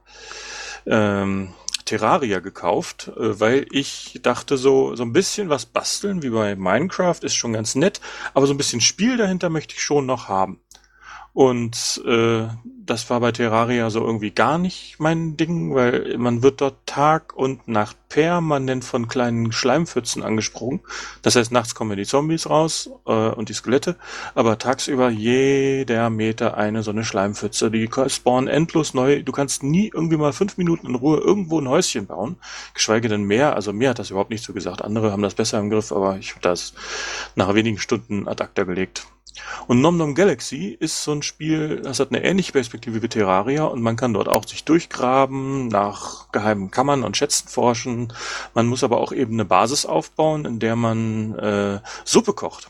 äh, ähm, Terraria gekauft, äh, weil ich dachte so, so ein bisschen was basteln wie bei Minecraft ist schon ganz nett, aber so ein bisschen Spiel dahinter möchte ich schon noch haben. Und äh, das war bei Terraria so irgendwie gar nicht mein Ding, weil man wird dort Tag und Nacht permanent von kleinen Schleimpfützen angesprungen. Das heißt, nachts kommen die Zombies raus äh, und die Skelette, aber tagsüber jeder Meter eine so eine Schleimpfütze. Die spawnen endlos neu. Du kannst nie irgendwie mal fünf Minuten in Ruhe irgendwo ein Häuschen bauen, geschweige denn mehr. Also mir hat das überhaupt nicht so gesagt. Andere haben das besser im Griff, aber ich habe das nach wenigen Stunden ad acta gelegt. Und Nom Nom Galaxy ist so ein Spiel, das hat eine ähnliche Perspektive wie Terraria und man kann dort auch sich durchgraben, nach geheimen Kammern und Schätzen forschen. Man muss aber auch eben eine Basis aufbauen, in der man äh, Suppe kocht.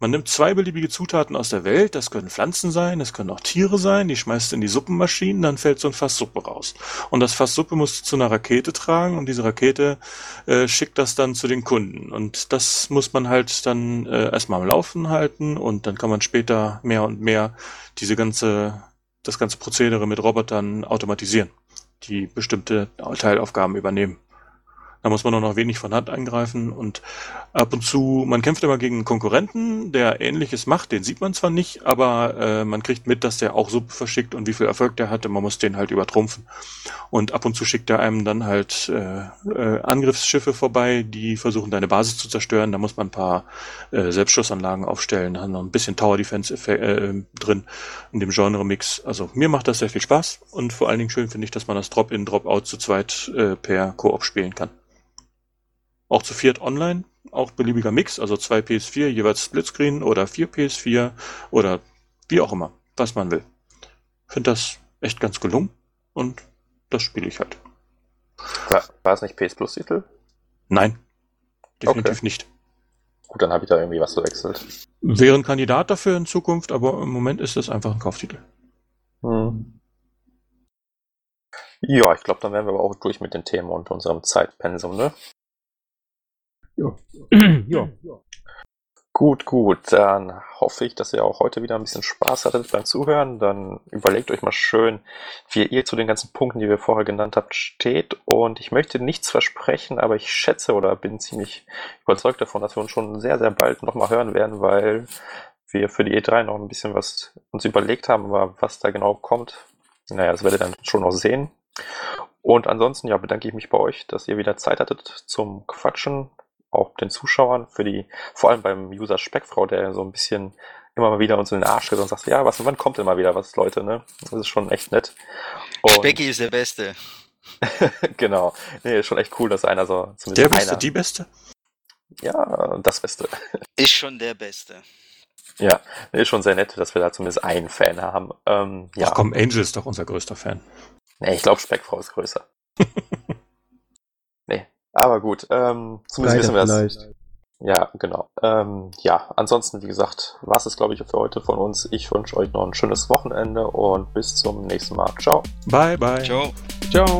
Man nimmt zwei beliebige Zutaten aus der Welt, das können Pflanzen sein, das können auch Tiere sein, die schmeißt in die Suppenmaschinen, dann fällt so ein Fass Suppe raus. Und das Fass Suppe musst du zu einer Rakete tragen und diese Rakete äh, schickt das dann zu den Kunden. Und das muss man halt dann äh, erstmal am Laufen halten und dann kann man später mehr und mehr diese ganze, das ganze Prozedere mit Robotern automatisieren, die bestimmte Teilaufgaben übernehmen. Da muss man nur noch wenig von Hand eingreifen und ab und zu, man kämpft immer gegen einen Konkurrenten, der ähnliches macht, den sieht man zwar nicht, aber äh, man kriegt mit, dass der auch Suppe verschickt und wie viel Erfolg der hatte, man muss den halt übertrumpfen. Und ab und zu schickt er einem dann halt äh, äh, Angriffsschiffe vorbei, die versuchen deine Basis zu zerstören, da muss man ein paar äh, Selbstschussanlagen aufstellen, haben noch ein bisschen Tower Defense äh, drin in dem Genre-Mix. Also mir macht das sehr viel Spaß und vor allen Dingen schön finde ich, dass man das Drop-in, Drop-out zu zweit äh, per Koop spielen kann. Auch zu viert online, auch beliebiger Mix, also zwei PS4, jeweils Splitscreen oder vier PS4 oder wie auch immer, was man will. Finde das echt ganz gelungen und das spiele ich halt.
War, war es nicht PS Plus Titel?
Nein, definitiv okay. nicht.
Gut, dann habe ich da irgendwie was verwechselt.
Wäre ein Kandidat dafür in Zukunft, aber im Moment ist es einfach ein Kauftitel. Hm.
Ja, ich glaube, dann wären wir aber auch durch mit den Themen und unserem Zeitpensum, ne? Ja. ja. Gut, gut. Dann hoffe ich, dass ihr auch heute wieder ein bisschen Spaß hattet beim Zuhören. Dann überlegt euch mal schön, wie ihr zu den ganzen Punkten, die wir vorher genannt habt, steht. Und ich möchte nichts versprechen, aber ich schätze oder bin ziemlich überzeugt davon, dass wir uns schon sehr, sehr bald nochmal hören werden, weil wir für die E3 noch ein bisschen was uns überlegt haben, aber was da genau kommt, naja, das werdet ihr dann schon noch sehen. Und ansonsten, ja, bedanke ich mich bei euch, dass ihr wieder Zeit hattet zum Quatschen auch den Zuschauern, für die, vor allem beim User Speckfrau, der so ein bisschen immer mal wieder uns in den Arsch tritt und sagt, ja, was, wann kommt denn mal wieder was, Leute, ne? Das ist schon echt nett.
Und Specki ist der Beste.
genau. Nee, ist schon echt cool, dass einer so
zumindest Der Beste, einer, die Beste?
Ja, das Beste.
Ist schon der Beste.
Ja, ist schon sehr nett, dass wir da zumindest einen Fan haben. Ähm, ja.
Ach komm, Angel ist doch unser größter Fan.
Nee, ich glaube, Speckfrau ist größer. Aber gut, ähm, zumindest Leider wissen wir es. Ja, genau. Ähm, ja, ansonsten, wie gesagt, war es, glaube ich, für heute von uns. Ich wünsche euch noch ein schönes Wochenende und bis zum nächsten Mal. Ciao.
Bye, bye.
Ciao.
Ciao.